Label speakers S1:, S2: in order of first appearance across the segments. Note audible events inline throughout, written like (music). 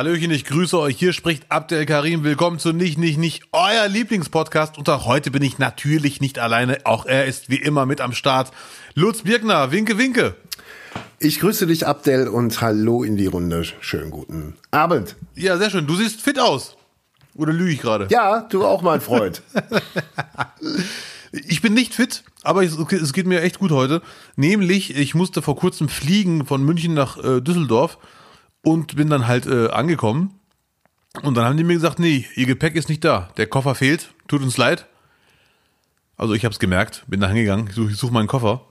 S1: Hallöchen, ich grüße euch. Hier spricht Abdel Karim. Willkommen zu Nicht, Nicht, Nicht, euer Lieblingspodcast. Und auch heute bin ich natürlich nicht alleine. Auch er ist wie immer mit am Start. Lutz Birkner, winke, winke.
S2: Ich grüße dich, Abdel, und hallo in die Runde. Schönen guten Abend.
S1: Ja, sehr schön. Du siehst fit aus. Oder lüge ich gerade?
S2: Ja, du auch, mein Freund. (laughs)
S1: ich bin nicht fit, aber es, geht mir echt gut heute. Nämlich, ich musste vor kurzem fliegen von München nach äh, Düsseldorf und bin dann halt äh, angekommen. Und dann haben die mir gesagt, nee, ihr Gepäck ist nicht da. Der Koffer fehlt. Tut uns leid. Also ich habe es gemerkt, bin da hingegangen, ich suche such meinen Koffer.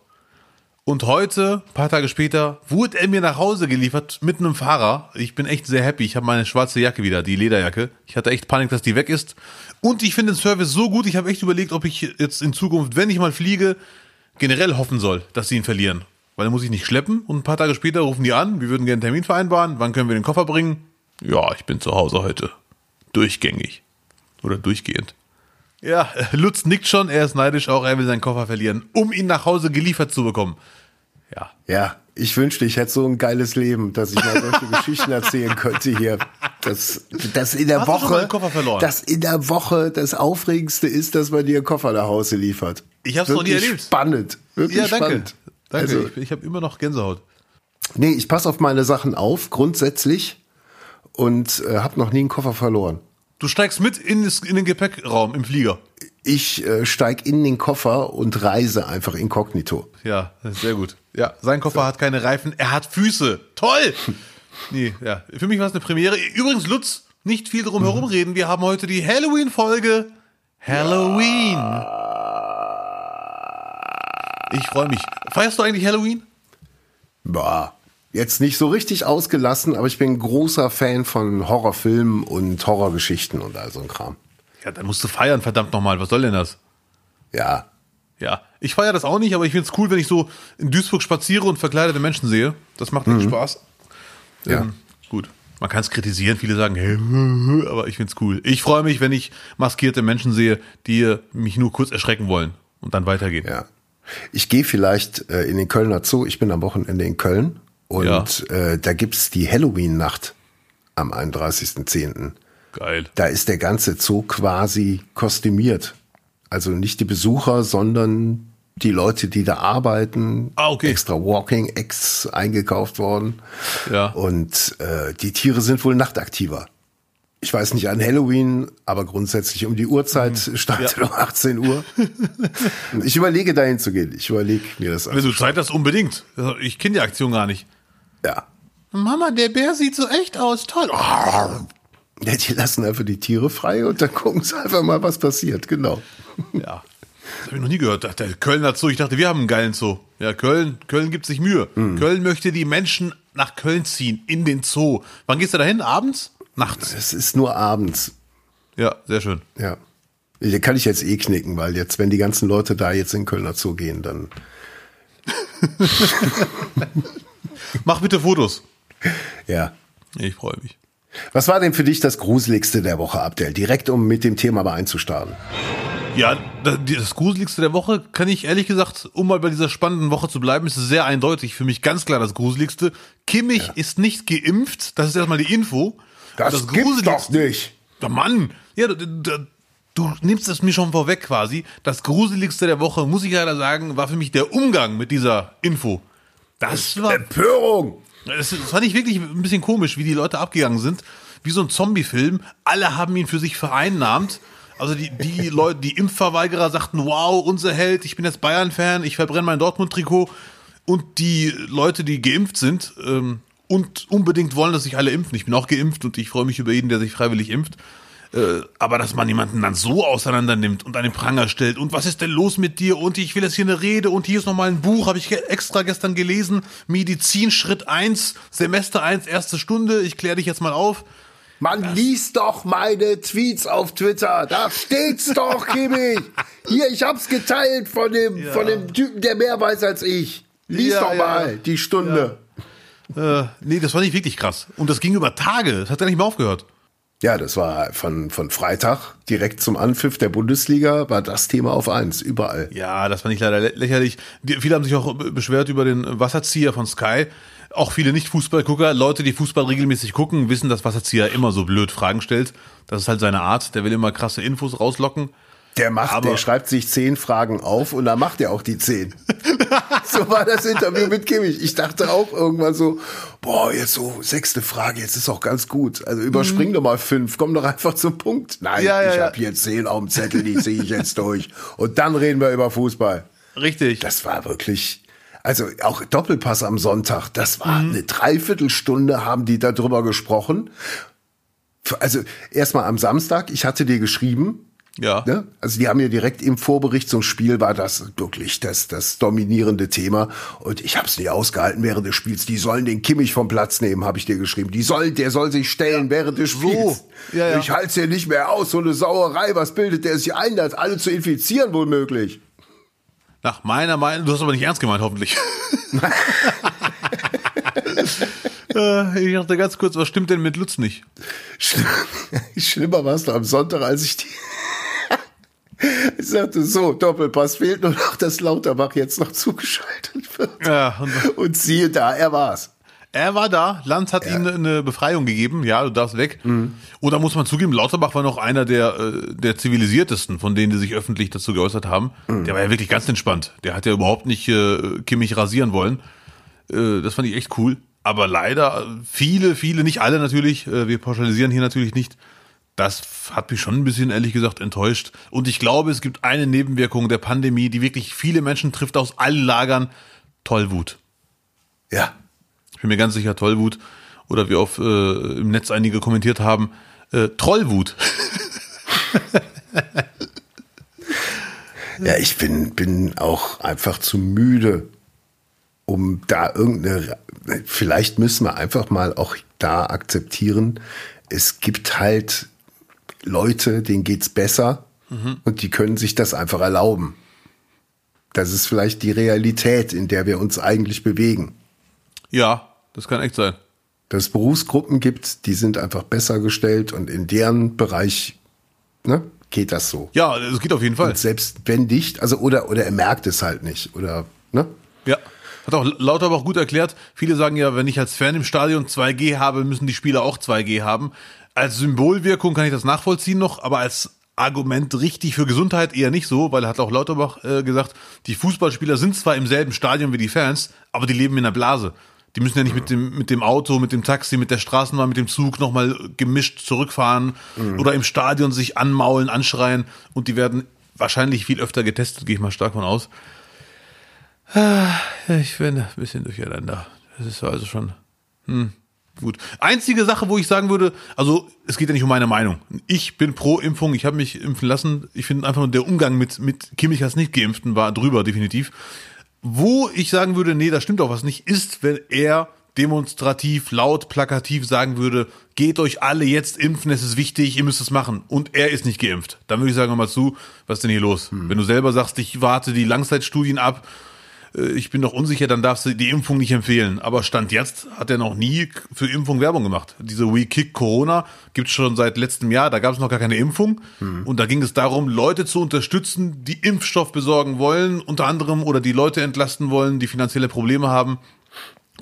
S1: Und heute, paar Tage später, wurde er mir nach Hause geliefert mit einem Fahrer. Ich bin echt sehr happy. Ich habe meine schwarze Jacke wieder, die Lederjacke. Ich hatte echt Panik, dass die weg ist. Und ich finde den Service so gut, ich habe echt überlegt, ob ich jetzt in Zukunft, wenn ich mal fliege, generell hoffen soll, dass sie ihn verlieren. Weil dann muss ich nicht schleppen. Und ein paar Tage später rufen die an, wir würden gerne einen Termin vereinbaren. Wann können wir den Koffer bringen? Ja, ich bin zu Hause heute. Durchgängig. Oder durchgehend. Ja, Lutz nickt schon, er ist neidisch, auch er will seinen Koffer verlieren, um ihn nach Hause geliefert zu bekommen.
S2: Ja. Ja, ich wünschte, ich hätte so ein geiles Leben, dass ich mal solche (laughs) Geschichten erzählen könnte hier. Dass, dass in der
S1: Hast
S2: Woche,
S1: verloren?
S2: dass in der Woche das Aufregendste ist, dass man dir einen Koffer nach Hause liefert.
S1: Ich habe es noch nie erlebt.
S2: Spannend, wirklich
S1: ja, danke.
S2: spannend.
S1: Danke, also, ich, ich habe immer noch Gänsehaut.
S2: Nee, ich passe auf meine Sachen auf, grundsätzlich, und äh, habe noch nie einen Koffer verloren.
S1: Du steigst mit in, in den Gepäckraum im Flieger.
S2: Ich äh, steig in den Koffer und reise einfach inkognito.
S1: Ja, sehr gut. Ja, sein Koffer so. hat keine Reifen, er hat Füße. Toll! (laughs) nee, ja. Für mich war es eine Premiere. Übrigens, Lutz, nicht viel drum herum mhm. reden. Wir haben heute die Halloween-Folge. Halloween. Ich freue mich. Feierst du eigentlich Halloween?
S2: Bah. Jetzt nicht so richtig ausgelassen, aber ich bin großer Fan von Horrorfilmen und Horrorgeschichten und all so ein Kram.
S1: Ja, dann musst du feiern, verdammt nochmal. Was soll denn das?
S2: Ja.
S1: Ja, ich feiere das auch nicht, aber ich finde es cool, wenn ich so in Duisburg spaziere und verkleidete Menschen sehe. Das macht mhm. Spaß.
S2: Ja. Ähm,
S1: gut. Man kann es kritisieren, viele sagen, hey, aber ich finde es cool. Ich freue mich, wenn ich maskierte Menschen sehe, die mich nur kurz erschrecken wollen und dann weitergehen.
S2: Ja. Ich gehe vielleicht äh, in den Kölner Zoo. Ich bin am Wochenende in Köln und ja. äh, da gibt's die Halloween-Nacht am 31.10.
S1: Geil.
S2: Da ist der ganze Zoo quasi kostümiert. Also nicht die Besucher, sondern die Leute, die da arbeiten.
S1: Ah, okay.
S2: Extra Walking Eggs eingekauft worden.
S1: Ja.
S2: Und äh, die Tiere sind wohl nachtaktiver. Ich weiß nicht an Halloween, aber grundsätzlich um die Uhrzeit mhm. startet ja. um 18 Uhr. (laughs) ich überlege dahin zu gehen. Ich überlege mir das.
S1: Wenn du Zeit hast, unbedingt. Ich kenne die Aktion gar nicht.
S2: Ja.
S1: Mama, der Bär sieht so echt aus. Toll. (laughs)
S2: Ja, die lassen einfach die Tiere frei und dann gucken sie einfach mal, was passiert. Genau.
S1: Ja. Das habe ich noch nie gehört. Der Kölner Zoo, ich dachte, wir haben einen geilen Zoo. Ja, Köln, Köln gibt sich Mühe. Mhm. Köln möchte die Menschen nach Köln ziehen, in den Zoo. Wann gehst du dahin? Abends? Nachts?
S2: Es ist nur abends.
S1: Ja, sehr schön.
S2: Ja. Hier kann ich jetzt eh knicken, weil jetzt, wenn die ganzen Leute da jetzt in Kölner Zoo gehen, dann. (laughs)
S1: Mach bitte Fotos.
S2: Ja.
S1: Ich freue mich.
S2: Was war denn für dich das Gruseligste der Woche, Abdel? Direkt, um mit dem Thema mal einzustarten.
S1: Ja, das Gruseligste der Woche kann ich ehrlich gesagt, um mal bei dieser spannenden Woche zu bleiben, ist sehr eindeutig. Für mich ganz klar das Gruseligste. Kimmich ja. ist nicht geimpft. Das ist erstmal die Info.
S2: Das, das gibt's doch nicht.
S1: Der Mann. Ja, du, du nimmst es mir schon vorweg quasi. Das Gruseligste der Woche, muss ich leider sagen, war für mich der Umgang mit dieser Info. Das war.
S2: Empörung!
S1: Das, das fand ich wirklich ein bisschen komisch, wie die Leute abgegangen sind. Wie so ein Zombie-Film. Alle haben ihn für sich vereinnahmt. Also die, die (laughs) Leute, die Impfverweigerer sagten, wow, unser Held, ich bin jetzt Bayern-Fan, ich verbrenne mein Dortmund-Trikot. Und die Leute, die geimpft sind ähm, und unbedingt wollen, dass sich alle impfen. Ich bin auch geimpft und ich freue mich über jeden, der sich freiwillig impft. Äh, aber dass man jemanden dann so auseinander nimmt und an den Pranger stellt und was ist denn los mit dir und ich will jetzt hier eine Rede und hier ist nochmal ein Buch, habe ich extra gestern gelesen, Medizin Schritt 1, Semester 1, erste Stunde, ich kläre dich jetzt mal auf.
S2: Man das liest doch meine Tweets auf Twitter. Da steht's doch, (laughs) Kimmich. Hier, ich hab's geteilt von dem, ja. von dem Typen, der mehr weiß als ich. Lies ja, doch mal ja. die Stunde.
S1: Äh, nee, das war nicht wirklich krass. Und das ging über Tage. Das hat ja nicht mehr aufgehört.
S2: Ja, das war von, von Freitag direkt zum Anpfiff der Bundesliga war das Thema auf eins, überall.
S1: Ja, das fand ich leider lächerlich. Viele haben sich auch beschwert über den Wasserzieher von Sky. auch viele Nicht-Fußballgucker, Leute, die Fußball regelmäßig gucken, wissen, dass Wasserzieher immer so blöd Fragen stellt. Das ist halt seine Art. Der will immer krasse Infos rauslocken.
S2: Der macht,
S1: Aber-
S2: der schreibt sich zehn Fragen auf und dann macht er auch die zehn. (laughs) so war das Interview mit Kimmich. Ich dachte auch irgendwann so, boah, jetzt so sechste Frage, jetzt ist auch ganz gut. Also überspring doch mal fünf, komm doch einfach zum Punkt. Nein,
S1: Mhm. Ja, ja,
S2: ich
S1: ja.
S2: habe hier zehn auf dem Zettel, die ziehe ich jetzt durch. Und dann reden wir über Fußball.
S1: Richtig.
S2: Das war wirklich, also auch Doppelpass am Sonntag, das war
S1: Mhm.
S2: eine Dreiviertelstunde haben die darüber gesprochen. Also erstmal am Samstag, ich hatte dir geschrieben,
S1: ja.
S2: Ne? Also die haben ja direkt im Vorbericht zum Spiel war das wirklich das, das dominierende Thema. Und ich habe es nie ausgehalten während des Spiels. Die sollen den Kimmich vom Platz nehmen, habe ich dir geschrieben. Die soll, der soll sich stellen während des Spiels.
S1: Ja, ja.
S2: Ich halte es hier nicht mehr aus. So eine Sauerei. Was bildet der sich ein, das alle zu infizieren womöglich?
S1: Nach meiner Meinung, du hast aber nicht ernst gemeint, hoffentlich. (laughs) Äh, ich dachte ganz kurz, was stimmt denn mit Lutz nicht?
S2: Schlimm, schlimmer war es noch am Sonntag, als ich die. Ich sagte so, Doppelpass fehlt nur noch, dass Lauterbach jetzt noch zugeschaltet wird.
S1: Ja, und
S2: Und siehe da, er war's.
S1: er war da, Lanz hat ihm eine Befreiung gegeben, ja, du darfst weg. Oder muss man zugeben, Lauterbach war noch einer der, äh, der zivilisiertesten, von denen, die sich öffentlich dazu geäußert haben. Der war ja wirklich ganz entspannt. Der hat ja überhaupt nicht äh, Kimmich rasieren wollen. Äh, das fand ich echt cool. Aber leider, äh, viele, viele, nicht alle natürlich, äh, wir pauschalisieren hier natürlich nicht. Das hat mich schon ein bisschen, ehrlich gesagt, enttäuscht. Und ich glaube, es gibt eine Nebenwirkung der Pandemie, die wirklich viele Menschen trifft aus allen Lagern. Tollwut.
S2: Ja.
S1: Ich bin mir ganz sicher, Tollwut. Oder wie auf äh, im Netz einige kommentiert haben, äh, Trollwut. (laughs)
S2: Ja, ich bin, bin auch einfach zu müde, um da irgendeine. Vielleicht müssen wir einfach mal auch da akzeptieren, es gibt halt Leute, denen geht's besser und die können sich das einfach erlauben. Das ist vielleicht die Realität, in der wir uns eigentlich bewegen.
S1: Ja, das kann echt sein.
S2: Dass es Berufsgruppen gibt, die sind einfach besser gestellt und in deren Bereich ne, geht das so.
S1: Ja, es geht auf jeden Fall.
S2: Und selbst wenn nicht, also oder oder er merkt es halt nicht oder ne?
S1: Ja. Hat auch Lauterbach gut erklärt. Viele sagen ja, wenn ich als Fan im Stadion 2G habe, müssen die Spieler auch 2G haben. Als Symbolwirkung kann ich das nachvollziehen noch, aber als Argument richtig für Gesundheit eher nicht so, weil hat auch Lauterbach äh, gesagt, die Fußballspieler sind zwar im selben Stadion wie die Fans, aber die leben in einer Blase. Die müssen ja nicht mit dem, mit dem Auto, mit dem Taxi, mit der Straßenbahn, mit dem Zug nochmal gemischt zurückfahren oder im Stadion sich anmaulen, anschreien und die werden wahrscheinlich viel öfter getestet, gehe ich mal stark von aus. Ich bin ein bisschen durcheinander. Das ist also schon. Hm, gut. Einzige Sache, wo ich sagen würde, also es geht ja nicht um meine Meinung. Ich bin pro Impfung, ich habe mich impfen lassen. Ich finde einfach nur der Umgang mit, mit Kimmich als Nicht-Geimpften war drüber, definitiv. Wo ich sagen würde, nee, da stimmt auch was nicht, ist, wenn er demonstrativ, laut, plakativ sagen würde, geht euch alle jetzt impfen, es ist wichtig, ihr müsst es machen. Und er ist nicht geimpft. Dann würde ich sagen, hör mal zu, was ist denn hier los? Wenn du selber sagst, ich warte die Langzeitstudien ab, ich bin noch unsicher, dann darfst du die Impfung nicht empfehlen. Aber Stand jetzt hat er noch nie für Impfung Werbung gemacht. Diese We Kick Corona gibt's schon seit letztem Jahr, da gab es noch gar keine Impfung. Und da ging es darum, Leute zu unterstützen, die Impfstoff besorgen wollen, unter anderem, oder die Leute entlasten wollen, die finanzielle Probleme haben.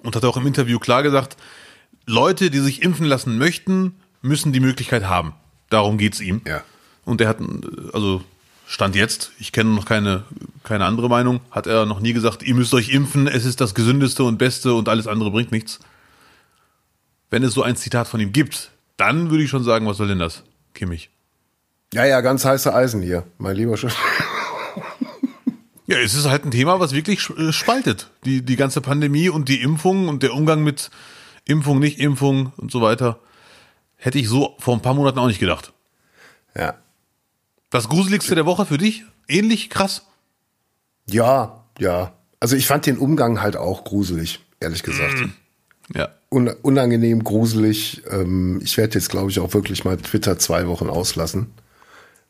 S1: Und hat auch im Interview klar gesagt, Leute, die sich impfen lassen möchten, müssen die Möglichkeit haben. Darum geht's ihm.
S2: Ja.
S1: Und er hat, also Stand jetzt, ich kenne noch keine, keine andere Meinung, hat er noch nie gesagt, ihr müsst euch impfen, es ist das Gesündeste und Beste und alles andere bringt nichts. Wenn es so ein Zitat von ihm gibt, dann würde ich schon sagen, was soll denn das, Kimmich?
S2: Ja, ja, ganz heiße Eisen hier, mein lieber Chef. (laughs)
S1: Ja, es ist halt ein Thema, was wirklich äh, spaltet. Die, die ganze Pandemie und die Impfung und der Umgang mit Impfung, Nicht-Impfung und so weiter. Hätte ich so vor ein paar Monaten auch nicht gedacht.
S2: Ja.
S1: Das Gruseligste der Woche für dich? Ähnlich krass?
S2: Ja, ja. Also ich fand den Umgang halt auch gruselig, ehrlich gesagt.
S1: Ja.
S2: Un unangenehm, gruselig. Ähm, ich werde jetzt, glaube ich, auch wirklich mal Twitter zwei Wochen auslassen.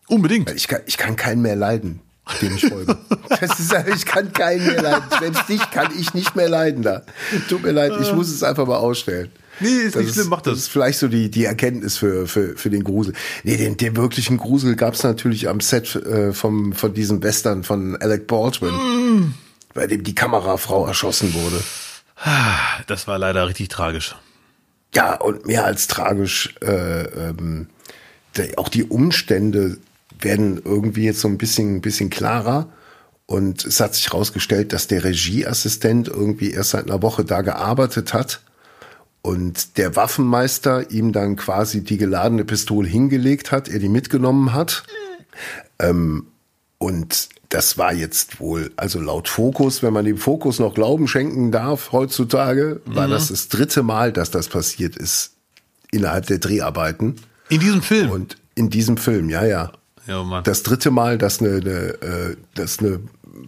S1: Unbedingt.
S2: Ich kann, ich kann keinen mehr leiden, dem ich folge. (laughs) das ist, ich kann keinen mehr leiden. Selbst dich kann ich nicht mehr leiden da. Tut mir leid, ich muss es einfach mal ausstellen.
S1: Nee, ist nicht schlimm, mach das.
S2: Das ist vielleicht so die, die Erkenntnis für, für, für den Grusel. Nee, den, den wirklichen Grusel gab es natürlich am Set äh, vom, von diesem Western von Alec Baldwin,
S1: Mm.
S2: bei dem die Kamerafrau erschossen wurde.
S1: Das war leider richtig tragisch.
S2: Ja, und mehr als tragisch, äh, ähm, auch die Umstände werden irgendwie jetzt so ein bisschen, bisschen klarer. Und es hat sich herausgestellt, dass der Regieassistent irgendwie erst seit einer Woche da gearbeitet hat und der Waffenmeister ihm dann quasi die geladene Pistole hingelegt hat, er die mitgenommen hat. Ähm, und das war jetzt wohl, also laut Fokus, wenn man dem Fokus noch Glauben schenken darf heutzutage, war das das dritte Mal, dass das passiert ist innerhalb der Dreharbeiten.
S1: In diesem Film.
S2: Und in diesem Film, ja, ja.
S1: ja, Mann.
S2: Das dritte Mal, dass eine, eine, äh, dass eine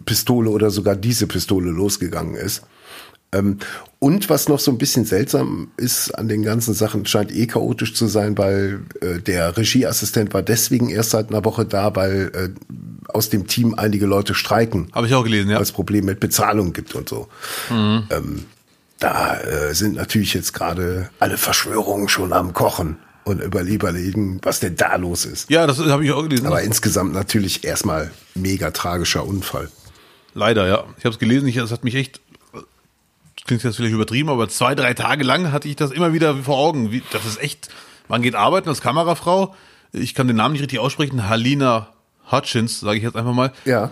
S2: Pistole oder sogar diese Pistole losgegangen ist. Und was noch so ein bisschen seltsam ist an den ganzen Sachen, scheint eh chaotisch zu sein, weil äh, der Regieassistent war deswegen erst seit einer Woche da, weil äh, aus dem Team einige Leute streiken.
S1: Habe ich auch gelesen, ja.
S2: Weil es Probleme mit Bezahlung gibt und so.
S1: Mhm.
S2: Ähm, da äh, sind natürlich jetzt gerade alle Verschwörungen schon am Kochen und überlegen, was denn da los ist.
S1: Ja, das habe ich auch gelesen.
S2: Aber insgesamt natürlich erstmal mega tragischer Unfall.
S1: Leider, ja. Ich habe es gelesen, ich, das hat mich echt, klingt jetzt vielleicht übertrieben, aber zwei, drei Tage lang hatte ich das immer wieder vor Augen. Wie, das ist echt, man geht arbeiten als Kamerafrau. Ich kann den Namen nicht richtig aussprechen. Halina Hutchins, sage ich jetzt einfach mal.
S2: Ja.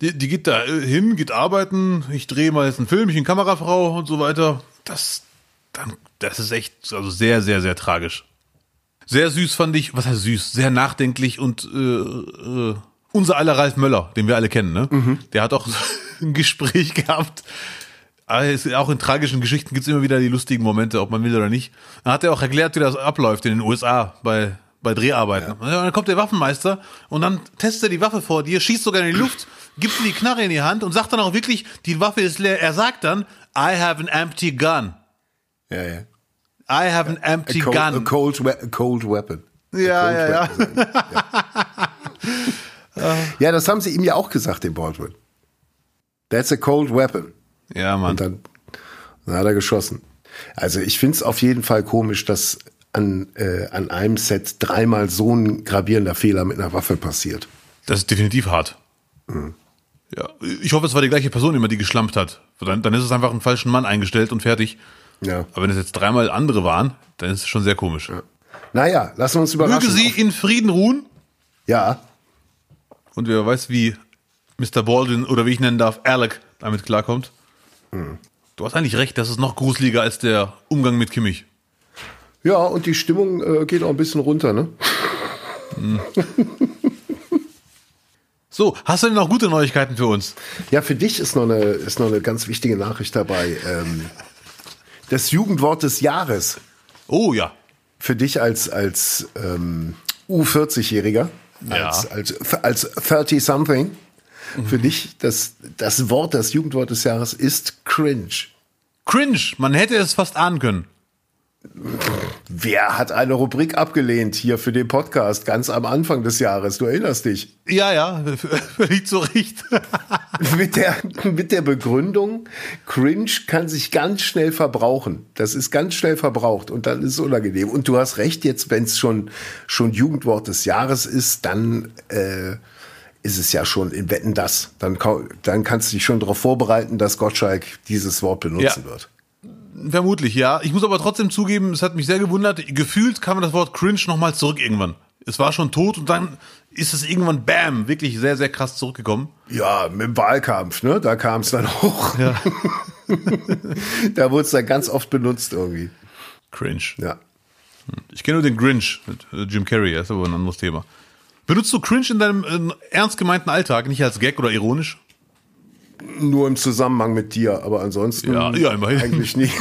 S1: Die, die geht da hin, geht arbeiten. Ich drehe mal jetzt einen Film, ich bin Kamerafrau und so weiter. Das, dann, das ist echt, also sehr, sehr, sehr tragisch. Sehr süß fand ich, was heißt süß? Sehr nachdenklich und äh, äh, unser aller Ralf Möller, den wir alle kennen, ne? Der hat auch (laughs) ein Gespräch gehabt. Also auch in tragischen Geschichten gibt's immer wieder die lustigen Momente, ob man will oder nicht. Da hat er auch erklärt, wie das abläuft in den USA bei, bei Dreharbeiten. Und dann kommt der Waffenmeister und dann testet er die Waffe vor dir, schießt sogar in die Luft, gibt ihm die Knarre in die Hand und sagt dann auch wirklich, die Waffe ist leer. Er sagt dann, I have an empty gun.
S2: Ja, ja.
S1: I have an empty
S2: a cold,
S1: gun.
S2: A cold, a cold weapon.
S1: Ja,
S2: cold
S1: ja, ja.
S2: weapon. ja. (laughs) ja, das haben sie ihm ja auch gesagt, dem Baldwin. That's a cold weapon.
S1: Ja, Mann.
S2: Und dann, dann hat er geschossen. Also ich finde es auf jeden Fall komisch, dass an, äh, an einem Set dreimal so ein gravierender Fehler mit einer Waffe passiert.
S1: Das ist definitiv hart. Ja, ich hoffe, es war die gleiche Person, die immer die geschlampt hat. Dann, dann ist es einfach einen falschen Mann eingestellt und fertig.
S2: Ja.
S1: Aber wenn es jetzt dreimal andere waren, dann ist es schon sehr komisch.
S2: Naja, lassen wir uns
S1: Möge
S2: überraschen.
S1: sie in Frieden ruhen.
S2: ja,
S1: Und wer weiß, wie Mr. Baldwin oder wie ich nennen darf, Alec damit klarkommt. Du hast eigentlich recht, das ist noch gruseliger als der Umgang mit Kimmich.
S2: ja, und die Stimmung äh, geht auch ein bisschen runter, ne? (laughs)
S1: So, hast du denn noch gute Neuigkeiten für uns?
S2: Ja, für dich ist noch eine, ist noch eine ganz wichtige Nachricht dabei. Ähm, das Jugendwort des Jahres.
S1: Oh ja.
S2: Für dich als, als ähm, U40-Jähriger,
S1: Ja.
S2: als, als, als 30-something, für dich das, das Wort, das Jugendwort des Jahres ist cringe.
S1: Cringe, man hätte es fast ahnen können.
S2: Wer hat eine Rubrik abgelehnt hier für den Podcast ganz am Anfang des Jahres? Du erinnerst dich.
S1: Ja, ja, (laughs) völlig zu Recht. (laughs)
S2: mit, der, mit der Begründung, cringe kann sich ganz schnell verbrauchen. Das ist ganz schnell verbraucht und dann ist es unangenehm. Und du hast recht, jetzt, wenn es schon, schon Jugendwort des Jahres ist, dann äh, ist es ja schon in Wetten das. Dann, dann kannst du dich schon darauf vorbereiten, dass Gottschalk dieses Wort benutzen
S1: Ja.
S2: wird.
S1: Vermutlich, ja. Ich muss aber trotzdem zugeben, es hat mich sehr gewundert. Gefühlt kam das Wort cringe nochmal zurück irgendwann. Es war schon tot und dann ist es irgendwann, bam, wirklich sehr, sehr krass zurückgekommen.
S2: Ja, mit dem Wahlkampf, ne? Da kam es dann (laughs) hoch.
S1: Ja. (laughs)
S2: da wurde es dann ganz oft benutzt irgendwie.
S1: Cringe.
S2: Ja.
S1: Ich kenne nur den Grinch mit Jim Carrey, das ist aber ein anderes Thema. Benutzt du Cringe in deinem äh, ernst gemeinten Alltag, nicht als Gag oder ironisch?
S2: Nur im Zusammenhang mit dir, aber ansonsten
S1: Ja, ja, immerhin.
S2: eigentlich nie. (laughs)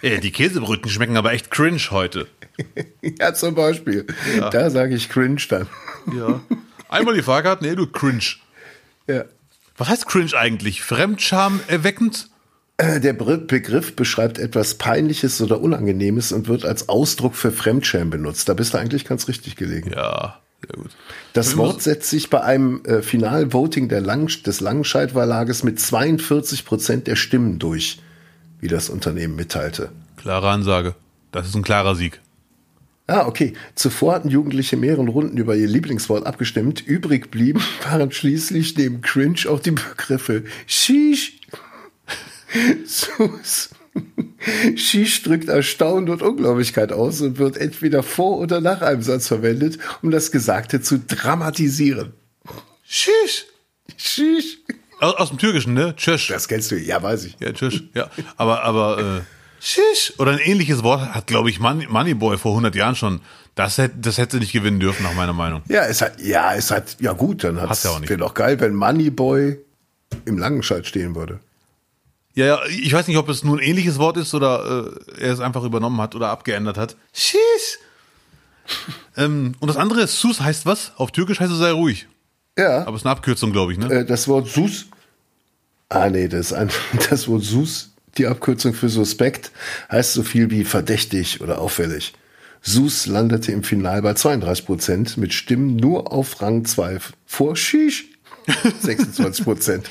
S1: Äh, die Käsebrötchen schmecken aber echt cringe heute. (laughs)
S2: ja, zum Beispiel. Da sage ich cringe dann.
S1: Ja. Einmal die Fahrkarte, nee, du cringe.
S2: Ja.
S1: Was heißt cringe eigentlich? Fremdscham erweckend?
S2: Äh, Der Begriff beschreibt etwas Peinliches oder Unangenehmes und wird als Ausdruck für Fremdschämen benutzt. Da bist du eigentlich ganz richtig gelegen.
S1: Ja, sehr gut.
S2: Das
S1: Ich
S2: Wort setzt sich bei einem äh, Finalvoting Lang des Langenscheid-Verlages mit 42 Prozent der Stimmen durch, wie das Unternehmen mitteilte.
S1: Klare Ansage. Das ist ein klarer Sieg.
S2: Ah, okay. Zuvor hatten Jugendliche mehreren Runden über ihr Lieblingswort abgestimmt. Übrig blieben waren schließlich neben Cringe auch die Begriffe Sheesh, Sus. Shish drückt Erstaunen und Unglaublichkeit aus und wird entweder vor oder nach einem Satz verwendet, um das Gesagte zu dramatisieren.
S1: Shish.
S2: Shish.
S1: Aus, aus dem Türkischen, ne? Tschüss.
S2: Das kennst du, ja, weiß ich.
S1: Ja, tschüss. Ja, aber, aber, äh, Shish. Oder ein ähnliches Wort hat, glaube ich, Money, Moneyboy vor 100 Jahren schon. Das hätte, das hätte sie nicht gewinnen dürfen, nach meiner Meinung.
S2: Ja, es hat, ja, es hat, ja gut, dann
S1: auch nicht.
S2: wäre doch geil, wenn Moneyboy im Langenscheid stehen würde.
S1: Ja, ja, ich weiß nicht, ob es nur ein ähnliches Wort ist oder äh, er es einfach übernommen hat oder abgeändert hat. Shish. (laughs) ähm, und das andere ist, Sus heißt was? Auf Türkisch heißt es sei ruhig.
S2: Ja.
S1: Aber es ist eine Abkürzung, glaube ich, ne?
S2: Äh, das Wort Sus. Ah, nee, das, ist ein, (laughs) das Wort Sus, die Abkürzung für suspekt, heißt so viel wie verdächtig oder auffällig. Sus landete im Final bei 32 Prozent mit Stimmen nur auf Rang 2 vor Shish. 26 (laughs) Prozent.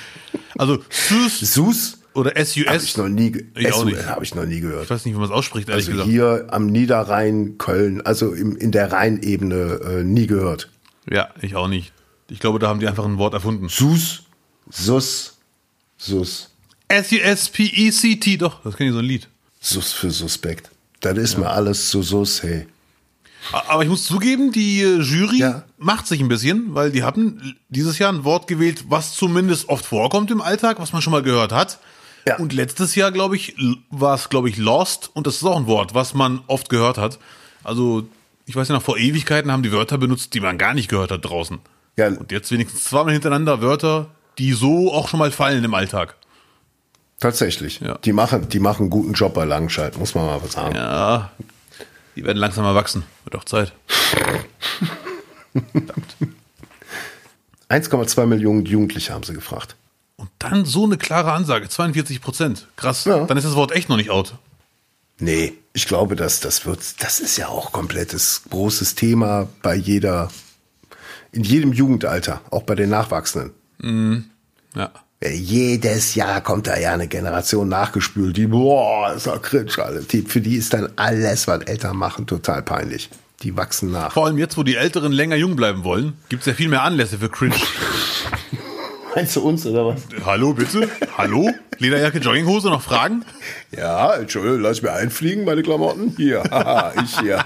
S1: Also Sus
S2: Sus
S1: oder
S2: habe ich
S1: SUS.
S2: noch nie, ge-
S1: Ich auch nicht.
S2: habe ich noch nie gehört.
S1: Ich weiß nicht, wie man es ausspricht, ehrlich
S2: Also
S1: gesagt.
S2: hier am Niederrhein, Köln, also im, in der Rheinebene äh, nie gehört.
S1: Ja, ich auch nicht. Ich glaube, da haben die einfach ein Wort erfunden.
S2: Sus, Sus, Sus,
S1: S-U-S-P-E-C-T, doch, das kenne ich so ein Lied.
S2: Sus für Suspekt. Das ist mir alles so Sus, hey.
S1: Aber ich muss zugeben, die äh, Jury
S2: Ja.
S1: macht sich ein bisschen, weil die hatten dieses Jahr ein Wort gewählt, was zumindest oft vorkommt im Alltag, was man schon mal gehört hat.
S2: Ja.
S1: Und letztes Jahr, glaube ich, war es, glaube ich, Lost und das ist auch ein Wort, was man oft gehört hat. Also, ich weiß ja noch, vor Ewigkeiten haben die Wörter benutzt, die man gar nicht gehört hat draußen.
S2: Ja,
S1: Und jetzt wenigstens zweimal hintereinander Wörter, die so auch schon mal fallen im Alltag.
S2: tatsächlich.
S1: Ja.
S2: Die machen, die machen einen guten Job bei Langenscheid, muss man mal was sagen.
S1: Ja, die werden langsam erwachsen. Wird auch Zeit. (laughs)
S2: 1,2 Millionen Jugendliche haben sie gefragt.
S1: Und dann so eine klare Ansage, 42 Prozent. Krass.
S2: Ja.
S1: Dann ist das Wort echt noch nicht out.
S2: Nee, ich glaube, dass das wird, das ist ja auch komplettes großes Thema bei jeder, in jedem Jugendalter, auch bei den Nachwachsenden.
S1: Ja.
S2: Ja, Jedes Jahr kommt da ja eine Generation nachgespült, die, boah, ist doch cringe, alle. Die, für die ist dann alles, was Eltern machen, total peinlich. Die wachsen nach.
S1: Vor allem jetzt, wo die Älteren länger jung bleiben wollen, gibt es ja viel mehr Anlässe für Cringe. (laughs)
S2: Meinst du uns oder was?
S1: Hallo, bitte? Hallo? Lederjacke, Jogginghose, noch Fragen?
S2: Ja, Entschuldigung, lass mir einfliegen, meine Klamotten. Hier, haha, ich hier.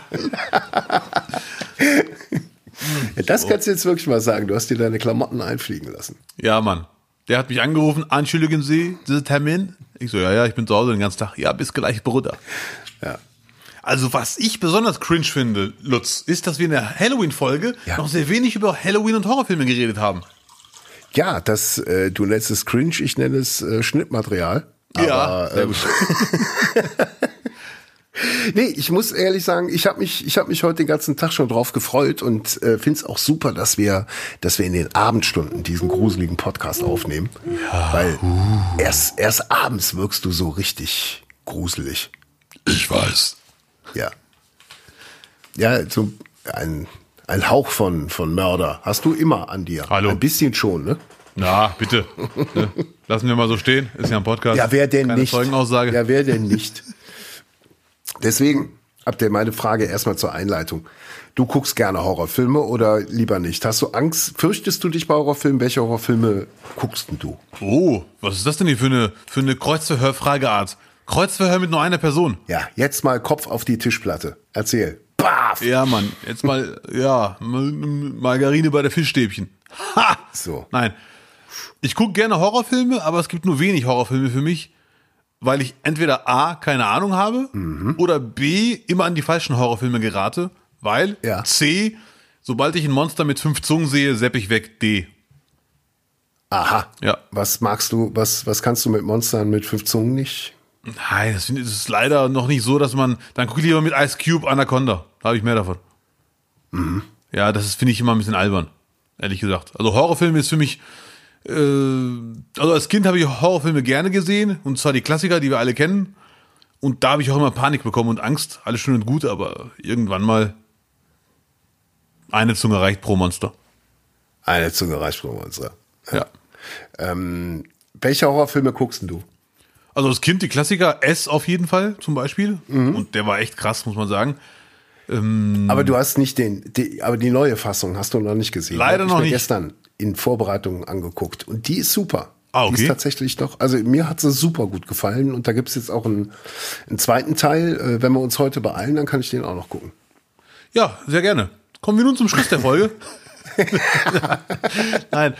S2: ja, das kannst du jetzt wirklich mal sagen. Du hast dir deine Klamotten einfliegen lassen.
S1: Ja, Mann. Der hat mich angerufen, entschuldigen Sie, dieser Termin? Ich so, ja, ja, ich bin zu Hause den ganzen Tag. Ja, bis gleich, Bruder.
S2: Ja.
S1: Also, was ich besonders cringe finde, Lutz, ist, dass wir in der Halloween-Folge
S2: Ja.
S1: noch sehr wenig über Halloween und Horrorfilme geredet haben.
S2: Ja, das, äh, du nennst es cringe, ich nenne es äh, Schnittmaterial. Aber,
S1: sehr
S2: ähm. (laughs) Nee, ich muss ehrlich sagen, ich habe mich, ich habe mich heute den ganzen Tag schon drauf gefreut und äh, finde es auch super, dass wir, dass wir in den Abendstunden diesen gruseligen Podcast aufnehmen, weil erst erst abends wirkst du so richtig gruselig.
S1: Ich weiß.
S2: Ja, ja, so ein ein Hauch von von Mörder hast du immer an dir.
S1: Hallo.
S2: ein bisschen schon, ne?
S1: Na, bitte. Ne? Lassen wir mal so stehen. Ist ja ein Podcast.
S2: Ja, wer denn
S1: Keine
S2: nicht?
S1: Zeugenaussage.
S2: Ja, wer denn nicht? Deswegen habt ihr meine Frage erstmal zur Einleitung. Du guckst gerne Horrorfilme oder lieber nicht? Hast du Angst? Fürchtest du dich bei Horrorfilmen? Welche Horrorfilme guckst denn du?
S1: Oh, was ist das denn hier für eine, für eine Kreuzverhör-Frageart? Kreuzverhör mit nur einer Person.
S2: Ja, jetzt mal Kopf auf die Tischplatte. Erzähl. Baf!
S1: Ja, Mann. Jetzt mal, ja, Margarine bei der Fischstäbchen. Ha!
S2: So.
S1: Nein. Ich gucke gerne Horrorfilme, aber es gibt nur wenig Horrorfilme für mich, weil ich entweder A, keine Ahnung habe,
S2: Mhm.
S1: oder B, immer an die falschen Horrorfilme gerate, weil
S2: Ja.
S1: C, sobald ich ein Monster mit fünf Zungen sehe, sepp ich weg. D.
S2: Aha.
S1: Ja.
S2: Was magst du, was, was kannst du mit Monstern mit fünf Zungen nicht?
S1: Nein, das, ist leider noch nicht so, dass man. Dann gucke ich lieber mit Ice Cube Anaconda. Da habe ich mehr davon.
S2: Mhm.
S1: Ja, das finde ich immer ein bisschen albern. Ehrlich gesagt. Also Horrorfilme ist für mich. Äh, also als Kind habe ich Horrorfilme gerne gesehen. Und zwar die Klassiker, die wir alle kennen. Und da habe ich auch immer Panik bekommen und Angst. Alles schön und gut, aber irgendwann mal. Eine Zunge reicht pro Monster.
S2: Eine Zunge reicht pro Monster.
S1: Ja.
S2: Ähm, welche Horrorfilme guckst denn du?
S1: Also als Kind die Klassiker S auf jeden Fall zum Beispiel.
S2: Mhm.
S1: Und der war echt krass, muss man sagen.
S2: Aber du hast nicht den, die, aber die neue Fassung hast du noch nicht gesehen.
S1: Leider noch nicht.
S2: gestern in Vorbereitung angeguckt und die ist super.
S1: Ah,
S2: Die
S1: okay.
S2: ist tatsächlich noch, also mir hat sie super gut gefallen und da gibt es jetzt auch einen, einen zweiten Teil. Äh, wenn wir uns heute beeilen, dann kann ich den auch noch gucken.
S1: Ja, sehr gerne. Kommen wir nun zum Schluss der Folge. (laughs) (laughs) Nein.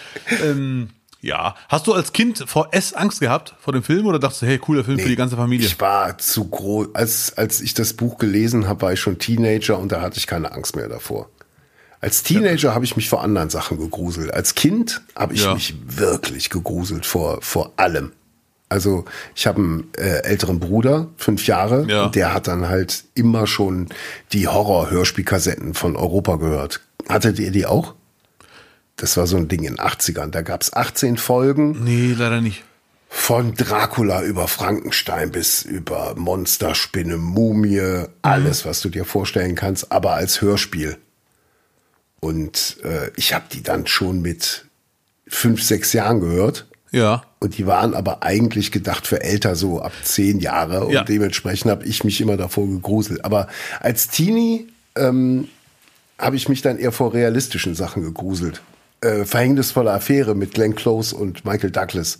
S1: Ähm, ja. Hast du als Kind vor S Angst gehabt vor dem Film oder dachtest du, hey, cooler Film für die ganze Familie?
S2: Ich war zu groß, als, als ich das Buch gelesen habe, war ich schon Teenager und da hatte ich keine Angst mehr davor. Als Teenager habe ich mich vor anderen Sachen gegruselt. Als Kind habe ich
S1: Ja.
S2: mich wirklich gegruselt vor, vor allem. Also ich habe einen äh, älteren Bruder, fünf Jahre,
S1: Ja.
S2: und der hat dann halt immer schon die Horror-Hörspielkassetten von Europa gehört. Hattet ihr die auch? Das war so ein Ding in den 80ern. Da gab es 18 Folgen
S1: nee, leider nicht.
S2: von Dracula über Frankenstein bis über Monsterspinne, Mumie, alles, was du dir vorstellen kannst, aber als Hörspiel. Und äh, ich habe die dann schon mit fünf, sechs Jahren gehört.
S1: Ja.
S2: Und die waren aber eigentlich gedacht für älter, so ab zehn Jahre. Und
S1: Ja.
S2: dementsprechend habe ich mich immer davor gegruselt. Aber als Teenie ähm, habe ich mich dann eher vor realistischen Sachen gegruselt. Äh, Verhängnisvolle Affäre mit Glenn Close und Michael Douglas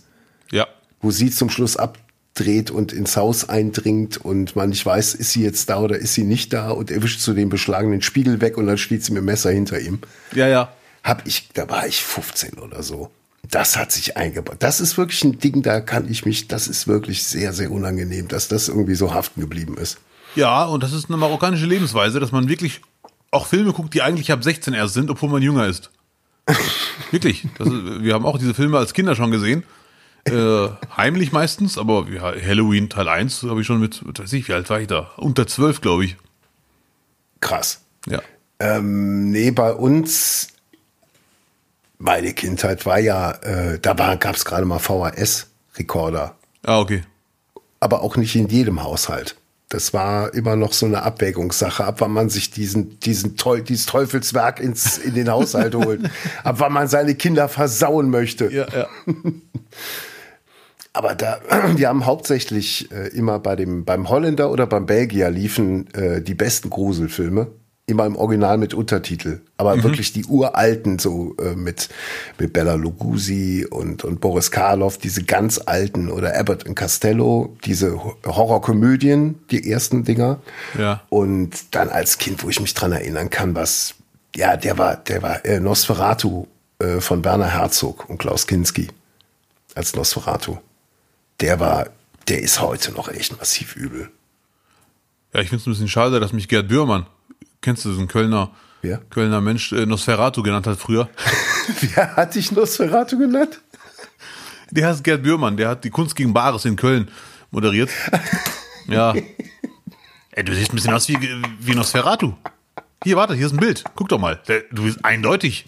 S1: Ja.
S2: wo sie zum Schluss abdreht und ins Haus eindringt und man nicht weiß, ist sie jetzt da oder ist sie nicht da und erwischt so den beschlagenen Spiegel weg und dann steht sie mit dem Messer hinter ihm.
S1: Ja, ja.
S2: Hab ich, da war ich 15 oder so. Das hat sich eingebaut. Das ist wirklich ein Ding, da kann ich mich, das ist wirklich sehr, sehr unangenehm, dass das irgendwie so haften geblieben ist.
S1: Ja, und das ist eine marokkanische Lebensweise, dass man wirklich auch Filme guckt, die eigentlich ab 16 erst sind, obwohl man jünger ist. (laughs) wirklich. Ist, wir haben auch diese Filme als Kinder schon gesehen. Äh, heimlich meistens, aber ja, Halloween Teil 1 habe ich schon mit, weiß ich, wie alt war ich da? Unter 12, glaube ich.
S2: Krass.
S1: Ja.
S2: Ähm, nee, bei uns, meine Kindheit war ja, äh, da gab es gerade mal VHS-Rekorder.
S1: Ah, okay.
S2: aber auch nicht in jedem Haushalt. Das war immer noch so eine Abwägungssache, ab wann man sich diesen, diesen Teu dieses Teufelswerk ins, in den Haushalt (laughs) holt, ab wann man seine Kinder versauen möchte.
S1: Ja, ja. (laughs)
S2: Aber da, (clears throat) wir haben hauptsächlich äh, immer bei dem, beim Holländer oder beim Belgier liefen äh, die besten Gruselfilme. Immer im Original mit Untertitel. Aber wirklich die uralten, so äh, mit, mit Bella Lugosi und, und Boris Karloff, diese ganz alten oder Abbott und Costello, diese Ho- Horrorkomödien, die ersten Dinger.
S1: Ja.
S2: Und dann als Kind, wo ich mich dran erinnern kann, was, ja, der war, der war äh, Nosferatu äh, von Werner Herzog und Klaus Kinski als Nosferatu. Der war, der ist heute noch echt massiv übel.
S1: Ja, ich finde es ein bisschen schade, dass mich Gerd Bührmann, kennst du diesen Kölner,
S2: Wer?
S1: Kölner Mensch, äh, Nosferatu genannt hat früher. (laughs)
S2: Wer hat dich Nosferatu genannt?
S1: Der heißt Gerd Bührmann, der hat die Kunst gegen Bares in Köln moderiert. (laughs) Ja. Ey, du siehst ein bisschen aus wie, wie Nosferatu. Hier, warte, hier ist ein Bild. Guck doch mal. Du bist eindeutig.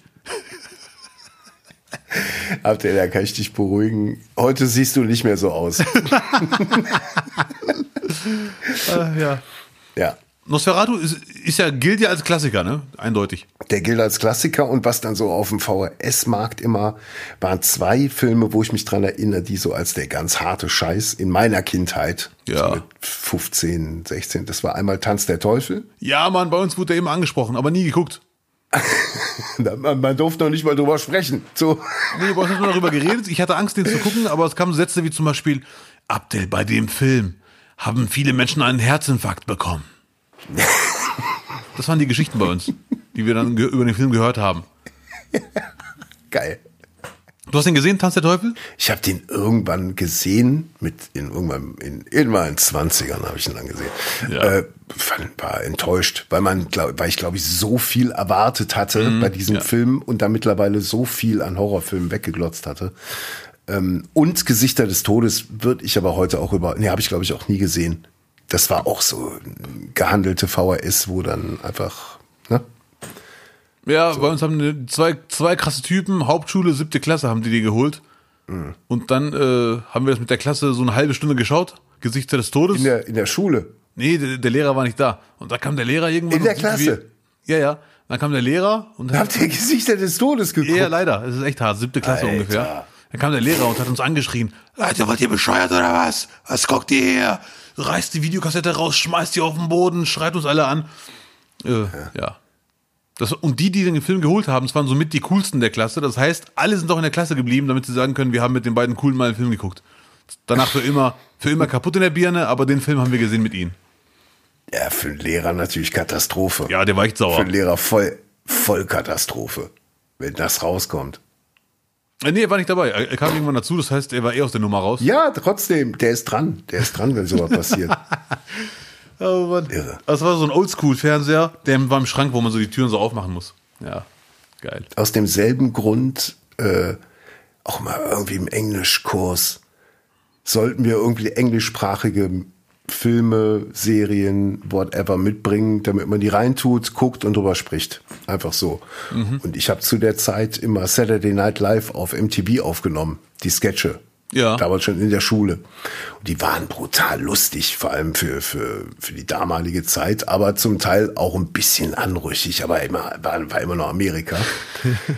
S2: Abdel, da kann ich dich beruhigen. Heute siehst du nicht mehr so aus.
S1: Äh, (laughs) ja.
S2: ja.
S1: Nosferatu ist, ist ja, gilt ja als Klassiker, ne? Eindeutig.
S2: Der gilt als Klassiker und was dann so auf dem VHS-Markt immer waren zwei Filme, wo ich mich dran erinnere, die so als der ganz harte Scheiß in meiner Kindheit,
S1: Ja.
S2: so mit 15, 16, das war einmal Tanz der Teufel.
S1: Ja, Mann, bei uns wurde der immer angesprochen, aber nie geguckt. (laughs)
S2: Man, man durfte noch nicht mal drüber sprechen. So.
S1: Nee, bei uns hat man darüber geredet. Ich hatte Angst, den zu gucken, aber es kamen Sätze wie zum Beispiel, Abdel, bei dem Film haben viele Menschen einen Herzinfarkt bekommen. (laughs) Das waren die Geschichten bei uns, die wir dann über den Film gehört haben.
S2: Geil.
S1: Du hast den gesehen, Tanz der Teufel?
S2: Ich habe den irgendwann gesehen, mit in irgendwann in in 20ern habe ich ihn dann gesehen.
S1: Ja.
S2: Äh, war enttäuscht, weil man glaub, weil ich glaube ich so viel erwartet hatte bei diesem
S1: ja.
S2: Film und da mittlerweile so viel an Horrorfilmen weggeglotzt hatte. Ähm, und Gesichter des Todes würde ich aber heute auch über, nee, habe ich glaube ich auch nie gesehen. Das war auch so gehandelte VHS, wo dann einfach, ne?
S1: Ja, bei uns haben zwei, zwei krasse Typen, Hauptschule, siebte Klasse haben die die geholt. Und dann äh, haben wir das mit der Klasse so eine halbe Stunde geschaut. Gesichter des Todes.
S2: In der, in der Schule.
S1: Nee, der, der Lehrer war nicht da. Und da kam der Lehrer irgendwann.
S2: In der Klasse?
S1: Wie, ja, ja. Dann kam der Lehrer und
S2: Habt ihr Gesichter des Todes geguckt?
S1: Ja, leider. Es ist echt hart. Siebte Klasse
S2: Alter.
S1: ungefähr. Dann kam der Lehrer und hat uns angeschrien. Leute, wollt ihr bescheuert oder was? Was guckt ihr her? Reißt die Videokassette raus, schmeißt die auf den Boden, schreit uns alle an. Äh, ja. Das, und die, die den Film geholt haben, das waren somit die coolsten der Klasse. Das heißt, alle sind doch in der Klasse geblieben, damit sie sagen können, wir haben mit den beiden coolen mal einen Film geguckt. Danach für immer, für immer kaputt in der Birne, aber den Film haben wir gesehen mit ihnen.
S2: Ja, für einen Lehrer natürlich Katastrophe.
S1: Ja, der war echt sauer.
S2: Für einen Lehrer voll, voll Katastrophe, wenn das rauskommt.
S1: Äh, nee, er war nicht dabei. Er kam irgendwann dazu, das heißt, er war eh aus der Nummer raus.
S2: Ja, trotzdem, der ist dran. Der ist dran, wenn sowas passiert. (laughs)
S1: Oh Mann.
S2: Irre.
S1: Das war so ein Oldschool-Fernseher, der war im Schrank, wo man so die Türen so aufmachen muss. Ja, geil.
S2: Aus demselben Grund, äh, auch mal irgendwie im Englischkurs, sollten wir irgendwie englischsprachige Filme, Serien, whatever mitbringen, damit man die reintut, guckt und drüber spricht. Einfach so. Und ich habe zu der Zeit immer Saturday Night Live auf MTV aufgenommen, die Sketche.
S1: Ja.
S2: Damals schon in der Schule. Und die waren brutal lustig, vor allem für, für, für die damalige Zeit, aber zum Teil auch ein bisschen anrüchig, aber immer, war, war immer noch Amerika. (laughs)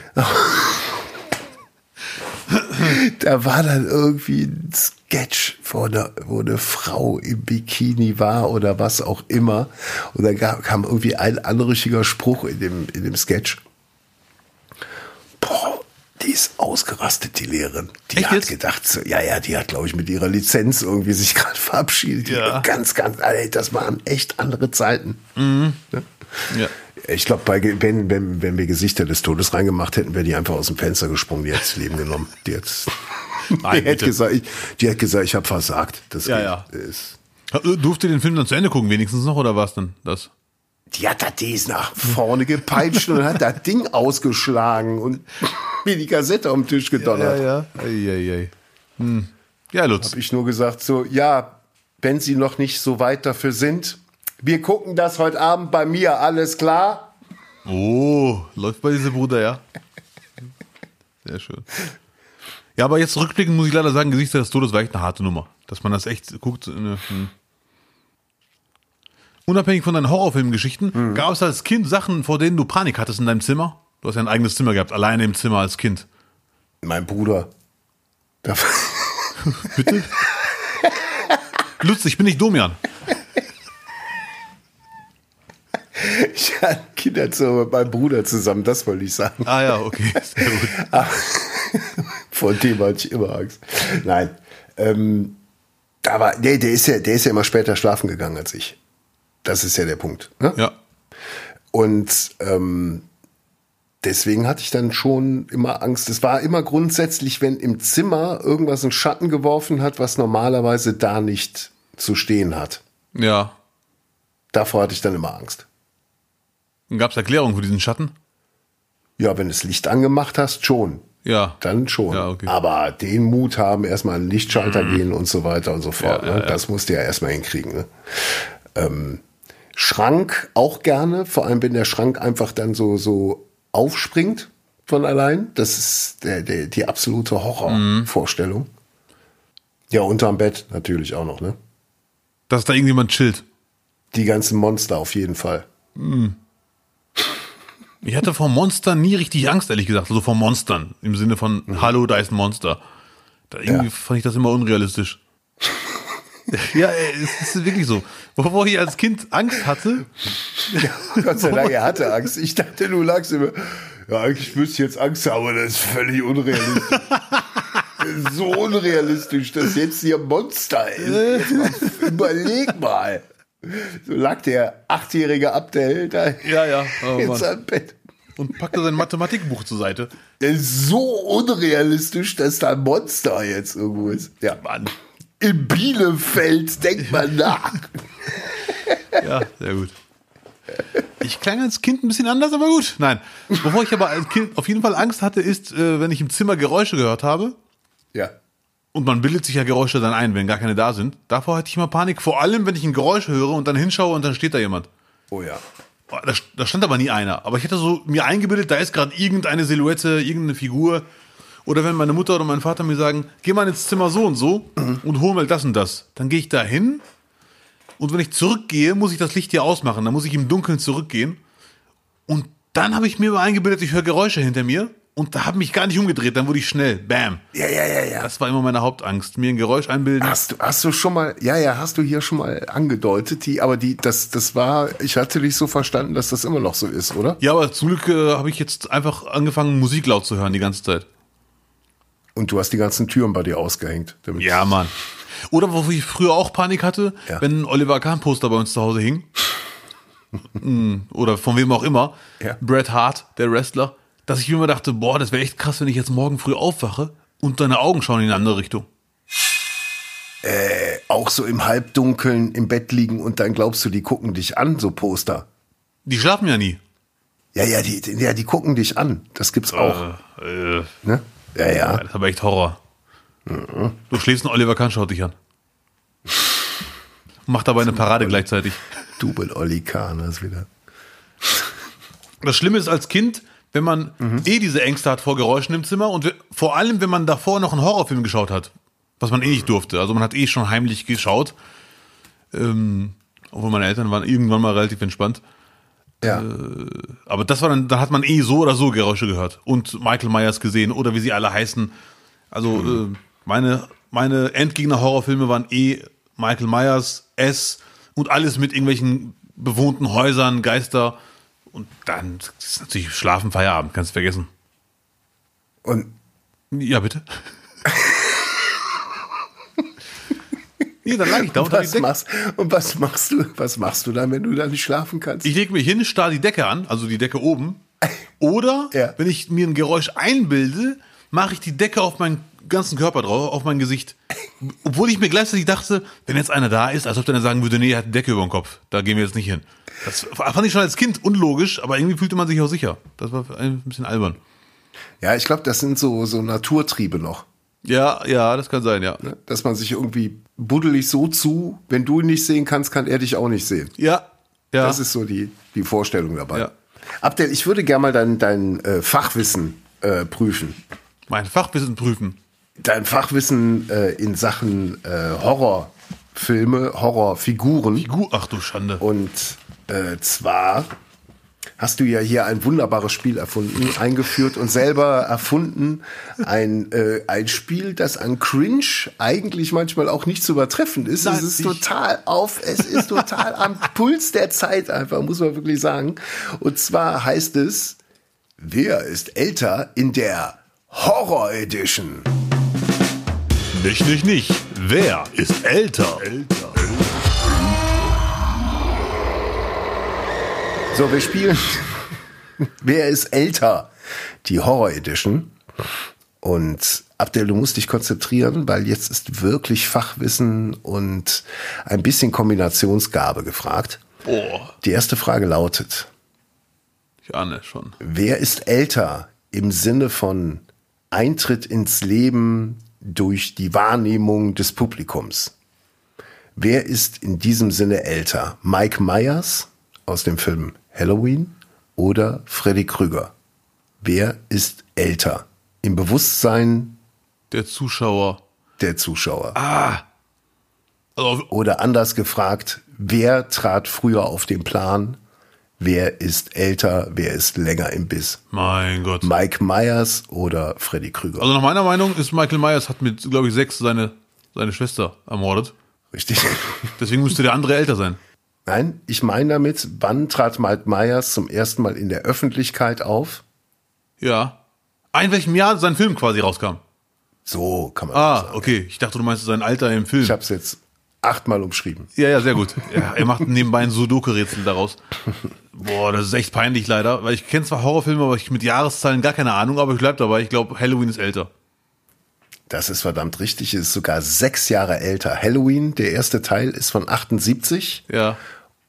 S2: (laughs) da war dann irgendwie ein Sketch, wo eine, wo eine Frau im Bikini war oder was auch immer. Und dann gab, kam irgendwie ein anrüchiger Spruch in dem, in dem Sketch. Boah, die ist ausgerastet, die Lehrerin. Die
S1: Echt
S2: hat
S1: jetzt?
S2: gedacht, so, ja, ja, die hat, glaube ich, mit ihrer Lizenz irgendwie sich (laughs) gerade verabschiedet.
S1: Ja.
S2: Ganz, ganz, ey, das waren echt andere Zeiten.
S1: Ja.
S2: Ich glaube, wenn, wenn, wenn wir Gesichter des Todes reingemacht hätten, wäre die einfach aus dem Fenster gesprungen, die hätte das Leben genommen. Die, die, (laughs)
S1: Nein,
S2: hätte
S1: bitte.
S2: gesagt, ich, die hat gesagt, ich habe versagt. Das
S1: Ja,
S2: geht-
S1: ja.
S2: Ist,
S1: Äh, Durfte den Film dann zu Ende gucken, wenigstens noch, oder was denn das?
S2: die hat das Ding nach vorne gepeitscht und hat das Ding ausgeschlagen und (laughs) mir die Kassette am Tisch gedonnert.
S1: ja. Eieiei. Hm. Ja, Lutz.
S2: Hab ich nur gesagt, so, ja, wenn Sie noch nicht so weit dafür sind, wir gucken das heute Abend bei mir, alles klar?
S1: Oh, läuft bei diesem Bruder, ja. Sehr schön. Ja, aber jetzt rückblickend muss ich leider sagen, Gesichter des Todes war echt eine harte Nummer. Dass man das echt guckt. Ne, hm. Unabhängig von deinen Horrorfilmgeschichten, gab es als Kind Sachen, vor denen du Panik hattest in deinem Zimmer? Du hast ja ein eigenes Zimmer gehabt, alleine im Zimmer als Kind.
S2: Mein Bruder. (laughs) (laughs)
S1: Bitte? Lutz, ich bin nicht Domian. (laughs)
S2: ich hatte Kinderzimmer mit meinem Bruder zusammen, das wollte ich sagen.
S1: Ah ja, okay, (laughs) sehr gut. (laughs)
S2: Vor dem hatte ich immer Angst. Nein. Ähm, aber nee, der ist ja, der ist ja immer später schlafen gegangen als ich. Das ist ja der Punkt. Ne?
S1: Ja.
S2: Und ähm, deswegen hatte ich dann schon immer Angst. Es war immer grundsätzlich, wenn im Zimmer irgendwas einen Schatten geworfen hat, was normalerweise da nicht zu stehen hat.
S1: Ja.
S2: Davor hatte ich dann immer Angst.
S1: Und gab es Erklärungen für diesen Schatten?
S2: Ja, wenn du das Licht angemacht hast, schon.
S1: Ja.
S2: Dann schon.
S1: Ja, okay.
S2: Aber den Mut haben, erstmal einen Lichtschalter gehen und so weiter und so fort.
S1: Ja,
S2: ne?
S1: ja.
S2: Das musst du ja erstmal hinkriegen. Ne? Ähm, Schrank auch gerne, vor allem wenn der Schrank einfach dann so, so aufspringt von allein. Das ist der, der, die absolute Horrorvorstellung. Ja, unterm Bett natürlich auch noch, ne?
S1: Dass da irgendjemand chillt.
S2: Die ganzen Monster auf jeden Fall.
S1: Ich hatte vor Monstern nie richtig Angst, ehrlich gesagt. Also vor Monstern. Im Sinne von, hallo, da ist ein Monster. Da irgendwie
S2: Ja.
S1: fand ich das immer unrealistisch. (laughs) ja, ey, es ist wirklich so. Wovor ich als Kind Angst hatte,
S2: Gott sei Dank, er hatte Angst. Ich dachte, du lagst immer. Ja, eigentlich müsste ich jetzt Angst haben, aber das ist völlig unrealistisch. (laughs) so unrealistisch, dass jetzt hier Monster ist. Überleg mal. So lag der achtjährige Abdel da
S1: Ja, ja. Oh,
S2: in
S1: Mann.
S2: seinem Bett.
S1: und packte sein Mathematikbuch zur Seite.
S2: Das ist so unrealistisch, dass da ein Monster jetzt irgendwo ist. Ja.
S1: Mann.
S2: In Bielefeld denkt man nach. (laughs)
S1: Ja, sehr gut. Ich klang als Kind ein bisschen anders, aber gut. Nein. Wovor ich aber als Kind auf jeden Fall Angst hatte, ist, äh, wenn ich im Zimmer Geräusche gehört habe.
S2: Ja.
S1: Und man bildet sich ja Geräusche dann ein, wenn gar keine da sind. Davor hatte ich immer Panik. Vor allem, wenn ich ein Geräusch höre und dann hinschaue und dann steht da jemand.
S2: Oh ja.
S1: Da, da stand aber nie einer. Aber ich hätte so mir eingebildet, da ist gerade irgendeine Silhouette, irgendeine Figur. Oder wenn meine Mutter oder mein Vater mir sagen, geh mal ins Zimmer so und so und hol mal das und das. Dann gehe ich da hin. Und wenn ich zurückgehe, muss ich das Licht hier ausmachen. Dann muss ich im Dunkeln zurückgehen. Und dann habe ich mir immer eingebildet, ich höre Geräusche hinter mir. Und da habe mich gar nicht umgedreht, dann wurde ich schnell. Bam.
S2: Ja, ja, ja, ja.
S1: Das war immer meine Hauptangst. Mir ein Geräusch einbilden.
S2: Hast du, hast du schon mal, ja, ja, hast du hier schon mal angedeutet, die, aber die, das, das war, ich hatte dich so verstanden, dass das immer noch so ist, oder?
S1: Ja, aber zum Glück äh, habe ich jetzt einfach angefangen, Musik laut zu hören die ganze Zeit.
S2: Und du hast die ganzen Türen bei dir ausgehängt. Damit
S1: Ja, Mann. Oder wo ich früher auch Panik hatte,
S2: Ja.
S1: wenn ein Oliver Kahn-Poster bei uns zu Hause hing. Mm, (laughs) Oder von wem auch immer.
S2: Ja.
S1: Bret Hart, der Wrestler. Dass ich mir immer dachte, boah, das wäre echt krass, wenn ich jetzt morgen früh aufwache und deine Augen schauen in eine andere Richtung.
S2: Auch so im Halbdunkeln im Bett liegen und dann glaubst du, die gucken dich an, so Poster.
S1: Die schlafen ja nie.
S2: Ja, ja, die, die- ja, die gucken dich an. Das gibt's auch.
S1: Äh, äh,
S2: Ne? Ja, ja.
S1: das ist aber echt Horror. Du schläfst und Oliver Kahn schaut dich an. Macht dabei eine Parade gleichzeitig.
S2: Double Olli Kahn ist wieder.
S1: Das Schlimme ist als Kind, wenn man eh diese Ängste hat vor Geräuschen im Zimmer und vor allem, wenn man davor noch einen Horrorfilm geschaut hat, was man eh nicht durfte. Also man hat eh schon heimlich geschaut. Ähm, obwohl meine Eltern waren irgendwann mal relativ entspannt.
S2: Ja.
S1: Aber das war dann, da hat man eh so oder so Geräusche gehört und Michael Myers gesehen oder wie sie alle heißen. Also äh, meine, meine Endgegner-Horrorfilme waren eh Michael Myers, S und alles mit irgendwelchen bewohnten Häusern, Geister. Und dann ist natürlich Schlafen, Feierabend, kannst du vergessen.
S2: Und
S1: Ja, bitte. (laughs) nee, dann lag ich da die
S2: was machst, und was machst du, was machst du dann, wenn du da nicht schlafen kannst?
S1: Ich lege mich hin, starr die Decke an, also die Decke oben. Oder (laughs)
S2: Ja.
S1: wenn ich mir ein Geräusch einbilde, mache ich die Decke auf meinen ganzen Körper drauf, auf mein Gesicht. Obwohl ich mir gleichzeitig dachte, wenn jetzt einer da ist, als ob der dann sagen würde, nee, er hat eine Decke über dem Kopf, da gehen wir jetzt nicht hin. Das fand ich schon als Kind unlogisch, aber irgendwie fühlte man sich auch sicher. Das war ein bisschen albern.
S2: Ja, ich glaube, das sind so, so Naturtriebe noch.
S1: Ja, ja, das kann sein, ja.
S2: Ne? Dass man sich irgendwie buddelig so zu, wenn du ihn nicht sehen kannst, kann er dich auch nicht sehen.
S1: Ja, ja.
S2: Das ist so die, die Vorstellung dabei.
S1: Ja.
S2: Abdel, ich würde gerne mal dein, dein äh, Fachwissen äh, prüfen.
S1: mein Fachwissen prüfen.
S2: Dein Fachwissen äh, in Sachen äh, Horrorfilme, Horrorfiguren.
S1: Gu Ach du Schande.
S2: Und äh, zwar hast du ja hier ein wunderbares Spiel erfunden, eingeführt und selber erfunden. Ein, äh, ein Spiel, das an Cringe eigentlich manchmal auch nicht zu übertreffen ist.
S1: Nein,
S2: es ist
S1: ich-
S2: total auf, es ist total am (laughs) Puls der Zeit einfach, muss man wirklich sagen. Und zwar heißt es, wer ist älter in der Horror Edition?
S1: Nicht, nicht, nicht. Wer ist älter? Älter.
S2: So, wir spielen. Wer ist älter? Die Horror Edition. Und Abdel, du musst dich konzentrieren, weil jetzt ist wirklich Fachwissen und ein bisschen Kombinationsgabe gefragt.
S1: Boah,
S2: Die erste Frage lautet,
S1: ich ahne schon.
S2: wer ist älter im Sinne von Eintritt ins Leben durch die Wahrnehmung des Publikums? Wer ist in diesem Sinne älter? Mike Myers aus dem Film Halloween oder Freddy Krüger? Wer ist älter im Bewusstsein
S1: Der Zuschauer.
S2: der Zuschauer?
S1: Also,
S2: Oder anders gefragt, wer trat früher auf den Plan? Wer ist älter? Wer ist länger im Biss?
S1: mein Gott.
S2: Mike Myers oder Freddy Krüger?
S1: Also nach meiner Meinung ist Michael Myers hat mit, glaube ich, sechs seine, seine Schwester ermordet.
S2: Richtig.
S1: Deswegen müsste der andere älter sein.
S2: Nein, ich meine damit, wann trat Mike Myers zum ersten Mal in der Öffentlichkeit auf?
S1: Ja. Ah, In welchem Jahr sein Film quasi rauskam?
S2: So kann man
S1: Ah,
S2: sagen.
S1: okay. Ich dachte, du meinst sein Alter im Film.
S2: Ich habe es jetzt achtmal umschrieben.
S1: Ja, ja, sehr gut. Ja, er macht nebenbei ein Sudoku-Rätsel daraus. Boah, das ist echt peinlich leider, weil ich kenne zwar Horrorfilme, aber ich mit Jahreszahlen gar keine Ahnung, aber ich bleib dabei. Ich glaube, Halloween ist älter.
S2: Das ist verdammt richtig, ist sogar sechs Jahre älter. Halloween, der erste Teil, ist von 78
S1: Ja.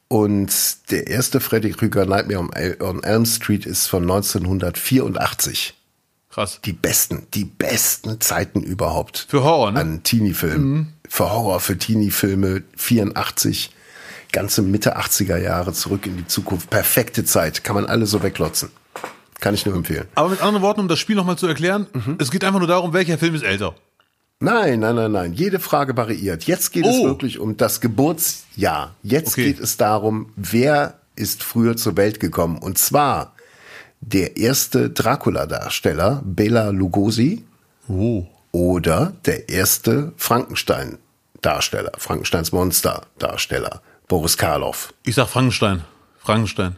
S2: und der erste Freddy Krüger Nightmare on El- on Elm Street ist von 1984.
S1: Krass.
S2: Die besten, die besten Zeiten überhaupt.
S1: Für Horror, ne?
S2: An Teenie-Filmen. Für Horror, für Teenie-Filme, 84, ganze Mitte 80er Jahre zurück in die Zukunft. Perfekte Zeit, kann man alle so weglotzen. Kann ich nur empfehlen.
S1: Aber mit anderen Worten, um das Spiel nochmal zu erklären, es geht einfach nur darum, welcher Film ist älter.
S2: Nein, nein, nein, nein. Jede Frage variiert. Jetzt geht es
S1: Oh.
S2: wirklich um das Geburtsjahr. Jetzt
S1: Okay.
S2: geht es darum, wer ist früher zur Welt gekommen. Und zwar der erste Dracula-Darsteller Bela Lugosi
S1: Oh.
S2: oder der erste Frankenstein-Darsteller, Frankensteins Monster-Darsteller, Boris Karloff.
S1: Ich sag Frankenstein. Frankenstein.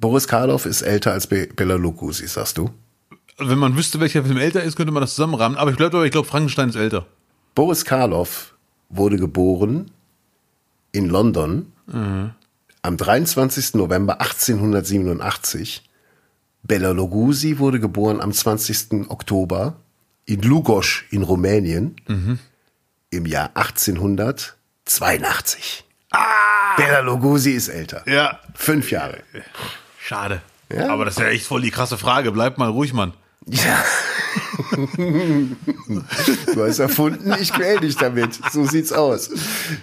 S2: Boris Karloff ist älter als Be Bela Lugosi, sagst du?
S1: Wenn man wüsste, welcher Film älter ist, könnte man das zusammenrahmen. Aber ich glaube, ich glaube, Frankenstein ist älter.
S2: Boris Karloff wurde geboren in London am 23. November 1887. Bela Lugosi wurde geboren am 20. Oktober in Lugosch in Rumänien im Jahr 1882. Bela Lugosi ist älter.
S1: Ja.
S2: Fünf Jahre.
S1: Schade.
S2: Ja.
S1: Aber das ist ja echt voll die krasse Frage. Bleib mal ruhig, Mann.
S2: Ja. (laughs) du hast erfunden, ich quäl dich damit. So sieht's aus.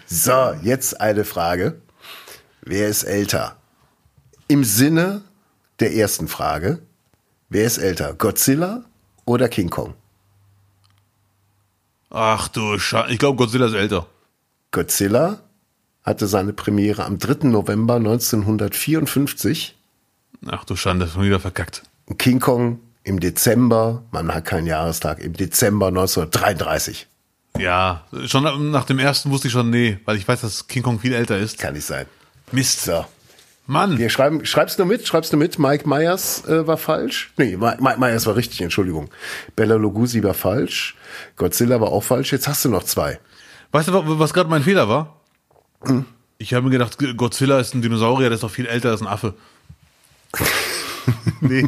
S2: So, jetzt eine Frage. Wer ist älter? Im Sinne der ersten Frage. Wer ist älter? Godzilla oder King Kong?
S1: Ach du Scheiße. Ich glaube, Godzilla ist älter.
S2: Godzilla hatte seine Premiere am 3. November 1954.
S1: Ach du Schande, schon wieder verkackt.
S2: King Kong im Dezember, man hat keinen Jahrestag, im Dezember 1933.
S1: Ja, schon nach dem ersten wusste ich schon, nee, weil ich weiß, dass King Kong viel älter ist.
S2: Kann nicht sein.
S1: Mist.
S2: So.
S1: Mann.
S2: Wir schreiben, schreibst du mit? Schreibst du mit? Mike Myers äh, war falsch? Nee, Mi- Mike Myers war richtig, Entschuldigung. Bella Lugosi war falsch. Godzilla war auch falsch. Jetzt hast du noch zwei.
S1: Weißt du, wa- was gerade mein Fehler war?
S2: Hm.
S1: Ich habe mir gedacht, Godzilla ist ein Dinosaurier, der ist doch viel älter als ein Affe. (laughs) nee.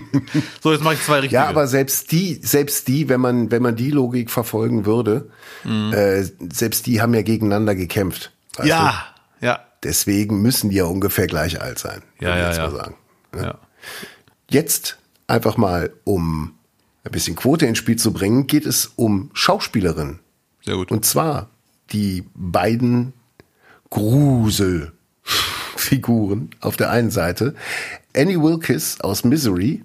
S1: So, jetzt mache ich zwei richtige.
S2: Ja, aber selbst die, selbst die, wenn man, wenn man die Logik verfolgen würde,
S1: Mhm.
S2: äh, selbst die haben ja gegeneinander gekämpft. weißt du?
S1: ja, ja,
S2: Deswegen müssen die ja ungefähr gleich alt sein.
S1: Ja, ja,
S2: jetzt
S1: ja.
S2: Mal sagen.
S1: ja.
S2: Jetzt einfach mal, um ein bisschen Quote ins Spiel zu bringen, geht es um Schauspielerinnen.
S1: Sehr gut.
S2: Und zwar die beiden Gruselfiguren auf der einen Seite. Annie Wilkes aus Misery,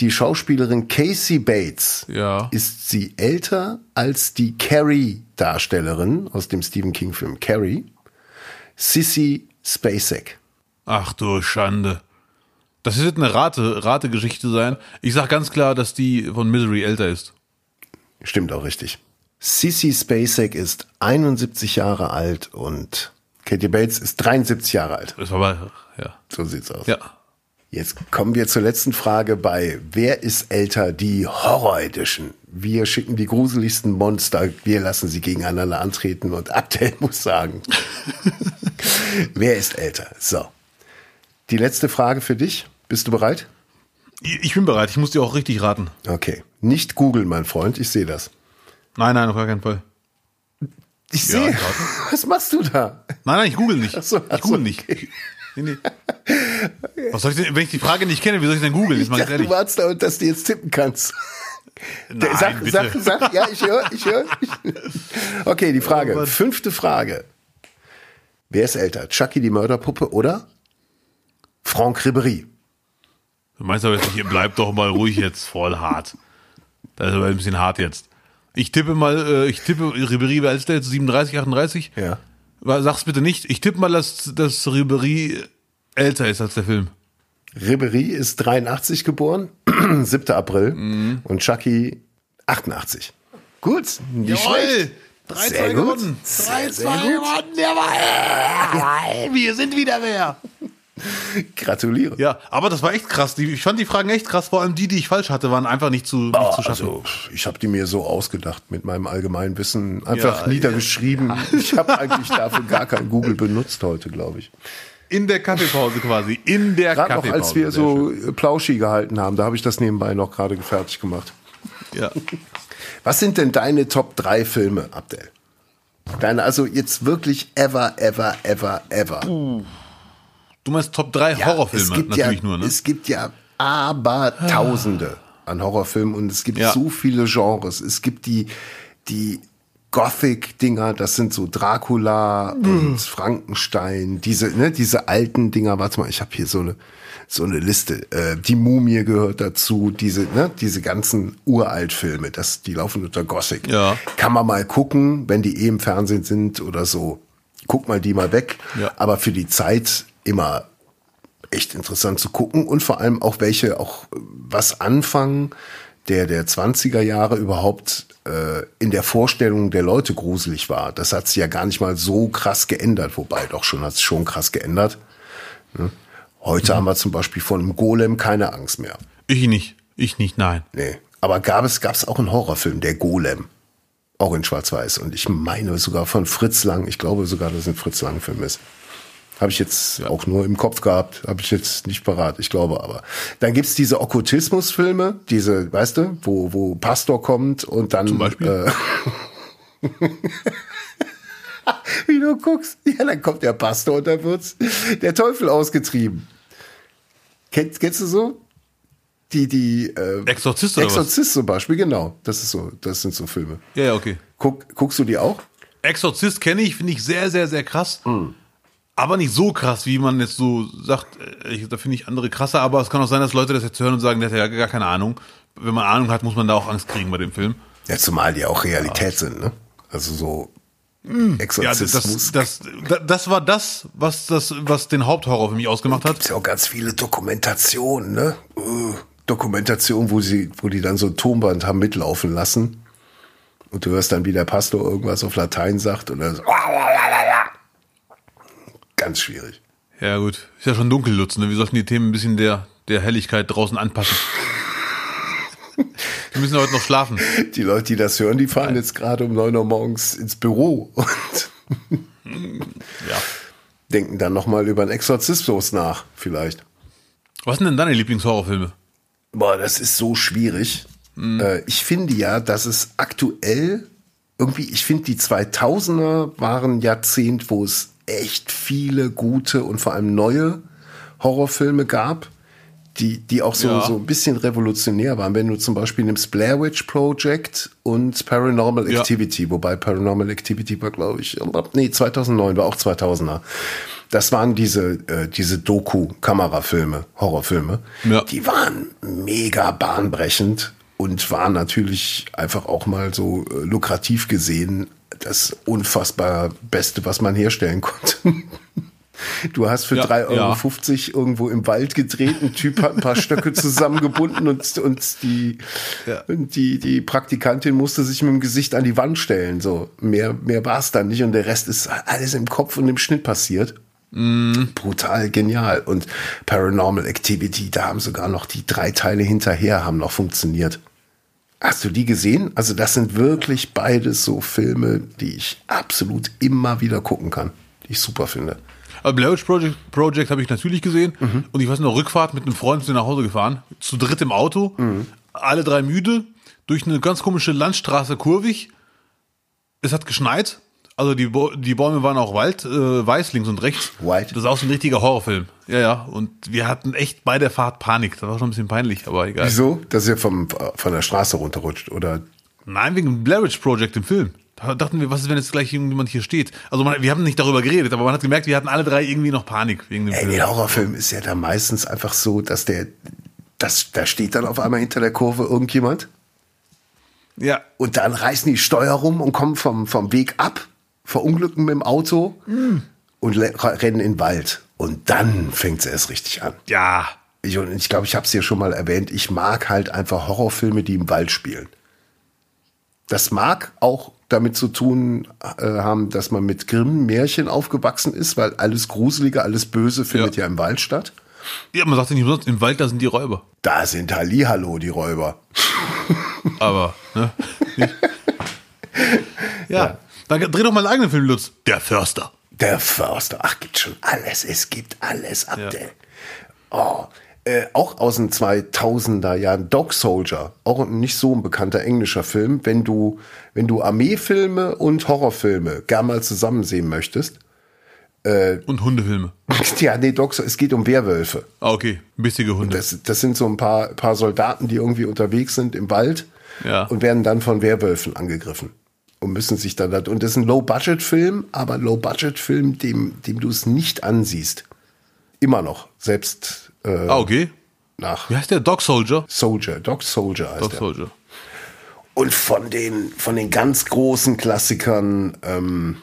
S2: die Schauspielerin Casey Bates.
S1: Ja.
S2: Ist sie älter als die Carrie-Darstellerin aus dem Stephen King-Film Carrie? Sissy Spacek.
S1: Ach du Schande. Das wird eine Rate, Rategeschichte sein. Ich sag ganz klar, dass die von Misery älter ist.
S2: Stimmt auch richtig. Sissy Spacek ist 71 Jahre alt und Katie Bates ist 73 Jahre alt.
S1: Das war ja.
S2: So sieht's aus.
S1: Ja.
S2: Jetzt kommen wir zur letzten Frage bei Wer ist älter? Die Horror Edition. Wir schicken die gruseligsten Monster, wir lassen sie gegeneinander antreten und (laughs) Abdel muss sagen. (laughs) Wer ist älter? So. Die letzte Frage für dich. Bist du bereit?
S1: Ich bin bereit, ich muss dir auch richtig raten.
S2: Okay. Nicht googeln, mein Freund, ich sehe das.
S1: Nein, nein, auf gar keinen Fall.
S2: Ich
S1: Ja,
S2: sehe. (laughs) Was machst du da?
S1: Nein, nein, ich google nicht.
S2: Ach so, ach
S1: ich google
S2: so,
S1: nicht. Nee, nee. Was soll ich denn, wenn ich die Frage nicht kenne, wie soll ich denn googeln?
S2: Ich dachte, du wartest da und dass du jetzt tippen kannst.
S1: Nein,
S2: sag,
S1: bitte.
S2: sag, sag, ja, ich höre, ich höre. Okay, die Frage.
S1: Oh.
S2: Fünfte Frage. Wer ist älter? Chucky die Mörderpuppe oder Franck Ribery?
S1: Du meinst aber jetzt nicht, bleib doch mal ruhig jetzt, voll hart. Das ist aber ein bisschen hart jetzt. Ich tippe mal, äh, ich tippe, Ribery, wer ist der jetzt? 37, 38?
S2: Ja.
S1: Sag's bitte nicht. Ich tippe mal, dass, dass Ribery älter ist als der Film.
S2: Ribery ist 83 geboren, (clears throat) 7. April.
S1: Mhm.
S2: Und Chucky 88. Gut, nicht schlecht.
S1: 3-2
S2: Sehr gut.
S1: gewonnen.
S2: Sehr,
S1: 3-2
S2: sehr gut.
S1: gewonnen. Der war, wir sind wieder wer. (laughs)
S2: Gratuliere.
S1: Ja, aber das war echt krass. Ich fand die Fragen echt krass. Vor allem die, die ich falsch hatte, waren einfach nicht zu, nicht zu schaffen.
S2: Also, ich habe die mir so ausgedacht mit meinem allgemeinen Wissen. Einfach
S1: Ja,
S2: niedergeschrieben. Ich habe eigentlich dafür gar kein Google benutzt heute, glaube ich.
S1: In der Kaffeepause quasi. In der
S2: Gerade noch,
S1: Kaffeepause.
S2: als wir so
S1: schön.
S2: äh, Plauschi gehalten haben, da habe ich das nebenbei noch gerade fertig gemacht.
S1: Ja.
S2: Was sind denn deine Top 3 Filme, Abdel? Deine, also jetzt wirklich ever, ever, ever, ever.
S1: Du meinst Top 3
S2: Ja,
S1: Horrorfilme
S2: es gibt
S1: natürlich
S2: ja,
S1: nur, ne?
S2: Es gibt ja aber Tausende an Horrorfilmen und es gibt
S1: Ja.
S2: so viele Genres. Es gibt die, die Gothic-Dinger, das sind so Dracula und Frankenstein, diese, ne, diese alten Dinger, warte mal, ich habe hier so eine, so eine Liste. Äh, die Mumie gehört dazu, diese, ne, diese ganzen Uraltfilme, das, die laufen unter Gothic.
S1: Ja.
S2: Kann man mal gucken, wenn die eh im Fernsehen sind oder so. Guck mal die mal weg.
S1: Ja.
S2: Aber für die Zeit immer echt interessant zu gucken und vor allem auch welche auch was Anfang der der 20er Jahre überhaupt äh, in der Vorstellung der Leute gruselig war. Das hat sich ja gar nicht mal so krass geändert, wobei doch schon hat es schon krass geändert. Ne? Heute mhm. haben wir zum Beispiel von einem Golem keine Angst mehr.
S1: Ich nicht. Ich nicht, nein.
S2: Nee. Aber gab es, gab es auch einen Horrorfilm, der Golem. Auch in Schwarz-Weiß. Und ich meine sogar von Fritz Lang. Ich glaube sogar, dass es ein Fritz Lang-Film ist. Habe ich jetzt ja. auch nur im Kopf gehabt, habe ich jetzt nicht parat, ich glaube aber. Dann gibt's diese Okkultismus-Filme, diese, weißt du, wo, wo Pastor kommt und dann. Zum Beispiel? Äh, (laughs) Wie du guckst, ja, dann kommt der Pastor und da wird's der Teufel ausgetrieben. Kennst, kennst du so? Die, die,
S1: äh, Exorzist oder
S2: Exorzist was? zum Beispiel, genau. Das ist so, das sind so Filme.
S1: Ja, ja, okay.
S2: Guck, guckst du die auch?
S1: Exorzist kenne ich, finde ich sehr, sehr, sehr krass. Mhm. Aber nicht so krass, wie man jetzt so sagt. Äh, ich, da finde ich andere krasser, aber es kann auch sein, dass Leute das jetzt hören und sagen, der hat ja gar keine Ahnung. Wenn man Ahnung hat, muss man da auch Angst kriegen bei dem Film.
S2: Ja, zumal die auch Realität ja. sind, ne? Also so hm.
S1: Exorzismus. Ja, das, das, das, war das, was das, was den Haupthorror für mich ausgemacht hat.
S2: Gibt ja auch ganz viele Dokumentationen, ne? Uh, Dokumentation, wo sie, wo die dann so ein Tonband haben mitlaufen lassen. Und du hörst dann, wie der Pastor irgendwas auf Latein sagt und dann so, ganz schwierig.
S1: Ja, gut. Ist ja schon dunkel, Lutz, ne? Wir sollten die Themen ein bisschen der, der Helligkeit draußen anpassen. Wir müssen heute noch schlafen.
S2: Die Leute, die das hören, die fahren Nein. jetzt gerade um neun Uhr morgens ins Büro und (laughs) ja. denken dann nochmal über einen Exorzismus nach, vielleicht.
S1: Was sind denn deine Lieblingshorrorfilme?
S2: Boah, das ist so schwierig. Mhm. Äh, ich finde ja, dass es aktuell irgendwie, ich finde, die 2000er waren Jahrzehnt, wo es echt viele gute und vor allem neue Horrorfilme gab die, die auch so, ja. so ein bisschen revolutionär waren. Wenn du zum Beispiel nimmst Blair Witch Project und Paranormal Activity, ja. wobei Paranormal Activity war, glaube ich, nee, 2009 war auch 2000er. Das waren diese, äh, diese Doku-Kamerafilme, Horrorfilme. Ja. Die waren mega bahnbrechend und waren natürlich einfach auch mal so äh, lukrativ gesehen das unfassbar Beste, was man herstellen (laughs) konnte. Du hast für ja, 3,50 Euro ja. irgendwo im Wald gedreht, ein Typ hat ein paar Stöcke zusammengebunden und, und, die, ja. und die, die Praktikantin musste sich mit dem Gesicht an die Wand stellen. So, mehr, mehr war es dann nicht und der Rest ist alles im Kopf und im Schnitt passiert. Mm. Brutal genial. Und Paranormal Activity, da haben sogar noch die drei Teile hinterher haben noch funktioniert. Hast du die gesehen? Also das sind wirklich beides so Filme, die ich absolut immer wieder gucken kann, die ich super finde.
S1: Aber Blair Witch Project, Project habe ich natürlich gesehen. Mhm. Und ich weiß noch, Rückfahrt mit einem Freund sind nach Hause gefahren. Zu dritt im Auto. Mhm. Alle drei müde. Durch eine ganz komische Landstraße kurvig. Es hat geschneit. Also die, die Bäume waren auch Wald, äh, weiß links und rechts.
S2: White.
S1: Das ist auch so ein richtiger Horrorfilm. Ja, ja. Und wir hatten echt bei der Fahrt Panik. Das war schon ein bisschen peinlich, aber egal.
S2: Wieso? Dass ihr vom, von der Straße runterrutscht, oder?
S1: Nein, wegen Blair Witch Project im Film. Da dachten wir, was ist, wenn jetzt gleich irgendjemand hier steht? Also man, wir haben nicht darüber geredet, aber man hat gemerkt, wir hatten alle drei irgendwie noch Panik wegen dem
S2: Ey,
S1: Film.
S2: Der Horrorfilm ist ja da meistens einfach so, dass der, das, da steht dann auf einmal hinter der Kurve irgendjemand.
S1: Ja.
S2: Und dann reißen die Steuer rum und kommen vom, vom Weg ab, verunglücken mit dem Auto mm. und rennen in den Wald. Und dann fängt es erst richtig an.
S1: Ja.
S2: Ich, und ich glaube, ich habe es dir schon mal erwähnt, ich mag halt einfach Horrorfilme, die im Wald spielen. Das mag auch damit zu tun äh, haben, dass man mit Grimm-Märchen aufgewachsen ist, weil alles Gruselige, alles Böse findet ja, ja im Wald statt.
S1: Ja, man sagt ja nicht umsonst, im Wald, da sind die Räuber.
S2: Da sind Hallihallo, die Räuber.
S1: Aber, ne? (laughs) ja. ja. Dann dreh doch mal einen eigenen Film, Lutz. Der Förster.
S2: Der Förster. Ach, gibt schon alles. Es gibt alles, Abdel. Ja. Oh, äh, auch aus den 2000er Jahren, Dog Soldier, auch ein nicht so ein bekannter englischer Film. Wenn du, wenn du Armeefilme und Horrorfilme gern mal zusammen sehen möchtest.
S1: Äh, und Hundefilme. (laughs)
S2: Ja, nee, Dog, es geht um Werwölfe.
S1: Ah, okay. Bissige Hunde.
S2: Das, das sind so ein paar, paar Soldaten, die irgendwie unterwegs sind im Wald
S1: ja.
S2: und werden dann von Werwölfen angegriffen und müssen sich dann und das ist ein Low-Budget-Film, aber ein Low-Budget-Film, dem, dem du es nicht ansiehst. Immer noch, selbst
S1: äh, ah, okay.
S2: Nach
S1: Wie heißt der? Dog Soldier?
S2: Soldier, Dog Soldier heißt
S1: Dog
S2: der.
S1: Soldier.
S2: Und von den, von den ganz großen Klassikern, ähm,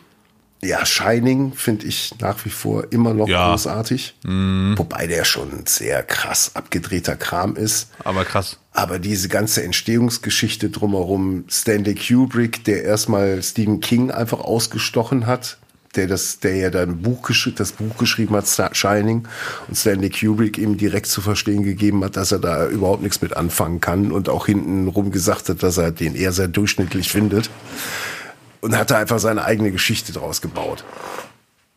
S2: Ja, Shining finde ich nach wie vor immer noch
S1: Ja.
S2: großartig. Wobei der schon sehr krass abgedrehter Kram ist.
S1: Aber krass.
S2: Aber diese ganze Entstehungsgeschichte drumherum, Stanley Kubrick, der erstmal Stephen King einfach ausgestochen hat, der das, der ja dann Buch geschri- das Buch geschrieben hat, Shining, und Stanley Kubrick ihm direkt zu verstehen gegeben hat, dass er da überhaupt nichts mit anfangen kann und auch hintenrum gesagt hat, dass er den eher sehr durchschnittlich findet. Und hat da einfach seine eigene Geschichte draus gebaut.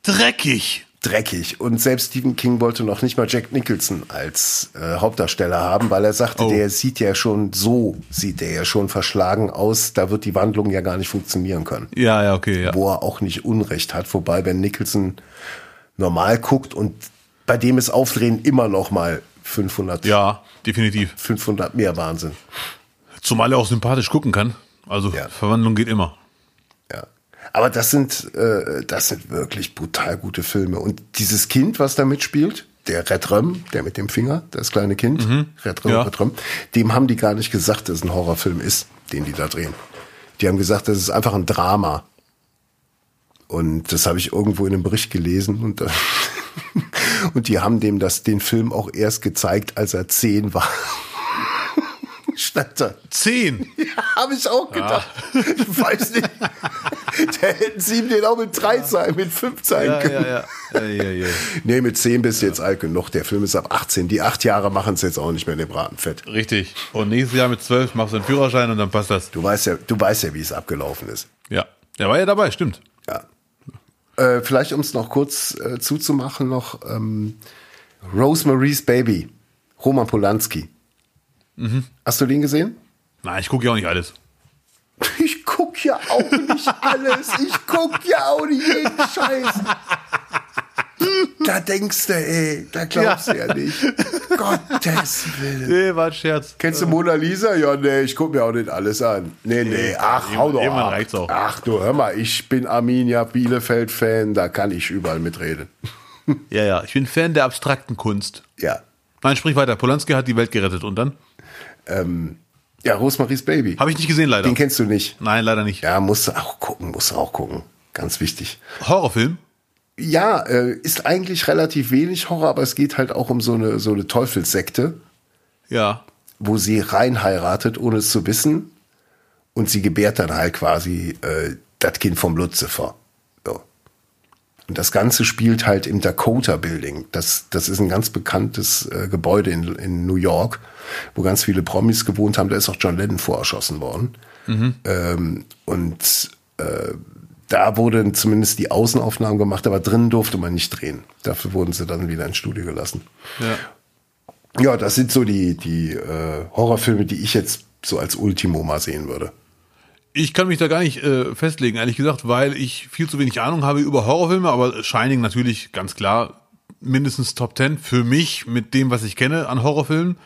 S1: Dreckig.
S2: Dreckig. Und selbst Stephen King wollte noch nicht mal Jack Nicholson als äh, Hauptdarsteller haben, weil er sagte,
S1: Oh.
S2: der sieht ja schon so, sieht der ja schon verschlagen aus, da wird die Wandlung ja gar nicht funktionieren können.
S1: Ja, ja, okay, ja.
S2: Wo er auch nicht Unrecht hat. Wobei, wenn Nicholson normal guckt und bei dem ist Aufdrehen immer noch mal 500,
S1: Ja, definitiv.
S2: 500 mehr Wahnsinn.
S1: Zumal er auch sympathisch gucken kann. Also
S2: Ja.
S1: Verwandlung geht immer.
S2: Aber das sind, äh, das sind wirklich brutal gute Filme. Und dieses Kind, was da mitspielt, der Red Röm, der mit dem Finger, das kleine Kind, Red Röm,
S1: Ja.
S2: Red Röm, dem haben die gar nicht gesagt, dass es ein Horrorfilm ist, den die da drehen. Die haben gesagt, das ist einfach ein Drama. Und das habe ich irgendwo in einem Bericht gelesen und, äh, (laughs) und die haben dem das, den Film auch erst gezeigt, als er zehn war. Da.
S1: Zehn. (laughs)
S2: Habe ich auch gedacht. Ich weiß nicht. Da hätten sie ihm den auch mit drei sein, mit fünf sein
S1: Ja,
S2: können.
S1: ja, ja. ja, ja, ja.
S2: Nee, mit zehn bist du jetzt alt genug. Der Film ist ab 18. Die acht Jahre machen es jetzt auch nicht mehr in dem Bratenfett.
S1: Richtig. Und nächstes Jahr mit zwölf machst du einen Führerschein und dann passt das.
S2: Du weißt ja, du weißt ja, wie es abgelaufen ist.
S1: Ja. Der war ja dabei, stimmt.
S2: Ja. Äh, vielleicht, um es noch kurz äh, zuzumachen, noch ähm, Rosemary's Baby, Roman Polanski.
S1: Mhm.
S2: Hast du den gesehen?
S1: Nein, ich gucke ja auch nicht alles. (laughs)
S2: Ich guck ja auch nicht alles. Ich guck ja auch nicht jeden Scheiß. Da denkst du, ey, da glaubst du ja nicht. Gottes Willen.
S1: Nee, war ein Scherz.
S2: Kennst du Mona Lisa? Ja, nee, ich guck mir auch nicht alles an. Nee, nee, ach, hau doch ab.
S1: reicht's auch.
S2: Ach du, hör mal, ich bin Arminia Bielefeld-Fan, da kann ich überall mitreden.
S1: Ja, ja. Ich bin Fan der abstrakten Kunst.
S2: Ja.
S1: Nein, sprich weiter. Polanski hat die Welt gerettet. Und dann?
S2: Ja, Rosemaries Baby.
S1: Habe ich nicht gesehen, leider.
S2: Den kennst du nicht.
S1: Nein, leider nicht.
S2: Ja, musst du auch gucken, musst du auch gucken. Ganz wichtig.
S1: Horrorfilm?
S2: Ja, äh, ist eigentlich relativ wenig Horror, aber es geht halt auch um so eine, so eine Teufelssekte,
S1: Ja.
S2: wo sie rein heiratet, ohne es zu wissen. Und sie gebärt dann halt quasi äh, das Kind vom Lucifer. Und das Ganze spielt halt im Dakota Building. Das, das ist ein ganz bekanntes äh, Gebäude in, in New York, wo ganz viele Promis gewohnt haben. Da ist auch John Lennon vorerschossen worden. Ähm, und äh, da wurden zumindest die Außenaufnahmen gemacht, aber drinnen durfte man nicht drehen. Dafür wurden sie dann wieder ins Studio gelassen.
S1: Ja.
S2: Ja, das sind so die, die äh, Horrorfilme, die ich jetzt so als Ultimo mal sehen würde.
S1: Ich kann mich da gar nicht äh, festlegen, ehrlich gesagt, weil ich viel zu wenig Ahnung habe über Horrorfilme, aber Shining natürlich ganz klar mindestens Top 10 für mich mit dem, was ich kenne an Horrorfilmen.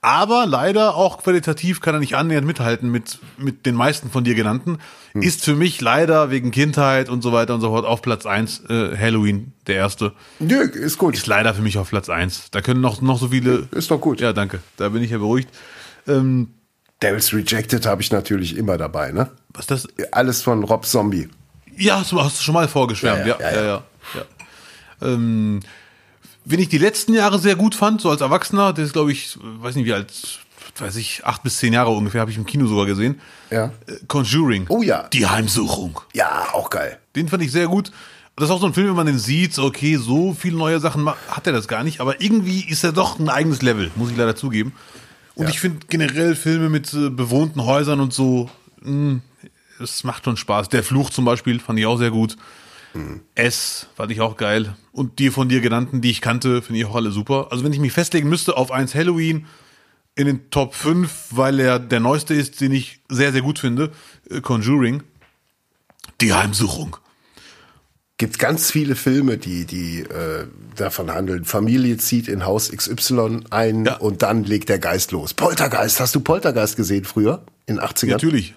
S1: Aber leider auch qualitativ kann er nicht annähernd mithalten mit, mit den meisten von dir genannten. Ist für mich leider wegen Kindheit und so weiter und so fort auf Platz 1 äh, Halloween, der erste.
S2: Nö, ist gut.
S1: Ist leider für mich auf Platz 1. Da können noch, noch so viele.
S2: Ist doch gut.
S1: Ja, danke. Da bin ich ja beruhigt. Ähm,
S2: Devil's Rejected habe ich natürlich immer dabei, ne?
S1: was ist das?
S2: Alles von Rob Zombie.
S1: Ja, hast du schon mal vorgeschwärmt. Ja,
S2: Ja,
S1: ja,
S2: ja,
S1: ja.
S2: ja.
S1: Ähm, wen ich die letzten Jahre sehr gut fand, so als Erwachsener, das ist, glaube ich, weiß nicht wie alt, weiß ich, acht bis zehn Jahre ungefähr, habe ich im Kino sogar gesehen.
S2: Ja.
S1: Äh, Conjuring.
S2: Oh ja.
S1: Die Heimsuchung.
S2: Ja, auch geil.
S1: Den fand ich sehr gut. Das ist auch so ein Film, wenn man den sieht, okay, so viele neue Sachen hat er das gar nicht, aber irgendwie ist er doch ein eigenes Level, muss ich leider zugeben. Und
S2: Ja.
S1: ich finde generell Filme mit äh, bewohnten Häusern und so, mh, es macht schon Spaß. Der Fluch zum Beispiel fand ich auch sehr gut. S fand ich auch geil. Und die von dir genannten, die ich kannte, finde ich auch alle super. Also wenn ich mich festlegen müsste auf eins Halloween in den Top 5, weil er der neueste ist, den ich sehr, sehr gut finde, äh, Conjuring, die Heimsuchung.
S2: Gibt ganz viele Filme, die, die äh, davon handeln. Familie zieht in Haus XY ein
S1: Ja.
S2: und dann legt der Geist los. Poltergeist, hast du Poltergeist gesehen früher? In 80ern?
S1: Natürlich.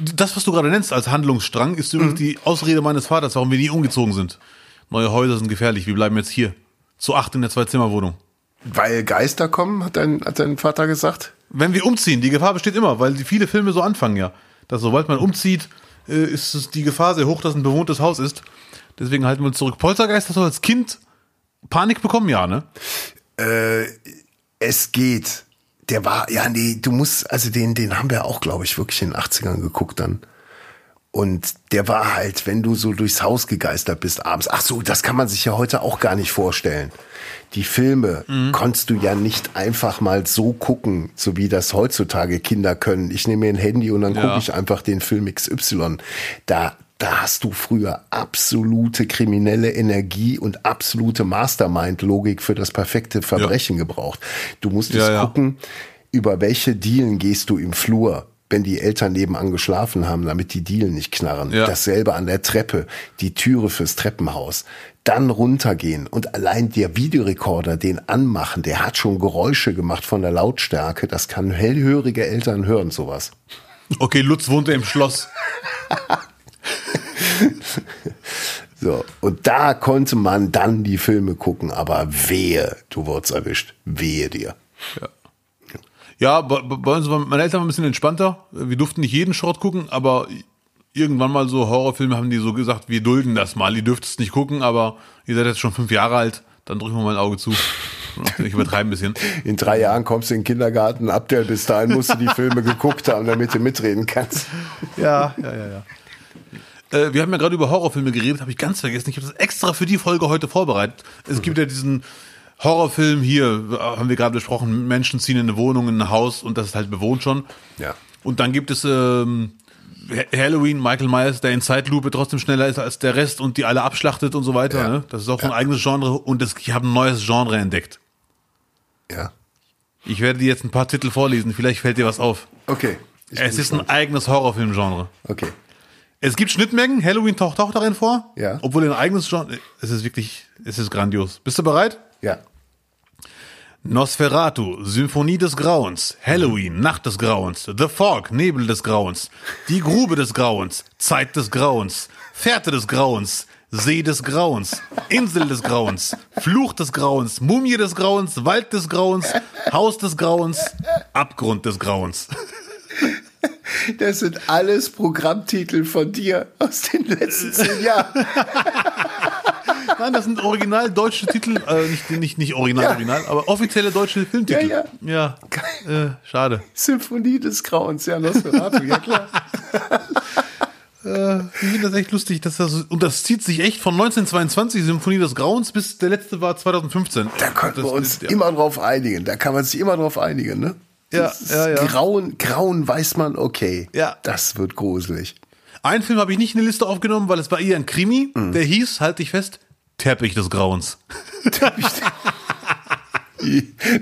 S1: Das, was du gerade nennst als Handlungsstrang, ist übrigens die Ausrede meines Vaters, warum wir nie umgezogen sind. Neue Häuser sind gefährlich, wir bleiben jetzt hier. Zu acht in der Zwei-Zimmer-Wohnung.
S2: Weil Geister kommen, hat dein, hat dein Vater gesagt?
S1: Wenn wir umziehen, die Gefahr besteht immer, weil die viele Filme so anfangen ja. Dass sobald man umzieht, äh, ist es die Gefahr sehr hoch, dass ein bewohntes Haus ist. Deswegen halten wir uns zurück. Poltergeist, hast du als Kind Panik bekommen? Ja, ne?
S2: Äh, es geht. Der war, ja, nee, du musst, also den, den haben wir auch, glaube ich, wirklich in den 80ern geguckt dann. Und der war halt, wenn du so durchs Haus gegeistert bist abends. Ach so, das kann man sich ja heute auch gar nicht vorstellen. Die Filme mhm. konntest du ja nicht einfach mal so gucken, so wie das heutzutage Kinder können. Ich nehme mir ein Handy und dann ja. gucke ich einfach den Film XY. Da, da hast du früher absolute kriminelle Energie und absolute Mastermind-Logik für das perfekte Verbrechen ja. gebraucht. Du musstest ja, gucken, über welche Dielen gehst du im Flur wenn die Eltern nebenan geschlafen haben, damit die Dielen nicht knarren. Ja. Dasselbe an der Treppe, die Türe fürs Treppenhaus. Dann runtergehen und allein der Videorekorder, den anmachen, der hat schon Geräusche gemacht von der Lautstärke. Das kann hellhörige Eltern hören, sowas.
S1: Okay, Lutz wohnte im Schloss. (laughs) (laughs)
S2: so, und da konnte man dann die Filme gucken, aber wehe, du wurdest erwischt. Wehe dir.
S1: Ja. Ja, bei, bei uns waren meine Eltern ein bisschen entspannter. Wir durften nicht jeden Schrott gucken, aber irgendwann mal so Horrorfilme haben die so gesagt, wir dulden das mal. Ihr dürft es nicht gucken, aber ihr seid jetzt schon fünf Jahre alt, dann drücken wir mal ein Auge zu. (laughs) Ich übertreibe ein bisschen.
S2: In drei Jahren kommst du in den Kindergarten, ab der bis dahin musst du die Filme (laughs) geguckt haben, damit du mitreden kannst.
S1: Ja, ja, ja, ja. Äh, wir haben ja gerade über Horrorfilme geredet, habe ich ganz vergessen. Ich habe das extra für die Folge heute vorbereitet. Es mhm. gibt ja diesen Horrorfilm hier, haben wir gerade besprochen, Menschen ziehen in eine Wohnung, in ein Haus und das ist halt bewohnt schon.
S2: Ja.
S1: Und dann gibt es ähm, Halloween, Michael Myers, der in Zeitlupe trotzdem schneller ist als der Rest und die alle abschlachtet und so weiter. Ja. Ne? Das ist auch ja. ein eigenes Genre und das, ich habe ein neues Genre entdeckt.
S2: Ja.
S1: Ich werde dir jetzt ein paar Titel vorlesen, vielleicht fällt dir was auf.
S2: Okay.
S1: Es ist ein eigenes Horrorfilm-Genre.
S2: Okay.
S1: Es gibt Schnittmengen, Halloween taucht auch darin vor.
S2: Ja.
S1: Obwohl ein eigenes Genre. Es ist wirklich, es ist grandios. Bist du bereit?
S2: Ja.
S1: Nosferatu, Symphonie des Grauens, Halloween, Nacht des Grauens, The Fog, Nebel des Grauens, Die Grube des Grauens, Zeit des Grauens, Fährte des Grauens, See des Grauens, Insel des Grauens, Fluch des Grauens, Mumie des Grauens, Wald des Grauens, Haus des Grauens, Abgrund des Grauens.
S2: Das sind alles Programmtitel von dir aus den letzten zehn Jahren. (laughs)
S1: Nein, das sind original deutsche Titel, äh, nicht, nicht, nicht original, ja. original, aber offizielle deutsche Filmtitel. Ja, ja. Ja, äh, schade.
S2: Symphonie des Grauens, ja, Nosferatu, ja klar. (laughs)
S1: Äh, ich finde das echt lustig, dass das, und das zieht sich echt von 1922, Symphonie des Grauens, bis der letzte war 2015.
S2: Da konnten das, wir uns ja. immer drauf einigen, da kann man sich immer drauf einigen, ne?
S1: Ja, ja, ja.
S2: Grauen, Grauen weiß man, okay,
S1: ja.
S2: das wird gruselig.
S1: Einen Film habe ich nicht in die Liste aufgenommen, weil es war eher ein Krimi, mhm. der hieß, halt dich fest, Teppich des Grauens. (laughs) Teppich.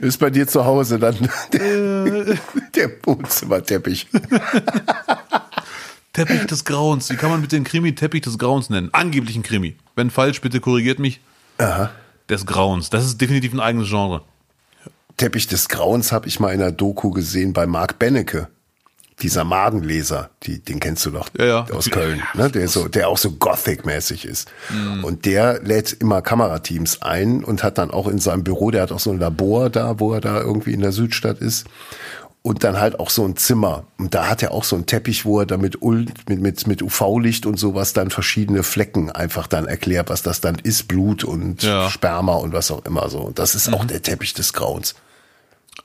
S2: ist bei dir zu Hause dann (laughs) der, der Wohnzimmerteppich. (laughs)
S1: Teppich des Grauens. Wie kann man mit dem Krimi Teppich des Grauens nennen? Angeblichen Krimi. Wenn falsch, bitte korrigiert mich.
S2: Aha.
S1: Des Grauens. Das ist definitiv ein eigenes Genre.
S2: Teppich des Grauens habe ich mal in einer Doku gesehen bei Mark Bennecke dieser Madenleser, die, den kennst du doch
S1: ja, ja.
S2: aus Köln, ne? der so, der auch so Gothic-mäßig ist. Mhm. Und der lädt immer Kamerateams ein und hat dann auch in seinem Büro, der hat auch so ein Labor da, wo er da irgendwie in der Südstadt ist. Und dann halt auch so ein Zimmer. Und da hat er auch so einen Teppich, wo er damit mit, mit, mit UV-Licht und sowas dann verschiedene Flecken einfach dann erklärt, was das dann ist, Blut und ja. Sperma und was auch immer so. Und das ist mhm. auch der Teppich des Grauens.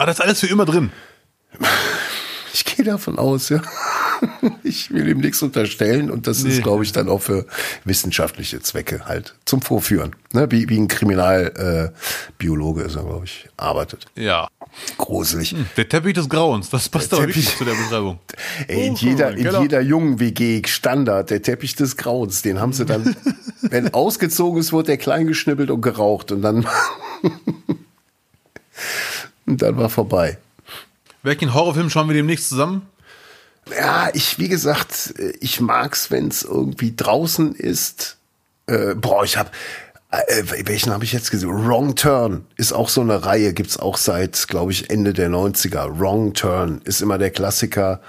S1: Ah, das ist alles für immer drin. (laughs)
S2: Ich gehe davon aus, ja. (laughs) Ich will ihm nichts unterstellen und das nee. ist, glaube ich, dann auch für wissenschaftliche Zwecke halt zum Vorführen. Ne? Wie, wie ein Kriminalbiologe äh, ist er, glaube ich, arbeitet.
S1: Ja.
S2: Gruselig. Hm,
S1: der Teppich des Grauens, das passt der aber Teppich, wirklich zu der Beschreibung. (laughs)
S2: Ey, in jeder, in genau. jeder jungen WG Standard, der Teppich des Grauens, den haben sie dann, wenn ausgezogen ist, wird der klein geschnippelt und geraucht und dann, und dann war vorbei.
S1: Welchen Horrorfilm schauen wir demnächst zusammen?
S2: Ja, ich, wie gesagt, ich mag's, wenn's irgendwie draußen ist. Äh, boah, ich hab, äh, welchen habe ich jetzt gesehen? Wrong Turn ist auch so eine Reihe, gibt's auch seit, glaube ich, Ende der 90er. Wrong Turn ist immer der Klassiker.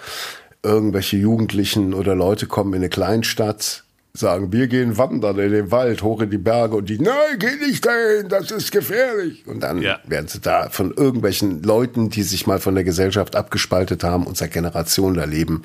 S2: Irgendwelche Jugendlichen oder Leute kommen in eine Kleinstadt, sagen, wir gehen wandern in den Wald, hoch in die Berge und die, nein, geh nicht dahin, das ist gefährlich. Und dann ja. werden sie da von irgendwelchen Leuten, die sich mal von der Gesellschaft abgespaltet haben und seit Generationen da leben,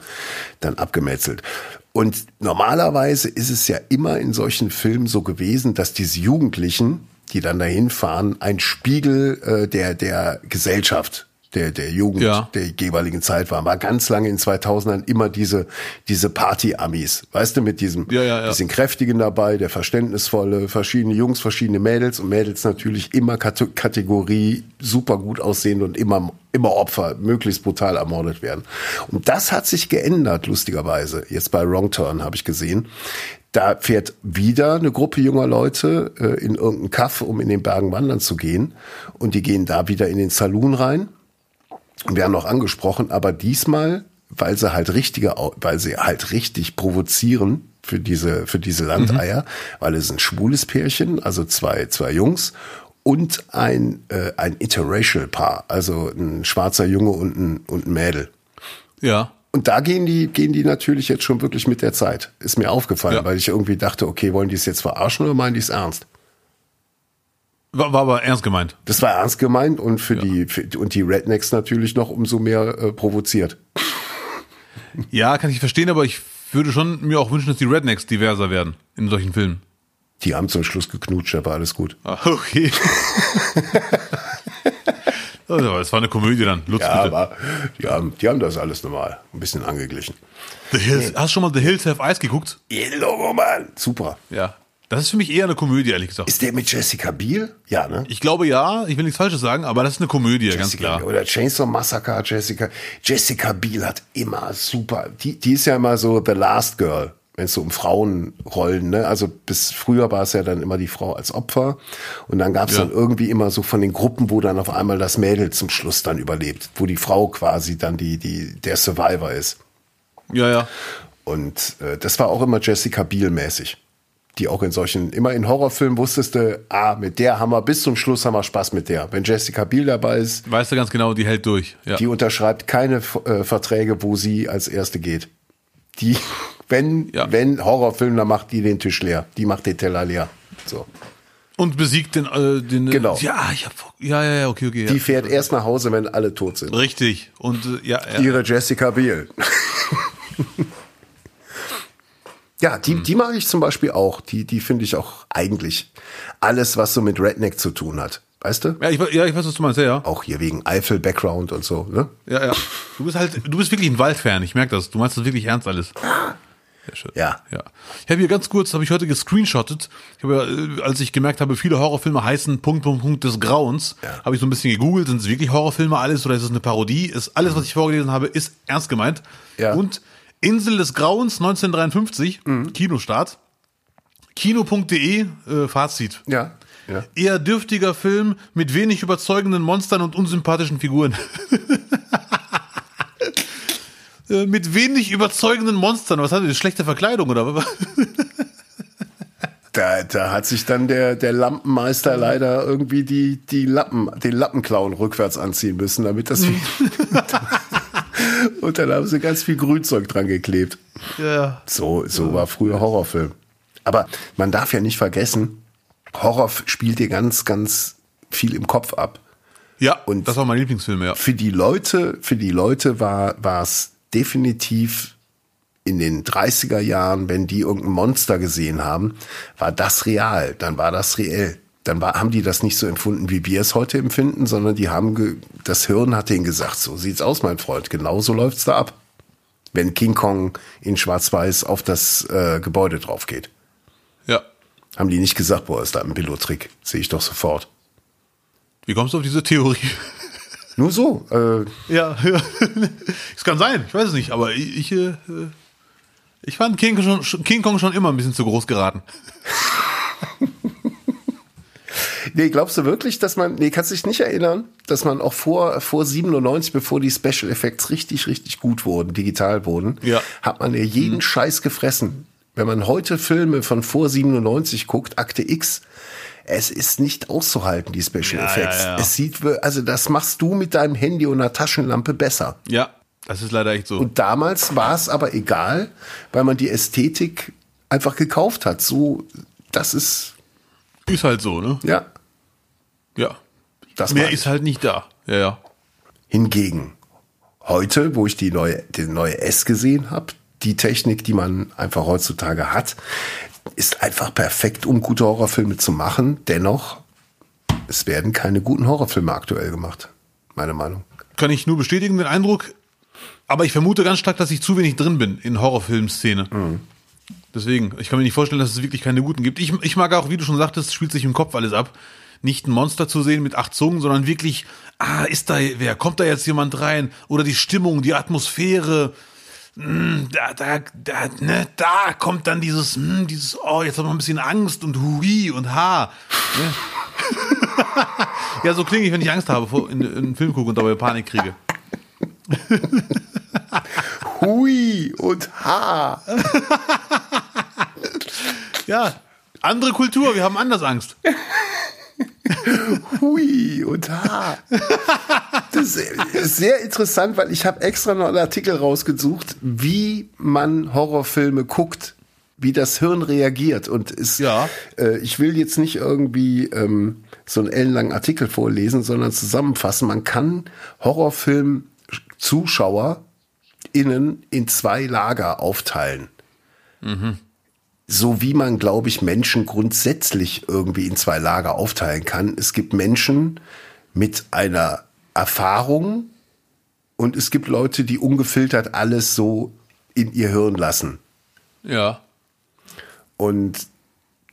S2: dann abgemetzelt. Und normalerweise ist es ja immer in solchen Filmen so gewesen, dass diese Jugendlichen, die dann dahin fahren, ein Spiegel äh, der, der Gesellschaft der, der Jugend
S1: Ja.
S2: der jeweiligen Zeit waren. War ganz lange in 2000ern immer diese, diese Party-Amis. Weißt du, mit diesem
S1: Ja, ja, ja.
S2: bisschen kräftigen dabei, der verständnisvolle, verschiedene Jungs, verschiedene Mädels und Mädels natürlich immer Kate Kategorie super gut aussehend und immer, immer Opfer, möglichst brutal ermordet werden. Und das hat sich geändert, lustigerweise. Jetzt bei Wrong Turn habe ich gesehen. Da fährt wieder eine Gruppe junger Leute äh, in irgendeinen Kaff, um in den Bergen wandern zu gehen. Und die gehen da wieder in den Saloon rein wir haben noch angesprochen, aber diesmal, weil sie halt richtige, weil sie halt richtig provozieren für diese, für diese Landeier, weil es ein schwules Pärchen, also zwei, zwei Jungs und ein, äh, ein interracial Paar, also ein schwarzer Junge und ein, und ein Mädel.
S1: Ja.
S2: Und da gehen die, gehen die natürlich jetzt schon wirklich mit der Zeit. Ist mir aufgefallen,
S1: Ja.
S2: weil ich irgendwie dachte, okay, wollen die es jetzt verarschen oder meinen die es ernst?
S1: War, war aber ernst gemeint.
S2: Das war ernst gemeint und für die, für, und die Rednecks natürlich noch umso mehr äh, provoziert.
S1: Ja, kann ich verstehen, aber ich würde schon mir auch wünschen, dass die Rednecks diverser werden in solchen Filmen.
S2: Die haben zum Schluss geknutscht, war alles gut.
S1: Ah, okay. (laughs) Also, Es war eine Komödie dann. Lutz,
S2: Ja,
S1: bitte.
S2: aber die haben, die haben das alles normal. Ein bisschen angeglichen.
S1: The Hills, Hast du schon mal The Hills Have Eyes geguckt?
S2: Logo, Mann. Super.
S1: Ja. Das ist für mich eher eine Komödie, ehrlich gesagt.
S2: Ist der mit Jessica Biel? Ja, ne?
S1: Ich glaube ja, ich will nichts Falsches sagen, aber das ist eine Komödie, ganz
S2: Jessica
S1: klar.
S2: Oder Chainsaw Massacre Jessica. Jessica Biel hat immer super. Die, die ist ja immer so The Last Girl, wenn es so um Frauenrollen, ne? Also bis früher war es ja dann immer die Frau als Opfer. Und dann gab es
S1: Ja.
S2: dann irgendwie immer so von den Gruppen, wo dann auf einmal das Mädel zum Schluss dann überlebt, wo die Frau quasi dann die, die, der Survivor ist.
S1: Ja, ja.
S2: Und äh, das war auch immer Jessica Biel mäßig. Die auch in solchen, immer in Horrorfilmen wusstest du, ah, mit der haben wir bis zum Schluss haben wir Spaß mit der. Wenn Jessica Biel dabei ist,
S1: Weißt du ganz genau, die hält durch. Ja.
S2: die unterschreibt keine äh, Verträge, wo sie als erste geht. Die, (laughs) wenn,
S1: Ja.
S2: wenn Horrorfilm, dann macht die den Tisch leer. Die macht den Teller leer. So.
S1: Und besiegt den, äh, den.
S2: Genau.
S1: Ja, ich hab, ja, ja, ja, okay, okay. Ja.
S2: Die fährt erst nach Hause, wenn alle tot sind.
S1: Richtig. Und äh, ja, ja.
S2: Ihre Jessica Biel. (laughs) ja, die,
S1: Hm.
S2: die mag ich zum Beispiel auch. Die, die finde ich auch eigentlich alles, was so mit Redneck zu tun hat. Weißt du?
S1: Ja, ich, ja, ich weiß, was du meinst, ja, ja.
S2: Auch hier wegen Eifel-Background und so, ne?
S1: Ja, ja. Du bist halt, du bist wirklich ein Waldfan, ich merke das. Du meinst das wirklich ernst alles. Sehr schön.
S2: Ja.
S1: Ja. Ich habe hier ganz kurz, habe ich heute gescreenshottet. Ich habe, ja, äh, als ich gemerkt habe, viele Horrorfilme heißen Punkt, Punkt, Punkt des Grauens,
S2: Ja.
S1: habe ich so ein bisschen gegoogelt, sind es wirklich Horrorfilme alles oder ist es eine Parodie? Ist alles, was ich vorgelesen habe, ist ernst gemeint.
S2: Ja.
S1: Und Insel des Grauens 1953,
S2: Mhm.
S1: Kinostart. Kino.de, äh, Fazit.
S2: Ja. ja.
S1: Eher dürftiger Film mit wenig überzeugenden Monstern und unsympathischen Figuren. (laughs) Äh, mit wenig überzeugenden Monstern. Was hat das? Schlechte Verkleidung oder was?
S2: Da, da hat sich dann der, der Lampenmeister leider irgendwie die, die Lappen, den Lappenklauen rückwärts anziehen müssen, damit das. (laughs) Und dann haben sie ganz viel Grünzeug dran geklebt.
S1: Ja.
S2: So, so war früher Horrorfilm. Aber man darf ja nicht vergessen, Horror spielt dir ganz, ganz viel im Kopf ab.
S1: Ja,
S2: Und-
S1: das war mein Lieblingsfilm, ja.
S2: Für die Leute, für die Leute war, war es definitiv in den 30er Jahren, wenn die irgendein Monster gesehen haben, war das real, dann war das reell. Dann war, haben die das nicht so empfunden, wie wir es heute empfinden, sondern die haben, das Hirn hat denen gesagt, so sieht's aus, mein Freund, genau so läuft's da ab. Wenn King Kong in Schwarz-Weiß auf das äh, Gebäude drauf geht.
S1: Ja.
S2: Haben die nicht gesagt, boah, ist da ein Billo-Trick. Sehe ich doch sofort.
S1: Wie kommst du auf diese Theorie?
S2: Nur so. Äh,
S1: Ja. (laughs) Es kann sein, ich weiß es nicht, aber ich, ich, äh, ich fand King schon, King Kong schon immer ein bisschen zu groß geraten. (laughs)
S2: Nee, glaubst du wirklich, dass man, nee, kannst dich nicht erinnern, dass man auch vor, vor 97, bevor die Special Effects richtig, richtig gut wurden, digital wurden,
S1: Ja.
S2: hat man ja jeden
S1: Mhm.
S2: Scheiß gefressen. Wenn man heute Filme von vor 97 guckt, Akte X, es ist nicht auszuhalten, die Special
S1: Ja,
S2: Effects.
S1: ja.
S2: Es sieht, also das machst du mit deinem Handy und einer Taschenlampe besser.
S1: Ja, das ist leider echt so.
S2: Und damals war es aber egal, weil man die Ästhetik einfach gekauft hat. So, das ist,
S1: ist halt so, ne?
S2: ja,
S1: Ja.
S2: das
S1: Mehr ist halt nicht da. Ja, ja.
S2: Hingegen, heute, wo ich die neue, die neue S gesehen habe, die Technik, die man einfach heutzutage hat, ist einfach perfekt, um gute Horrorfilme zu machen. Dennoch, es werden keine guten Horrorfilme aktuell gemacht. Meine Meinung.
S1: Kann ich nur bestätigen, den Eindruck. Aber ich vermute ganz stark, dass ich zu wenig drin bin in Horrorfilmszene. Mhm. Deswegen, ich kann mir nicht vorstellen, dass es wirklich keine guten gibt. Ich, ich mag auch, wie du schon sagtest, spielt sich im Kopf alles ab. Nicht ein Monster zu sehen mit acht Zungen, sondern wirklich, ah, ist da wer? Kommt da jetzt jemand rein? Oder die Stimmung, die Atmosphäre, hm, da, da, da, ne, da kommt dann dieses, hm, dieses, oh, jetzt haben wir ein bisschen Angst und Hui und Ha. Ne? (laughs) ja, so klinge ich, wenn ich Angst habe, vor, in, in einen Film gucke und dabei Panik kriege. (laughs)
S2: Hui und Ha. (laughs)
S1: ja, andere Kultur, wir haben anders Angst. (laughs)
S2: Hui und Ha. Das ist sehr interessant, weil ich habe extra noch einen Artikel rausgesucht, wie man Horrorfilme guckt, wie das Hirn reagiert. Und es, ja. Äh, ich will jetzt nicht irgendwie ähm, so einen ellenlangen Artikel vorlesen, sondern zusammenfassen. Man kann Horrorfilm-Zuschauer innen in zwei Lager aufteilen. Mhm so wie man, glaube ich, Menschen grundsätzlich irgendwie in zwei Lager aufteilen kann. Es gibt Menschen mit einer Erfahrung und es gibt Leute, die ungefiltert alles so in ihr Hirn lassen.
S1: Ja.
S2: Und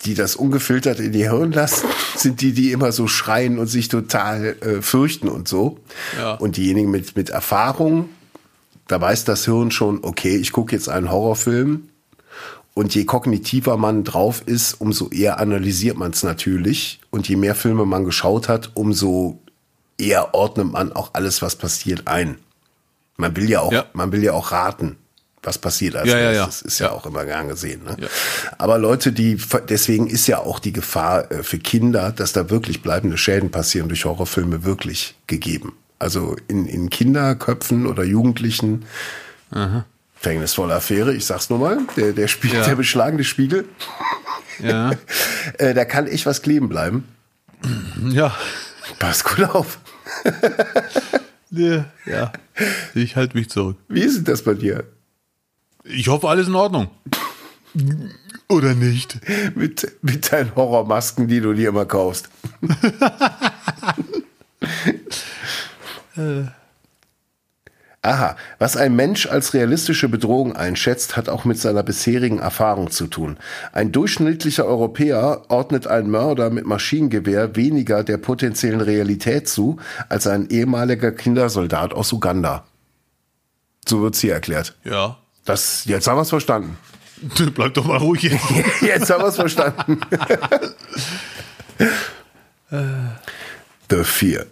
S2: die das ungefiltert in ihr Hirn lassen, (laughs) sind die, die immer so schreien und sich total äh, fürchten und so. Ja. Und diejenigen mit, mit Erfahrung, da weiß das Hirn schon, okay, ich gucke jetzt einen Horrorfilm, und je kognitiver man drauf ist, umso eher analysiert man es natürlich. Und je mehr Filme man geschaut hat, umso eher ordnet man auch alles, was passiert, ein. Man will ja auch, ja. man will ja auch raten, was passiert als
S1: ja, ja, ja.
S2: Das ist ja, auch immer gern gesehen. Ne? Aber Leute, die, deswegen ist ja auch die Gefahr äh, für Kinder, dass da wirklich bleibende Schäden passieren durch Horrorfilme wirklich gegeben. Also in, in Kinderköpfen oder Jugendlichen. Aha verhängnisvolle Affäre, ich sag's nur mal, der, der, Spiegel, ja. der beschlagene Spiegel.
S1: Ja. (laughs)
S2: äh, da kann echt was kleben bleiben.
S1: Ja.
S2: Pass gut auf. (laughs)
S1: ja, ja. Ich halte mich zurück.
S2: Wie ist denn das bei dir?
S1: Ich hoffe, alles in Ordnung. Oder nicht?
S2: Mit, mit deinen Horrormasken, die du dir immer kaufst. (laughs) äh. Aha, was ein Mensch als realistische Bedrohung einschätzt, hat auch mit seiner bisherigen Erfahrung zu tun. Ein durchschnittlicher Europäer ordnet einen Mörder mit Maschinengewehr weniger der potenziellen Realität zu, als ein ehemaliger Kindersoldat aus Uganda. So wird's hier erklärt.
S1: Ja.
S2: Das, jetzt haben wir's verstanden. (laughs)
S1: Bleib doch mal ruhig jetzt. (laughs)
S2: jetzt haben wir's verstanden. (laughs) The Fear.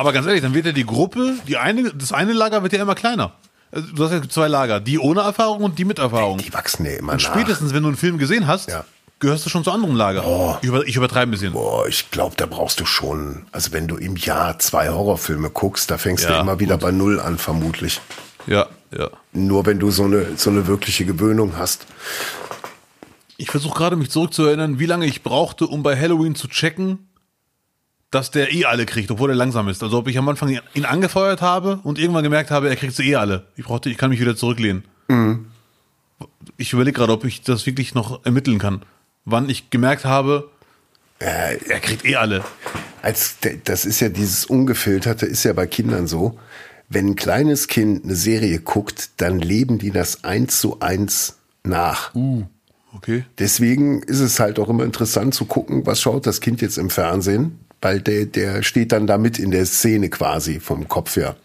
S1: Aber ganz ehrlich, dann wird ja die Gruppe, die eine, das eine Lager wird ja immer kleiner. Also, du hast ja zwei Lager, die ohne Erfahrung und die mit Erfahrung.
S2: Die wachsen ja immer
S1: und Spätestens, wenn du einen Film gesehen hast, ja. gehörst du schon zu anderen Lager.
S2: Boah.
S1: Ich, über, ich übertreibe ein bisschen.
S2: Boah, ich glaube, da brauchst du schon, also wenn du im Jahr zwei Horrorfilme guckst, da fängst ja, du immer wieder gut. bei Null an, vermutlich.
S1: Ja, ja.
S2: Nur wenn du so eine, so eine wirkliche Gewöhnung hast.
S1: Ich versuche gerade mich zurückzuerinnern, wie lange ich brauchte, um bei Halloween zu checken, dass der eh alle kriegt, obwohl er langsam ist. Also ob ich am Anfang ihn angefeuert habe und irgendwann gemerkt habe, er kriegt sie eh alle. Ich brauchte, ich kann mich wieder zurücklehnen. Mhm. Ich überlege gerade, ob ich das wirklich noch ermitteln kann. Wann ich gemerkt habe, äh, er kriegt eh alle.
S2: Als das ist ja dieses ungefilterte, ist ja bei Kindern so. Wenn ein kleines Kind eine Serie guckt, dann leben die das eins zu eins nach.
S1: Uh, okay.
S2: Deswegen ist es halt auch immer interessant zu gucken, was schaut das Kind jetzt im Fernsehen weil der, der steht dann da mit in der Szene quasi vom Kopf her.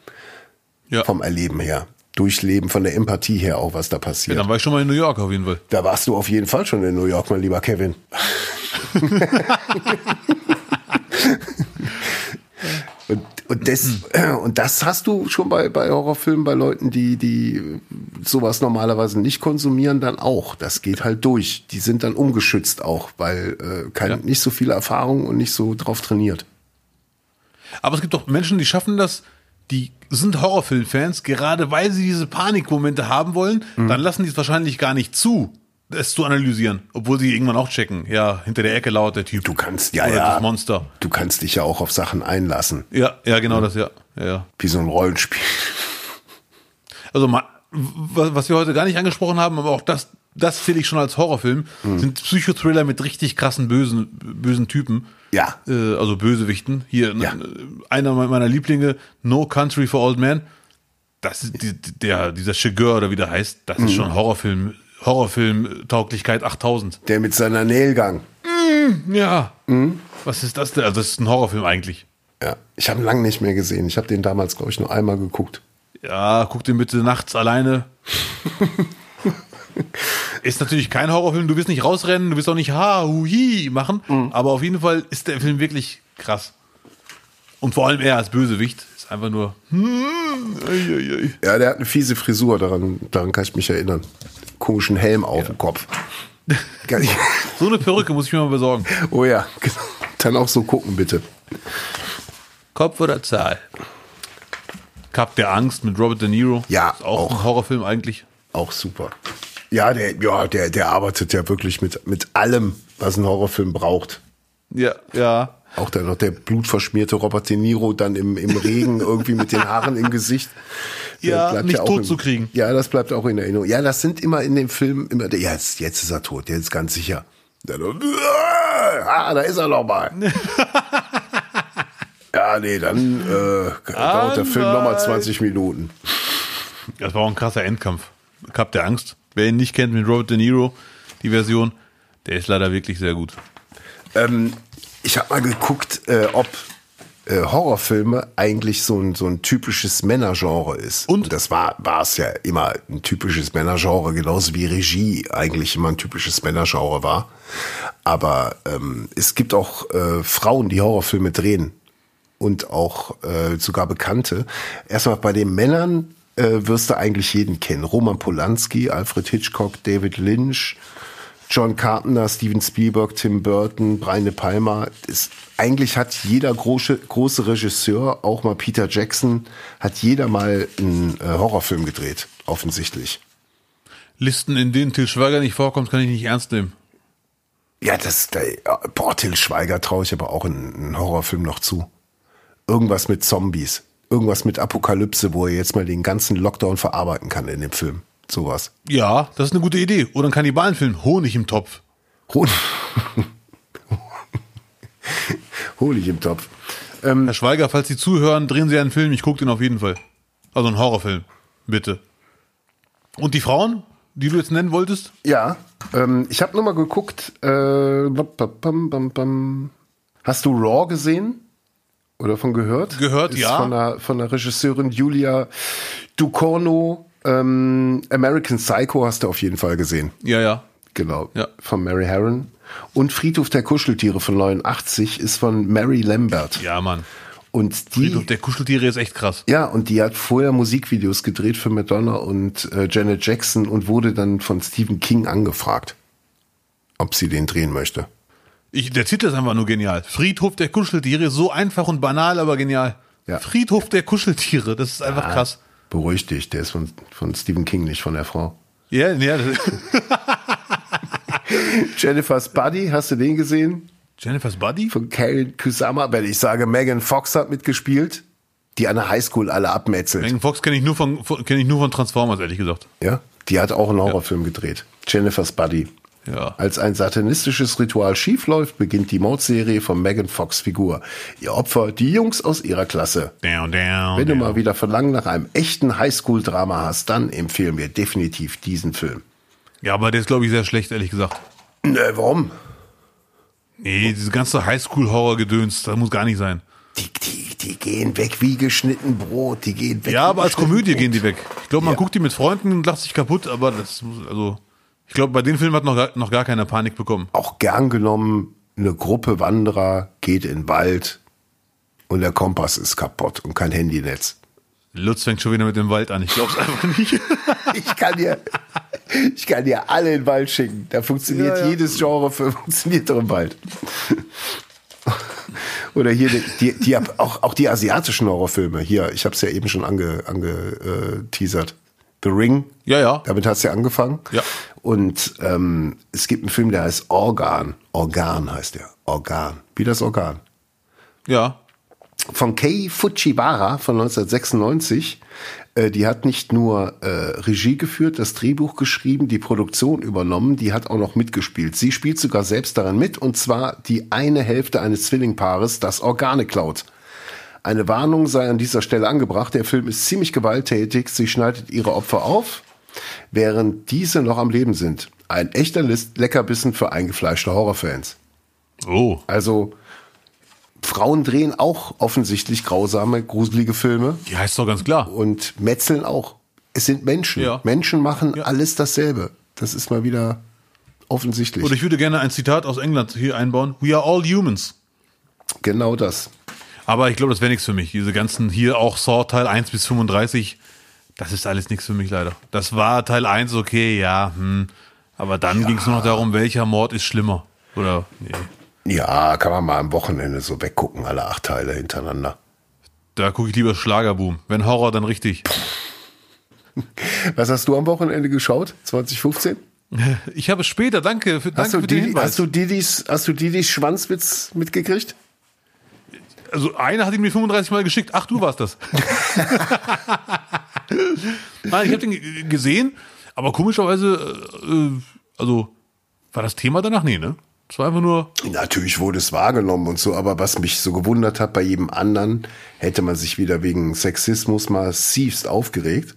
S2: Ja. Vom Erleben her. Durchleben, von der Empathie her auch, was da passiert.
S1: Ja, dann war ich schon mal in New York auf jeden Fall.
S2: Da warst du auf jeden Fall schon in New York, mein lieber Kevin. (laughs) Und, das, (clears throat) und das hast du schon bei, bei Horrorfilmen, bei Leuten, die, die sowas normalerweise nicht konsumieren, dann auch. Das geht halt durch. Die sind dann umgeschützt auch, weil äh, kein, ja. nicht so viel Erfahrung und nicht so drauf trainiert.
S1: Aber es gibt doch Menschen, die schaffen das, die sind Horrorfilmfans, gerade weil sie diese Panikmomente haben wollen, mhm. dann lassen die es wahrscheinlich gar nicht zu es zu analysieren, obwohl sie irgendwann auch checken. Ja, hinter der Ecke lauert der Typ.
S2: Du kannst ja, ja.
S1: Das Monster.
S2: Du kannst dich ja auch auf Sachen einlassen.
S1: Ja, ja, genau ja. das, ja. ja, ja.
S2: Wie so ein Rollenspiel.
S1: Also was, was wir heute gar nicht angesprochen haben, aber auch das, das zähle ich schon als Horrorfilm,
S2: Mhm.
S1: sind Psychothriller mit richtig krassen bösen, bösen Typen.
S2: Ja.
S1: Äh, also Bösewichten. Hier
S2: Ja.
S1: einer meiner Lieblinge, No Country for Old Men. Das ist die, der, dieser Chigurh oder wie der heißt, das
S2: Mhm.
S1: ist schon Horrorfilm, Horrorfilm-Tauglichkeit 8000.
S2: Der mit seiner Nailgang.
S1: Ja.
S2: Mhm.
S1: Was ist das denn? Also das ist ein Horrorfilm eigentlich.
S2: Ja. Ich habe ihn lange nicht mehr gesehen. Ich habe den damals, glaube ich, nur einmal geguckt.
S1: Ja, guck den bitte nachts alleine. (laughs) ist natürlich kein Horrorfilm, du wirst nicht rausrennen, du wirst auch nicht ha, hu, hi machen,
S2: Mhm.
S1: aber auf jeden Fall ist der Film wirklich krass. Und vor allem er als Bösewicht ist einfach nur. hm.
S2: Ja, der hat eine fiese Frisur, daran, daran kann ich mich erinnern. Komischen Helm auf dem Kopf. (laughs)
S1: So eine Perücke muss ich mir mal besorgen.
S2: oh ja, genau. Dann auch so gucken, bitte.
S1: Kopf oder Zahl? Cup der Angst mit Robert De Niro.
S2: Ja,
S1: ist auch,
S2: auch.
S1: ein Horrorfilm eigentlich.
S2: Auch super. Ja, der, ja, der, der arbeitet ja wirklich mit, mit allem, was ein Horrorfilm braucht.
S1: Ja, ja.
S2: Auch dann noch der blutverschmierte Robert De Niro dann im, im Regen irgendwie mit den Haaren im Gesicht.
S1: Ja, nicht
S2: auch
S1: tot
S2: im-
S1: zu kriegen.
S2: Ja, das bleibt auch in Erinnerung. Ja, das sind immer in dem Film immer, ja, jetzt, jetzt ist er tot, jetzt ganz sicher. Dann, ah, da ist er noch mal. (laughs) ja, nee, dann äh, dauert der Film noch mal 20 Minuten.
S1: Das war auch ein krasser Endkampf. Cup der Angst. Wer ihn nicht kennt mit Robert De Niro, die Version, der ist leider wirklich sehr gut.
S2: Ähm, ich habe mal geguckt, äh, ob äh, Horrorfilme eigentlich so ein, so ein typisches Männergenre ist.
S1: Und?
S2: das war war es ja immer ein typisches Männergenre, genauso wie Regie eigentlich immer ein typisches Männergenre war. Aber ähm, es gibt auch äh, Frauen, die Horrorfilme drehen und auch äh, sogar Bekannte. Erstmal bei den Männern äh, wirst du eigentlich jeden kennen. Roman Polanski, Alfred Hitchcock, David Lynch, John Carpenter, Steven Spielberg, Tim Burton, Brian De Palma. Ist, eigentlich hat jeder große, große Regisseur, auch mal Peter Jackson, hat jeder mal einen äh, Horrorfilm gedreht, offensichtlich.
S1: Listen, in denen Til Schweiger nicht vorkommt, kann ich nicht ernst nehmen.
S2: Ja, das, da, boah, Till Schweiger traue ich aber auch einen, einen Horrorfilm noch zu. Irgendwas mit Zombies. Irgendwas mit Apokalypse, wo er jetzt mal den ganzen Lockdown verarbeiten kann in dem Film. Sowas.
S1: Ja, das ist eine gute Idee. Oder ein Kannibalenfilm, Honig im Topf.
S2: Hol ich im Topf. Ähm,
S1: Herr Schweiger, falls Sie zuhören, drehen Sie einen Film, ich gucke den auf jeden Fall. Also einen Horrorfilm, bitte. Und die Frauen, die du jetzt nennen wolltest?
S2: Ja, ähm, ich habe noch mal geguckt. Äh, bam, bam, bam. Hast du Raw gesehen? Oder von gehört?
S1: Gehört,
S2: Ist
S1: ja.
S2: Von der, von der Regisseurin Julia Ducorno. Ähm, American Psycho hast du auf jeden Fall gesehen.
S1: Ja, ja.
S2: Genau.
S1: Ja.
S2: Von Mary Harron. Und Friedhof der Kuscheltiere von 89 ist von Mary Lambert.
S1: Ja, Mann.
S2: Und die,
S1: Friedhof der Kuscheltiere ist echt krass.
S2: ja, und die hat vorher Musikvideos gedreht für Madonna und äh, Janet Jackson und wurde dann von Stephen King angefragt, ob sie den drehen möchte.
S1: Ich, der Titel ist einfach nur genial. Friedhof der Kuscheltiere, so einfach und banal, aber genial.
S2: Ja.
S1: Friedhof der Kuscheltiere, das ist einfach krass.
S2: Beruhig dich, der ist von, von Stephen King, nicht von der Frau.
S1: Ja, ja. (laughs)
S2: Jennifer's Buddy, hast du den gesehen?
S1: Jennifer's Buddy?
S2: Von Karen Kusama. Wenn ich sage, Megan Fox hat mitgespielt, die an der Highschool alle abmetzelt.
S1: Megan Fox kenne ich, nur von, von, kenn ich nur von Transformers, ehrlich gesagt.
S2: Ja, die hat auch einen Horrorfilm gedreht. Jennifer's Buddy.
S1: Ja.
S2: Als ein satanistisches Ritual schiefläuft, beginnt die Mordserie von Megan Fox Figur. Ihr Opfer, die Jungs aus ihrer Klasse.
S1: Down, down,
S2: Wenn du
S1: down.
S2: mal wieder Verlangen nach einem echten Highschool-Drama hast, dann empfehlen wir definitiv diesen Film.
S1: Ja, aber der ist, glaube ich, sehr schlecht, ehrlich gesagt.
S2: Ne, warum?
S1: Nee, diese ganze Highschool-Horror-Gedöns, das muss gar nicht sein.
S2: Die, die, die gehen weg wie geschnitten Brot. Die gehen weg.
S1: Ja, aber als Komödie
S2: Brot.
S1: gehen die weg. Ich glaube, man
S2: Ja.
S1: guckt die mit Freunden und lacht sich kaputt, aber das muss, also, ich glaube, bei den Filmen hat noch, gar- noch gar keiner Panik bekommen.
S2: Auch gern genommen, eine Gruppe Wanderer geht in den Wald und der Kompass ist kaputt und kein Handynetz.
S1: Lutz fängt schon wieder mit dem Wald an. Ich glaube es einfach nicht. (laughs)
S2: Ich kann dir, ich kann dir alle in den Wald schicken. Da funktioniert
S1: Ja, ja.
S2: jedes Genre für (laughs) funktioniert doch im Wald. Oder hier die, die, auch, auch die asiatischen Horrorfilme. Hier, ich habe es ja eben schon ange, angeteasert. The Ring.
S1: Ja, ja.
S2: Damit hast du ja angefangen.
S1: Ja.
S2: Und ähm, es gibt einen Film, der heißt Organ. Organ heißt der. Organ. Wie das Organ
S1: Ja.
S2: von Kei Fujiwara von 1996. Äh, die hat nicht nur äh, Regie geführt, das Drehbuch geschrieben, die Produktion übernommen, die hat auch noch mitgespielt. Sie spielt sogar selbst daran mit und zwar die eine Hälfte eines Zwillingpaares, das Organe klaut. Eine Warnung sei an dieser Stelle angebracht. Der Film ist ziemlich gewalttätig. Sie schneidet ihre Opfer auf, während diese noch am Leben sind. Ein echter List Leckerbissen für eingefleischte Horrorfans.
S1: Oh.
S2: Also Frauen drehen auch offensichtlich grausame, gruselige Filme
S1: Ja, ist doch ganz klar.
S2: und metzeln auch. Es sind Menschen.
S1: Ja.
S2: Menschen machen
S1: Ja.
S2: alles dasselbe. Das ist mal wieder offensichtlich.
S1: Und ich würde gerne ein Zitat aus England hier einbauen. We are all humans.
S2: genau das.
S1: Aber ich glaube, das wäre nichts für mich. Diese ganzen hier auch Saw Teil 1 bis 35, das ist alles nichts für mich leider. Das war Teil 1 okay, ja, hm. Aber dann ging es nur noch darum, welcher Mord ist schlimmer. Oder, nee.
S2: Ja, kann man mal am Wochenende so weggucken, alle acht Teile hintereinander.
S1: Da gucke ich lieber Schlagerboom. Wenn Horror, dann richtig. (laughs)
S2: Was hast du am Wochenende geschaut? 2015? (laughs)
S1: Ich habe später, danke für, danke
S2: Hast du,
S1: für den
S2: Didi,
S1: Hinweis.
S2: hast du Didis, hast du Didis Schwanzwitz mitgekriegt?
S1: Also einer hat ihn mir 35 Mal geschickt. Ach, du warst das. (laughs) Nein, ich habe den gesehen, aber komischerweise, äh, also war das Thema danach? Nee, ne? Es war einfach nur,
S2: Natürlich wurde es wahrgenommen und so, aber was mich so gewundert hat, bei jedem anderen hätte man sich wieder wegen Sexismus massivst aufgeregt.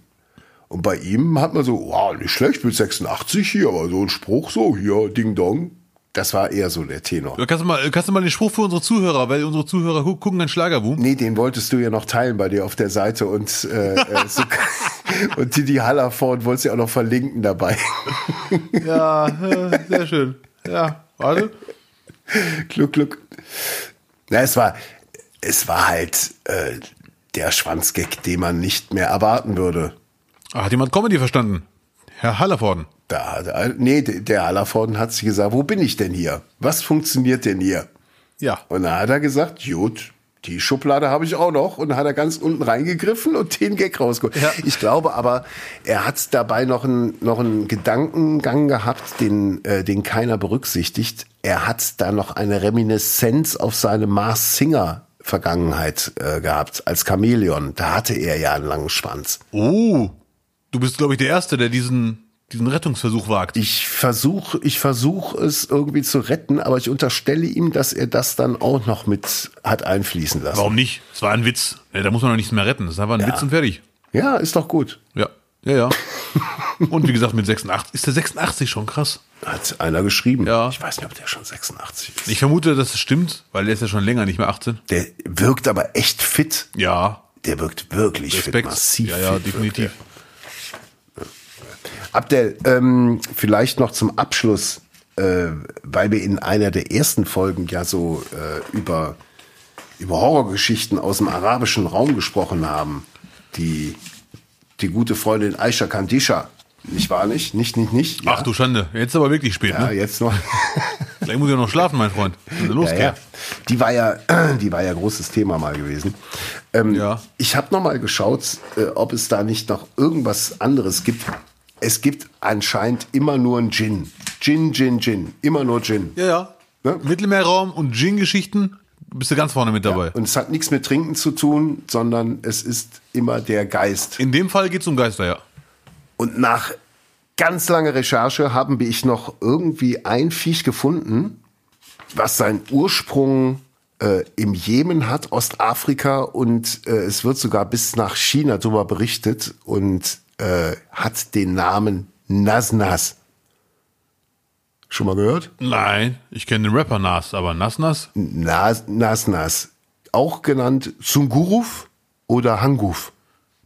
S2: Und bei ihm hat man so, wow, nicht schlecht mit 86 hier, aber so ein Spruch so, hier, Ding Dong. Das war eher so der Tenor.
S1: kannst du mal, kannst du mal den Spruch für unsere Zuhörer, weil unsere Zuhörer gu- gucken dann Schlagerboom.
S2: Nee, den wolltest du ja noch teilen bei dir auf der Seite und, äh, äh, (laughs) so, und Didi Hallerford wolltest ja auch noch verlinken dabei. (laughs)
S1: Ja, äh, sehr schön. Ja, warte.
S2: Glück, Glück. Na, es war, es war halt äh, der Schwanzgag, den man nicht mehr erwarten würde.
S1: Ah, Hat jemand Comedy verstanden? Herr Hallervorden.
S2: Da, hat- nee, der Hallervorden hat sich gesagt, wo bin ich denn hier? Was funktioniert denn hier?
S1: Ja.
S2: Und dann hat er gesagt, gut, die Schublade habe ich auch noch. Und dann hat er ganz unten reingegriffen und den Gag rausgeholt.
S1: Ja.
S2: Ich glaube aber, er hat dabei noch einen, noch einen Gedankengang gehabt, den, äh, den keiner berücksichtigt. Er hat da noch eine Reminiszenz auf seine Mars Singer Vergangenheit äh, gehabt, als Chamäleon. Da hatte er ja einen langen Schwanz.
S1: Oh, du bist, glaube ich, der Erste, der diesen, diesen Rettungsversuch wagt.
S2: Ich versuche ich versuch es irgendwie zu retten, aber ich unterstelle ihm, dass er das dann auch noch mit hat einfließen lassen.
S1: Warum nicht? Es war ein Witz. Ja, da muss man doch nichts mehr retten. Das ist einfach ein Witz und fertig.
S2: Ja, ist doch gut.
S1: Ja, ja, ja. (laughs) und wie gesagt, mit 86. Ist der 86 schon krass?
S2: Hat einer geschrieben.
S1: Ja.
S2: Ich weiß nicht, ob der schon 86 ist.
S1: Ich vermute, dass es stimmt, weil der ist ja schon länger nicht mehr 18.
S2: Der wirkt aber echt fit.
S1: Ja,
S2: Der wirkt wirklich fit,
S1: Respekt.
S2: massiv
S1: ja, ja,
S2: fit.
S1: definitiv.
S2: Abdel, ähm, vielleicht noch zum Abschluss, äh, weil wir in einer der ersten Folgen ja so äh, über, über Horrorgeschichten aus dem arabischen Raum gesprochen haben. Die, die gute Freundin Aisha Kandisha. Nicht wahr, nicht? Nicht, nicht, nicht. Ja,
S1: Ach du Schande, jetzt aber wirklich spät,
S2: ja
S1: ne?
S2: jetzt noch. (laughs)
S1: Gleich muss ich noch schlafen, mein Freund. Los
S2: Ja, ja. Die war ja, (clears throat) die war ja großes Thema mal gewesen. Ähm,
S1: Ja.
S2: Ich habe noch mal geschaut, äh, ob es da nicht noch irgendwas anderes gibt. Es gibt anscheinend immer nur ein Gin. Gin, Gin, Gin. Immer nur Gin.
S1: Ja, ja.
S2: Ne?
S1: Mittelmeerraum und Djinn-Geschichten bist du ganz vorne mit dabei.
S2: Und es hat nichts mit Trinken zu tun, sondern es ist immer der Geist.
S1: In dem Fall geht's um Geister, ja.
S2: Und nach ganz langer Recherche haben ich noch irgendwie ein Viech gefunden, was seinen Ursprung äh, im Jemen hat, Ostafrika und äh, es wird sogar bis nach China darüber berichtet und äh, hat den Namen Nasnas. Schon mal gehört?
S1: Nein, ich kenne den Rapper Nas, aber Nas-Nas?
S2: Nas, Nasnas. Auch genannt Sunguruf oder Hanguf.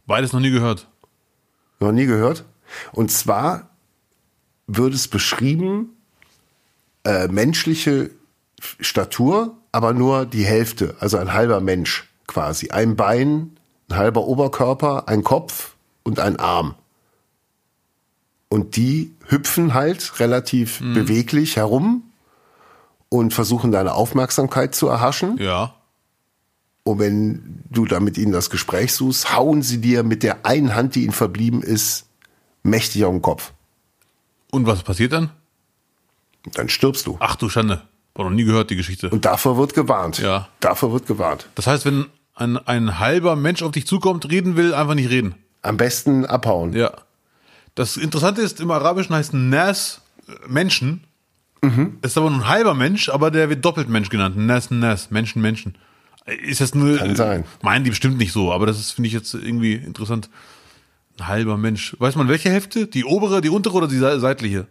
S1: Beides noch nie gehört.
S2: Noch nie gehört. Und zwar wird es beschrieben, äh, menschliche Statur, aber nur die Hälfte, also ein halber Mensch quasi. Ein Bein, ein halber Oberkörper, ein Kopf und ein Arm. Und die hüpfen halt relativ beweglich herum und versuchen deine Aufmerksamkeit zu erhaschen.
S1: Ja.
S2: Und wenn du da mit ihnen das Gespräch suchst, hauen sie dir mit der einen Hand, die ihnen verblieben ist, mächtig auf den Kopf.
S1: Und was passiert dann?
S2: Dann stirbst du.
S1: Ach du Schande. War noch nie gehört, die Geschichte.
S2: Und davor wird gewarnt.
S1: Ja.
S2: Davor wird gewarnt.
S1: Das heißt, wenn ein, ein halber Mensch auf dich zukommt, reden will, einfach nicht reden.
S2: Am besten abhauen.
S1: Ja. Das Interessante ist, im Arabischen heißt Nas äh, Menschen. Mhm. Ist aber nur ein halber Mensch, aber der wird doppelt Mensch genannt. Nas, Nas, Menschen, Menschen. Ist das nur.
S2: Kann sein.
S1: Meinen die bestimmt nicht so, aber das ist, finde ich jetzt irgendwie interessant. Ein halber Mensch. Weiß man welche Hälfte? Die obere, die untere oder die se- seitliche?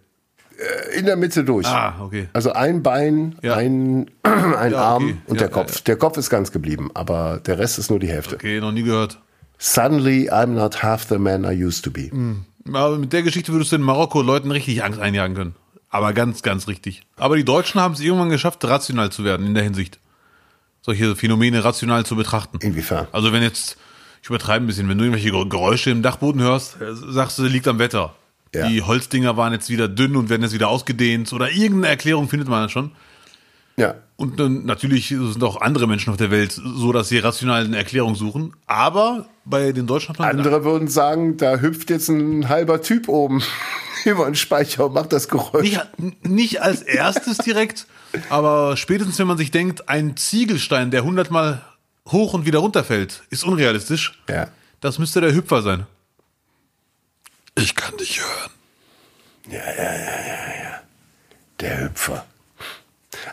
S2: In der Mitte durch.
S1: Ah, okay.
S2: Also ein Bein,
S1: Ja.
S2: ein, (clears throat) ein
S1: Ja,
S2: Arm
S1: okay.
S2: und
S1: Ja,
S2: der Kopf. Der Kopf ist ganz geblieben, aber der Rest ist nur die Hälfte.
S1: Okay, noch nie gehört.
S2: Suddenly I'm not half the man I used to be.
S1: Mhm. Aber mit der Geschichte würdest du in Marokko Leuten richtig Angst einjagen können. Aber ganz, ganz richtig. Aber die Deutschen haben es irgendwann geschafft, rational zu werden in der Hinsicht. Solche Phänomene rational zu betrachten.
S2: Inwiefern?
S1: Also wenn jetzt, ich übertreibe ein bisschen, wenn du irgendwelche Ger- Geräusche im Dachboden hörst, äh, sagst du, liegt am Wetter.
S2: Ja.
S1: Die Holzdinger waren jetzt wieder dünn und werden jetzt wieder ausgedehnt oder irgendeine Erklärung findet man schon.
S2: Ja.
S1: Und dann natürlich sind auch andere Menschen auf der Welt so, dass sie rational eine Erklärung suchen. Aber bei den Deutschen
S2: Andere würden sagen, da hüpft jetzt ein halber Typ oben (laughs) über den Speicher und macht das Geräusch.
S1: nicht, nicht als erstes direkt, aber spätestens, wenn man sich denkt, ein Ziegelstein, der hundertmal hoch und wieder runterfällt, ist unrealistisch.
S2: Ja.
S1: Das müsste der Hüpfer sein. Ich kann dich hören.
S2: Der Hüpfer.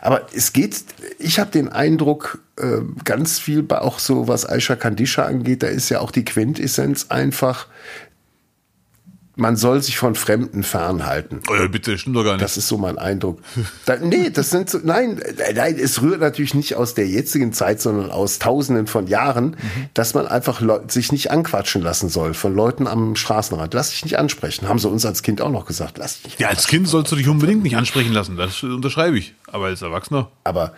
S2: Aber es geht, ich habe den Eindruck, äh, ganz viel bei auch so, was Aisha Kandisha angeht, da ist ja auch die Quintessenz einfach, man soll sich von Fremden fernhalten.
S1: Oh ja, bitte, stimmt doch gar nicht.
S2: Das ist so mein Eindruck. Da, nee, das sind so, nein, äh, nein, es rührt natürlich nicht aus der jetzigen Zeit, sondern aus Tausenden von Jahren, dass man einfach sich nicht anquatschen lassen soll von Leuten am Straßenrand. Lass dich nicht ansprechen. Haben sie uns als Kind auch noch gesagt. Lass dich nicht.
S1: ja, als Kind sollst du dich unbedingt nicht ansprechen lassen. Das unterschreibe ich. Aber als Erwachsener.
S2: Aber,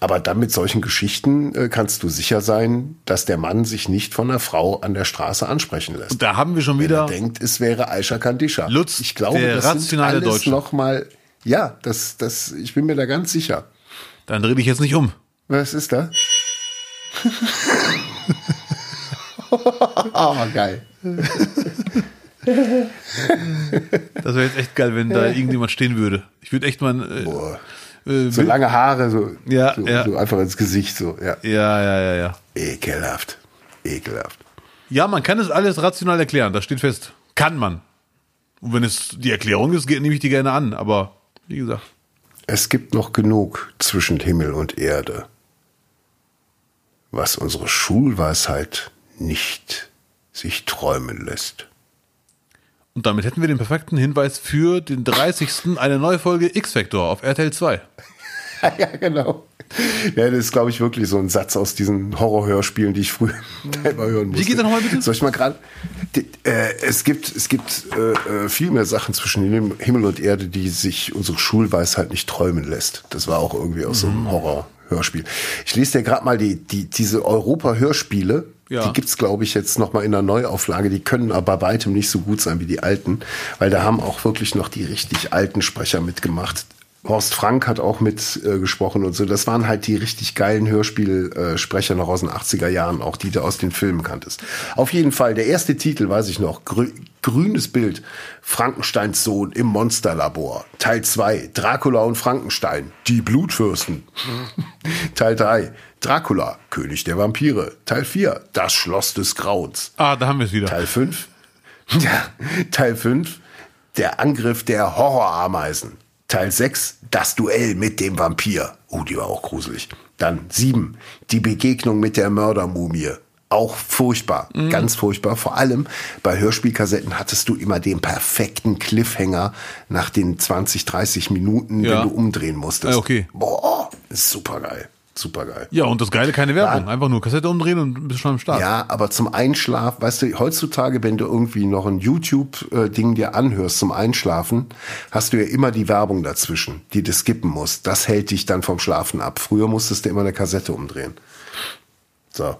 S2: aber dann mit solchen Geschichten äh, kannst du sicher sein, dass der Mann sich nicht von der Frau an der Straße ansprechen lässt.
S1: Und da haben wir schon
S2: Wenn er
S1: wieder.
S2: denkt, es wäre Aisha Kandisha.
S1: Lutz,
S2: ich glaube,
S1: der
S2: das
S1: rationale
S2: sind alles
S1: Deutsche.
S2: noch mal. Ja, das, das, ich bin mir da ganz sicher.
S1: Dann dreh dich jetzt nicht um.
S2: Was ist da? (laughs) oh, geil.
S1: Das wäre jetzt echt geil, wenn da irgendjemand stehen würde. Ich würde echt mal. Äh,
S2: Boah.
S1: Äh,
S2: So lange Haare, so,
S1: Ja,
S2: so,
S1: ja.
S2: so einfach ins Gesicht, so, ja.
S1: ja, ja, ja, ja.
S2: Ekelhaft. Ekelhaft.
S1: Ja, man kann es alles rational erklären, das steht fest. Kann man. Und wenn es die Erklärung ist, nehme ich die gerne an. Aber wie gesagt,
S2: Es gibt noch genug zwischen Himmel und Erde, was unsere Schulweisheit nicht sich träumen lässt.
S1: Und damit hätten wir den perfekten Hinweis für den 30. eine neue Folge X-Factor auf RTL 2. (laughs)
S2: ja, genau. Ja, das ist, glaube ich, wirklich so ein Satz aus diesen Horrorhörspielen, die ich früher (laughs) immer hören musste.
S1: geht der nochmal bitte?
S2: Soll ich mal gerade? Äh, es gibt, es gibt äh, äh, viel mehr Sachen zwischen Him- Himmel und Erde, die sich unsere Schulweisheit nicht träumen lässt. Das war auch irgendwie aus so
S1: Mhm.
S2: einem Horrorhörspiel. Ich lese dir gerade mal die, die, diese Europa-Hörspiele.
S1: Ja.
S2: Die gibt's glaube ich, jetzt noch mal in einer Neuauflage. Die können aber bei weitem nicht so gut sein wie die alten, weil da haben auch wirklich noch die richtig alten Sprecher mitgemacht. Horst Frank hat auch mit äh, gesprochen und so. Das waren halt die richtig geilen Hörspielsprecher noch aus den 80er Jahren, auch die du aus den Filmen kanntest. Auf jeden Fall, der erste Titel weiß ich noch. Grü grünes Bild. Frankensteins Sohn im Monsterlabor. Teil 2. Dracula und Frankenstein. Die Blutfürsten. (laughs) Teil 3. Dracula, König der Vampire. Teil 4. Das Schloss des Grauens.
S1: Ah, da haben wir es wieder.
S2: Teil 5. Ja, (laughs) Teil 5. Der Angriff der Horrorameisen. Teil 6. Das Duell mit dem Vampir. Oh, die war auch gruselig. Dann 7. Die Begegnung mit der Mördermumie. Auch furchtbar,
S1: Mhm.
S2: ganz furchtbar. Vor allem bei Hörspielkassetten hattest du immer den perfekten Cliffhanger nach den 20, 30 Minuten,
S1: Ja.
S2: wenn du umdrehen musstest.
S1: Ah, okay.
S2: Boah, super geil. Super geil.
S1: Ja, und das Geile, keine Werbung. Einfach nur Kassette umdrehen und bist schon am Start.
S2: Ja, aber zum Einschlafen, weißt du, heutzutage, wenn du irgendwie noch ein YouTube-Ding dir anhörst zum Einschlafen, hast du ja immer die Werbung dazwischen, die du skippen musst. Das hält dich dann vom Schlafen ab. Früher musstest du immer eine Kassette umdrehen. So,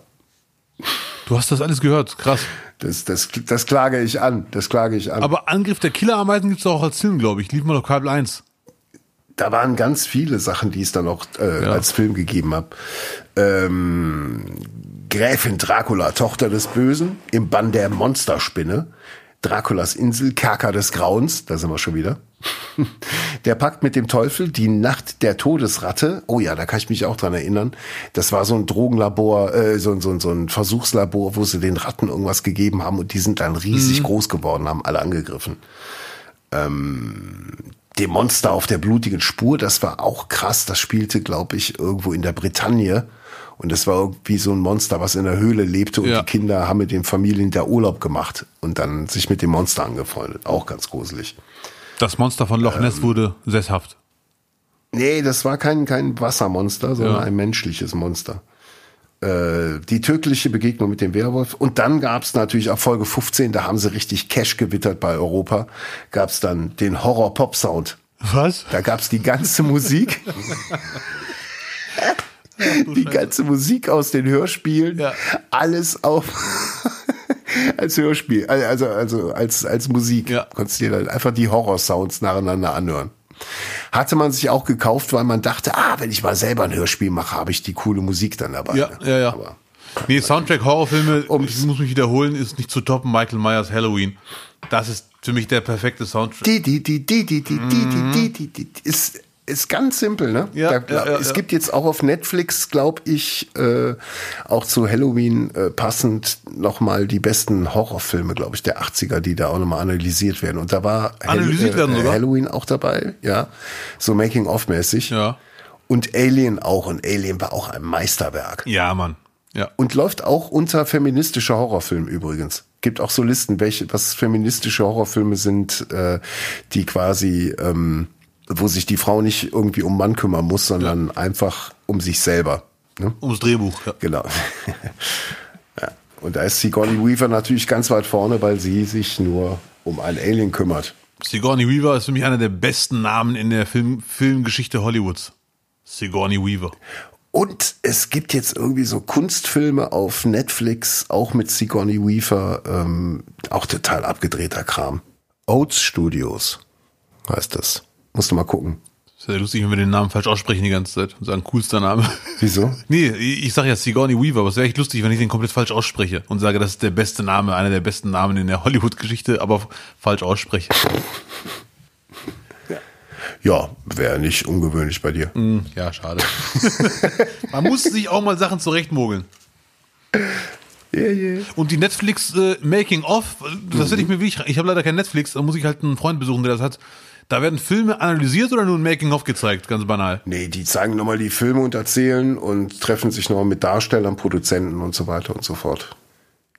S1: Du hast das alles gehört. Krass.
S2: das, das, das klage ich an. Das klage ich an.
S1: Aber Angriff der Killerameisen gibt es auch als Film, glaube ich. Lief mal auf Kabel 1.
S2: da waren ganz viele Sachen, die es dann auch äh,
S1: Ja.
S2: als Film gegeben hat. Ähm, Gräfin Dracula, Tochter des Bösen, im Bann der Monsterspinne. Draculas Insel, Kerker des Grauens, da sind wir schon wieder. (laughs) Der Pakt mit dem Teufel, die Nacht der Todesratte. Oh ja, da kann ich mich auch dran erinnern. Das war so ein Drogenlabor, äh, so, so, so ein Versuchslabor, wo sie den Ratten irgendwas gegeben haben und die sind dann riesig mhm. groß geworden, haben alle angegriffen. Ähm, dem Monster auf der blutigen Spur, das war auch krass. Das spielte, glaube ich, irgendwo in der Bretagne. Und das war irgendwie so ein Monster, was in der Höhle lebte und ja. die Kinder haben mit den Familien da Urlaub gemacht und dann sich mit dem Monster angefreundet. Auch ganz gruselig.
S1: Das Monster von Loch Ness ähm, wurde sesshaft.
S2: Nee, das war kein, kein Wassermonster, sondern ja. ein menschliches Monster. Äh, die tödliche Begegnung mit dem Werwolf. Und dann gab es natürlich ab Folge 15, da haben sie richtig Cash gewittert bei Europa, gab es dann den Horror-Pop-Sound.
S1: Was?
S2: Da gab es die ganze Musik. (laughs) (laughs) die ganze Musik aus den Hörspielen. Ja. Alles auf (laughs) als Hörspiel, also, also als, als Musik. Ja. Konntest du dir dann einfach die Horror-Sounds nacheinander anhören. Hatte man sich auch gekauft, weil man dachte, ah, wenn ich mal selber ein Hörspiel mache, habe ich die coole Musik dann dabei.
S1: Ja, ja, ja. Aber, nee, Soundtrack-Horrorfilme, ich muss mich wiederholen, ist nicht zu toppen. Michael Myers Halloween. Das ist für mich der perfekte Soundtrack.
S2: Die, die, die, die, die, die, die, die, die, die, ist ist ganz simpel, ne?
S1: Ja,
S2: da,
S1: ja, ja
S2: es gibt jetzt auch auf Netflix, glaube ich, äh, auch zu Halloween äh, passend nochmal die besten Horrorfilme, glaube ich, der 80er, die da auch nochmal analysiert werden. Und da war
S1: analysiert
S2: Hall äh, Halloween auch dabei, ja, so Making-of-mäßig.
S1: Ja.
S2: Und Alien auch. Und Alien war auch ein Meisterwerk.
S1: Ja, Mann. Ja.
S2: Und läuft auch unter feministischer Horrorfilm übrigens. Gibt auch so Listen, welche, was feministische Horrorfilme sind, äh, die quasi ähm, wo sich die Frau nicht irgendwie um Mann kümmern muss, sondern ja. einfach um sich selber.
S1: Ne? Ums Drehbuch, ja.
S2: Genau. (laughs) ja. Und da ist Sigourney Weaver natürlich ganz weit vorne, weil sie sich nur um einen Alien kümmert.
S1: Sigourney Weaver ist für mich einer der besten Namen in der Film Filmgeschichte Hollywoods. Sigourney Weaver.
S2: Und es gibt jetzt irgendwie so Kunstfilme auf Netflix, auch mit Sigourney Weaver, ähm, auch total abgedrehter Kram. Oats Studios heißt das. Musst du mal gucken.
S1: Ist ja lustig, wenn wir den Namen falsch aussprechen die ganze Zeit und sagen, coolster Name.
S2: Wieso? (laughs)
S1: nee, ich sage ja Sigourney Weaver, aber es wäre echt lustig, wenn ich den komplett falsch ausspreche und sage, das ist der beste Name, einer der besten Namen in der Hollywood-Geschichte, aber falsch ausspreche. (laughs)
S2: Ja, wäre nicht ungewöhnlich bei dir.
S1: Mm, ja, schade. (laughs) Man muss sich auch mal Sachen zurechtmogeln.
S2: Yeah, yeah.
S1: Und die Netflix äh, Making of, das hätte ich mir wirklich, ich habe leider kein Netflix, da muss ich halt einen Freund besuchen, der das hat. Da werden Filme analysiert oder nur ein Making-of gezeigt, ganz banal?
S2: Nee, die zeigen nochmal die Filme und erzählen und treffen sich nochmal mit Darstellern, Produzenten und so weiter und so fort.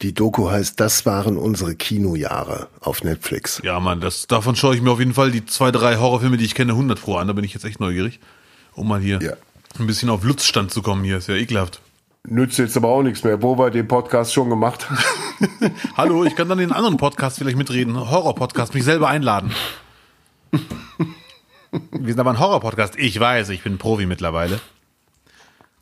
S2: Die Doku heißt, das waren unsere Kinojahre auf Netflix.
S1: Ja, Mann, das, davon schaue ich mir auf jeden Fall die zwei, drei Horrorfilme, die ich kenne, 100 pro an. Da bin ich jetzt echt neugierig, um mal hier ja. ein bisschen auf Lutzstand zu kommen hier. Ist ja ekelhaft.
S2: Nützt jetzt aber auch nichts mehr, wo wir den Podcast schon gemacht haben. (laughs)
S1: Hallo, ich kann dann den anderen Podcast vielleicht mitreden, Horror-Podcast, mich selber einladen. Wir sind aber ein Horror-Podcast. Ich weiß, ich bin Profi mittlerweile.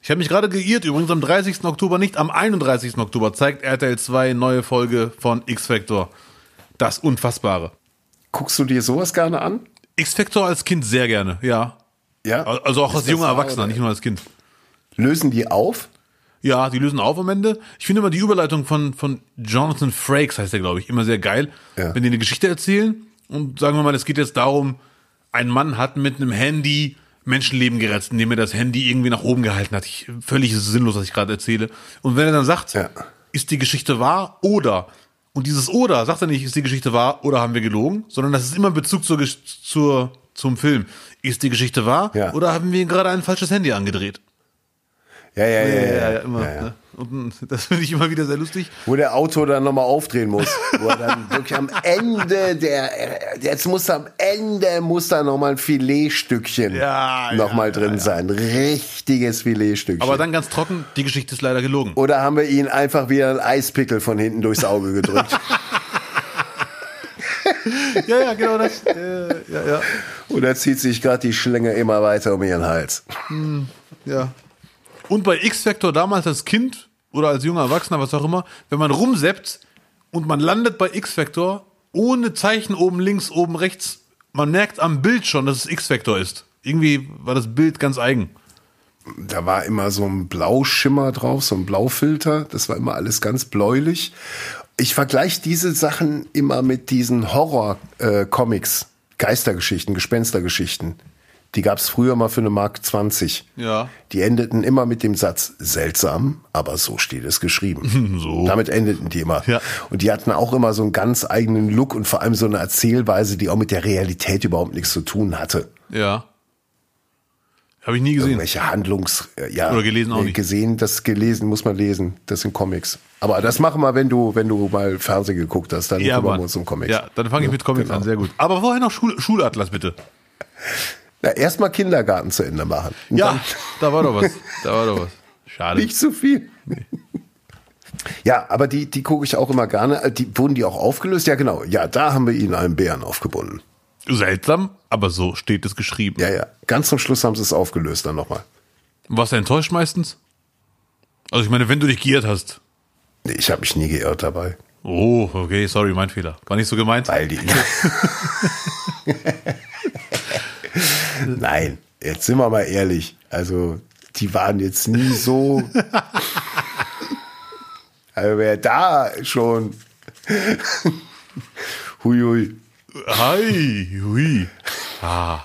S1: Ich habe mich gerade geirrt, übrigens am 30. Oktober, nicht am 31. Oktober, zeigt RTL 2 neue Folge von X-Factor. Das Unfassbare.
S2: Guckst du dir sowas gerne an?
S1: X-Factor als Kind sehr gerne, ja.
S2: Ja.
S1: Also auch als junger Erwachsener, nicht nur als Kind.
S2: Lösen die auf?
S1: Ja, die lösen auf am Ende. Ich finde immer die Überleitung von, von Jonathan Frakes, heißt er, glaube ich, immer sehr geil. Ja. Wenn die eine Geschichte erzählen und sagen wir mal, es geht jetzt darum, ein Mann hat mit einem Handy Menschenleben gerettet, indem er das Handy irgendwie nach oben gehalten hat. Ich, völlig sinnlos, was ich gerade erzähle. Und wenn er dann sagt, ja. ist die Geschichte wahr oder und dieses oder sagt er nicht, ist die Geschichte wahr oder haben wir gelogen, sondern das ist immer Bezug zur, zur zum Film. Ist die Geschichte wahr ja. oder haben wir gerade ein falsches Handy angedreht?
S2: Ja, ja, ja, ja, ja,
S1: ja immer. Ne? Und das finde ich immer wieder sehr lustig.
S2: Wo der Autor dann nochmal aufdrehen muss. wo er dann wirklich am Ende der, jetzt muss am Ende muss da nochmal ein Filetstückchen
S1: ja,
S2: nochmal
S1: ja,
S2: drin ja, sein. Richtiges Filetstückchen.
S1: Aber dann ganz trocken, die Geschichte ist leider gelogen.
S2: Oder haben wir ihn einfach wieder ein Eispickel von hinten durchs Auge gedrückt? (laughs)
S1: ja, ja, genau das. ja, ja.
S2: Oder zieht sich gerade die Schlinge immer weiter um ihren Hals.
S1: Hm, ja. Und bei X-Factor damals als Kind oder als junger Erwachsener, was auch immer, wenn man rumseppt und man landet bei X-Factor ohne Zeichen oben links, oben rechts, man merkt am Bild schon, dass es X-Factor ist. Irgendwie war das Bild ganz eigen.
S2: Da war immer so ein Blauschimmer drauf, so ein Blaufilter. Das war immer alles ganz bläulich. Ich vergleiche diese Sachen immer mit diesen Horror-Comics, Geistergeschichten, Gespenstergeschichten. Die gab es früher mal für eine Mark 20.
S1: Ja.
S2: Die endeten immer mit dem Satz, seltsam, aber so steht es geschrieben. (laughs)
S1: So.
S2: Damit endeten die immer.
S1: Ja.
S2: Und die hatten auch immer so einen ganz eigenen Look und vor allem so eine Erzählweise, die auch mit der Realität überhaupt nichts zu tun hatte.
S1: Ja. Habe ich nie gesehen.
S2: Irgendwelche Handlungs... äh, Ja,
S1: Oder gelesen auch nicht.
S2: Gesehen, das gelesen muss man lesen. Das sind Comics. Aber das machen wir, wenn du, wenn du mal Fernsehen geguckt hast, dann
S1: Ja,
S2: kümmern wir uns um Comics.
S1: Ja, dann fange ich mit Comics
S2: genau.
S1: an, sehr gut. Aber vorher noch Schul Schulatlas, bitte.
S2: Na, erstmal Kindergarten zu Ende machen. Und
S1: Ja, da war doch was. (laughs) Da war doch was. Schade.
S2: Nicht zu viel. Ja, aber die, die gucke ich auch immer gerne. Äh, Die, wurden die auch aufgelöst? Ja, genau. Ja, da haben wir ihnen einen Bären aufgebunden.
S1: Seltsam, aber so steht es geschrieben.
S2: Ja, ja. Ganz zum Schluss haben sie es aufgelöst dann nochmal.
S1: Warst du enttäuscht meistens? Also ich meine, wenn du dich geirrt hast.
S2: Nee, ich habe mich nie geirrt dabei.
S1: Oh, okay, sorry, mein Fehler. War nicht so gemeint.
S2: Weil die. (laughs) (laughs) (laughs) Nein, jetzt sind wir mal ehrlich. Also, die waren jetzt nie so. (laughs) Also, wer da schon. (laughs) Huiui.
S1: Hi, hui. Ah.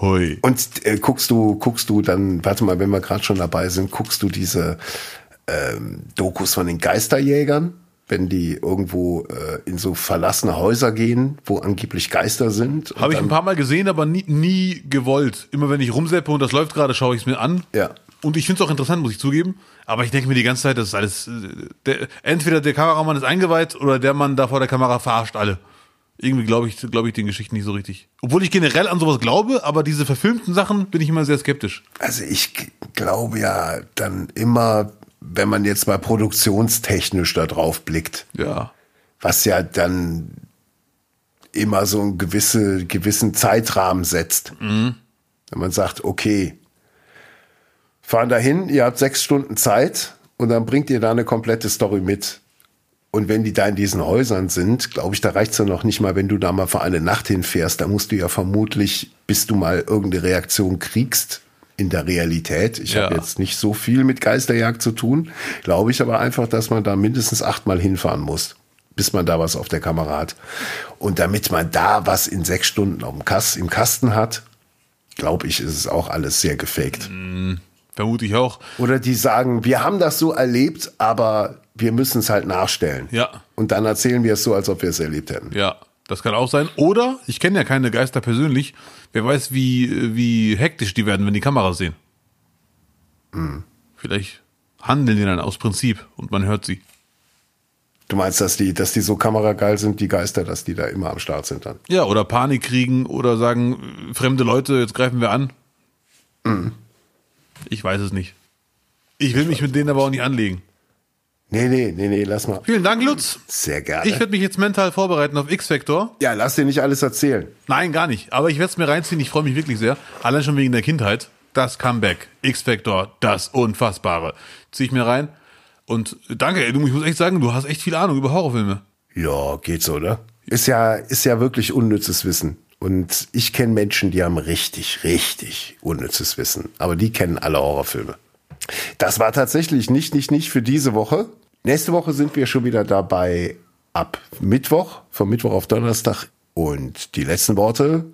S1: Hui.
S2: Und äh, guckst du, guckst du dann, warte mal, wenn wir gerade schon dabei sind, guckst du diese ähm, Dokus von den Geisterjägern, wenn die irgendwo äh, in so verlassene Häuser gehen, wo angeblich Geister sind.
S1: Habe ich ein paar Mal gesehen, aber nie, nie gewollt. Immer wenn ich rumseppe und das läuft gerade, schaue ich es mir an.
S2: Ja.
S1: Und ich finde es auch interessant, muss ich zugeben. Aber ich denke mir die ganze Zeit, das ist alles. äh, Der, entweder der Kameramann ist eingeweiht oder der Mann da vor der Kamera verarscht alle. Irgendwie glaube ich, glaube ich den Geschichten nicht so richtig. Obwohl ich generell an sowas glaube, aber diese verfilmten Sachen bin ich immer sehr skeptisch.
S2: Also ich glaube ja dann immer, wenn man jetzt mal produktionstechnisch da drauf blickt,
S1: Ja.
S2: was ja dann immer so einen gewisse, gewissen Zeitrahmen setzt. Wenn man sagt, okay, fahren dahin, ihr habt sechs Stunden Zeit und dann bringt ihr da eine komplette Story mit. Und wenn die da in diesen Häusern sind, glaube ich, da reicht's ja noch nicht mal, wenn du da mal für eine Nacht hinfährst. Da musst du ja vermutlich, bis du mal irgendeine Reaktion kriegst in der Realität. Ich
S1: Ja.
S2: habe jetzt nicht so viel mit Geisterjagd zu tun, glaube ich aber einfach, dass man da mindestens achtmal hinfahren muss, bis man da was auf der Kamera hat. Und damit man da was in sechs Stunden auf dem Kass, im Kasten hat, glaube ich, ist es auch alles sehr gefaked.
S1: Vermute ich auch.
S2: Oder die sagen, wir haben das so erlebt, aber wir müssen es halt nachstellen.
S1: Ja.
S2: Und dann erzählen wir es so, als ob wir es erlebt hätten.
S1: Ja, das kann auch sein. Oder, ich kenne ja keine Geister persönlich, wer weiß, wie, wie hektisch die werden, wenn die Kameras sehen. Vielleicht handeln die dann aus Prinzip und man hört sie.
S2: Du meinst, dass die, dass die so kamerageil sind, die Geister, dass die da immer am Start sind dann?
S1: Ja, oder Panik kriegen oder sagen, fremde Leute, jetzt greifen wir an. Ich weiß es nicht. Ich will mich mit denen aber auch nicht anlegen.
S2: Nee, nee, nee, nee, lass mal.
S1: Vielen Dank, Lutz.
S2: Sehr gerne.
S1: Ich werde mich jetzt mental vorbereiten auf X-Factor.
S2: ja, lass dir nicht alles erzählen.
S1: Nein, gar nicht. Aber ich werde es mir reinziehen. Ich freue mich wirklich sehr. Allein schon wegen der Kindheit. Das Comeback. X-Factor. Das Unfassbare. Zieh ich mir rein. Und danke, ey, du, ich muss echt sagen, du hast echt viel Ahnung über Horrorfilme.
S2: Ja, geht so, oder? Ist ja, ist ja wirklich unnützes Wissen. Und ich kenne Menschen, die haben richtig, richtig unnützes Wissen. Aber die kennen alle Horrorfilme. Das war tatsächlich nicht, nicht, nicht für diese Woche. Nächste Woche sind wir schon wieder dabei ab Mittwoch, vom Mittwoch auf Donnerstag. Und die letzten Worte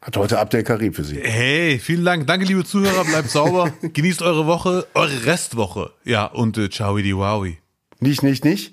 S2: hat heute Abdel Karim für Sie.
S1: Hey, vielen Dank. Danke, liebe Zuhörer. Bleibt sauber. (laughs) Genießt eure Woche, eure Restwoche. Ja, und äh, ciao, di wowi.
S2: Nicht, nicht, nicht?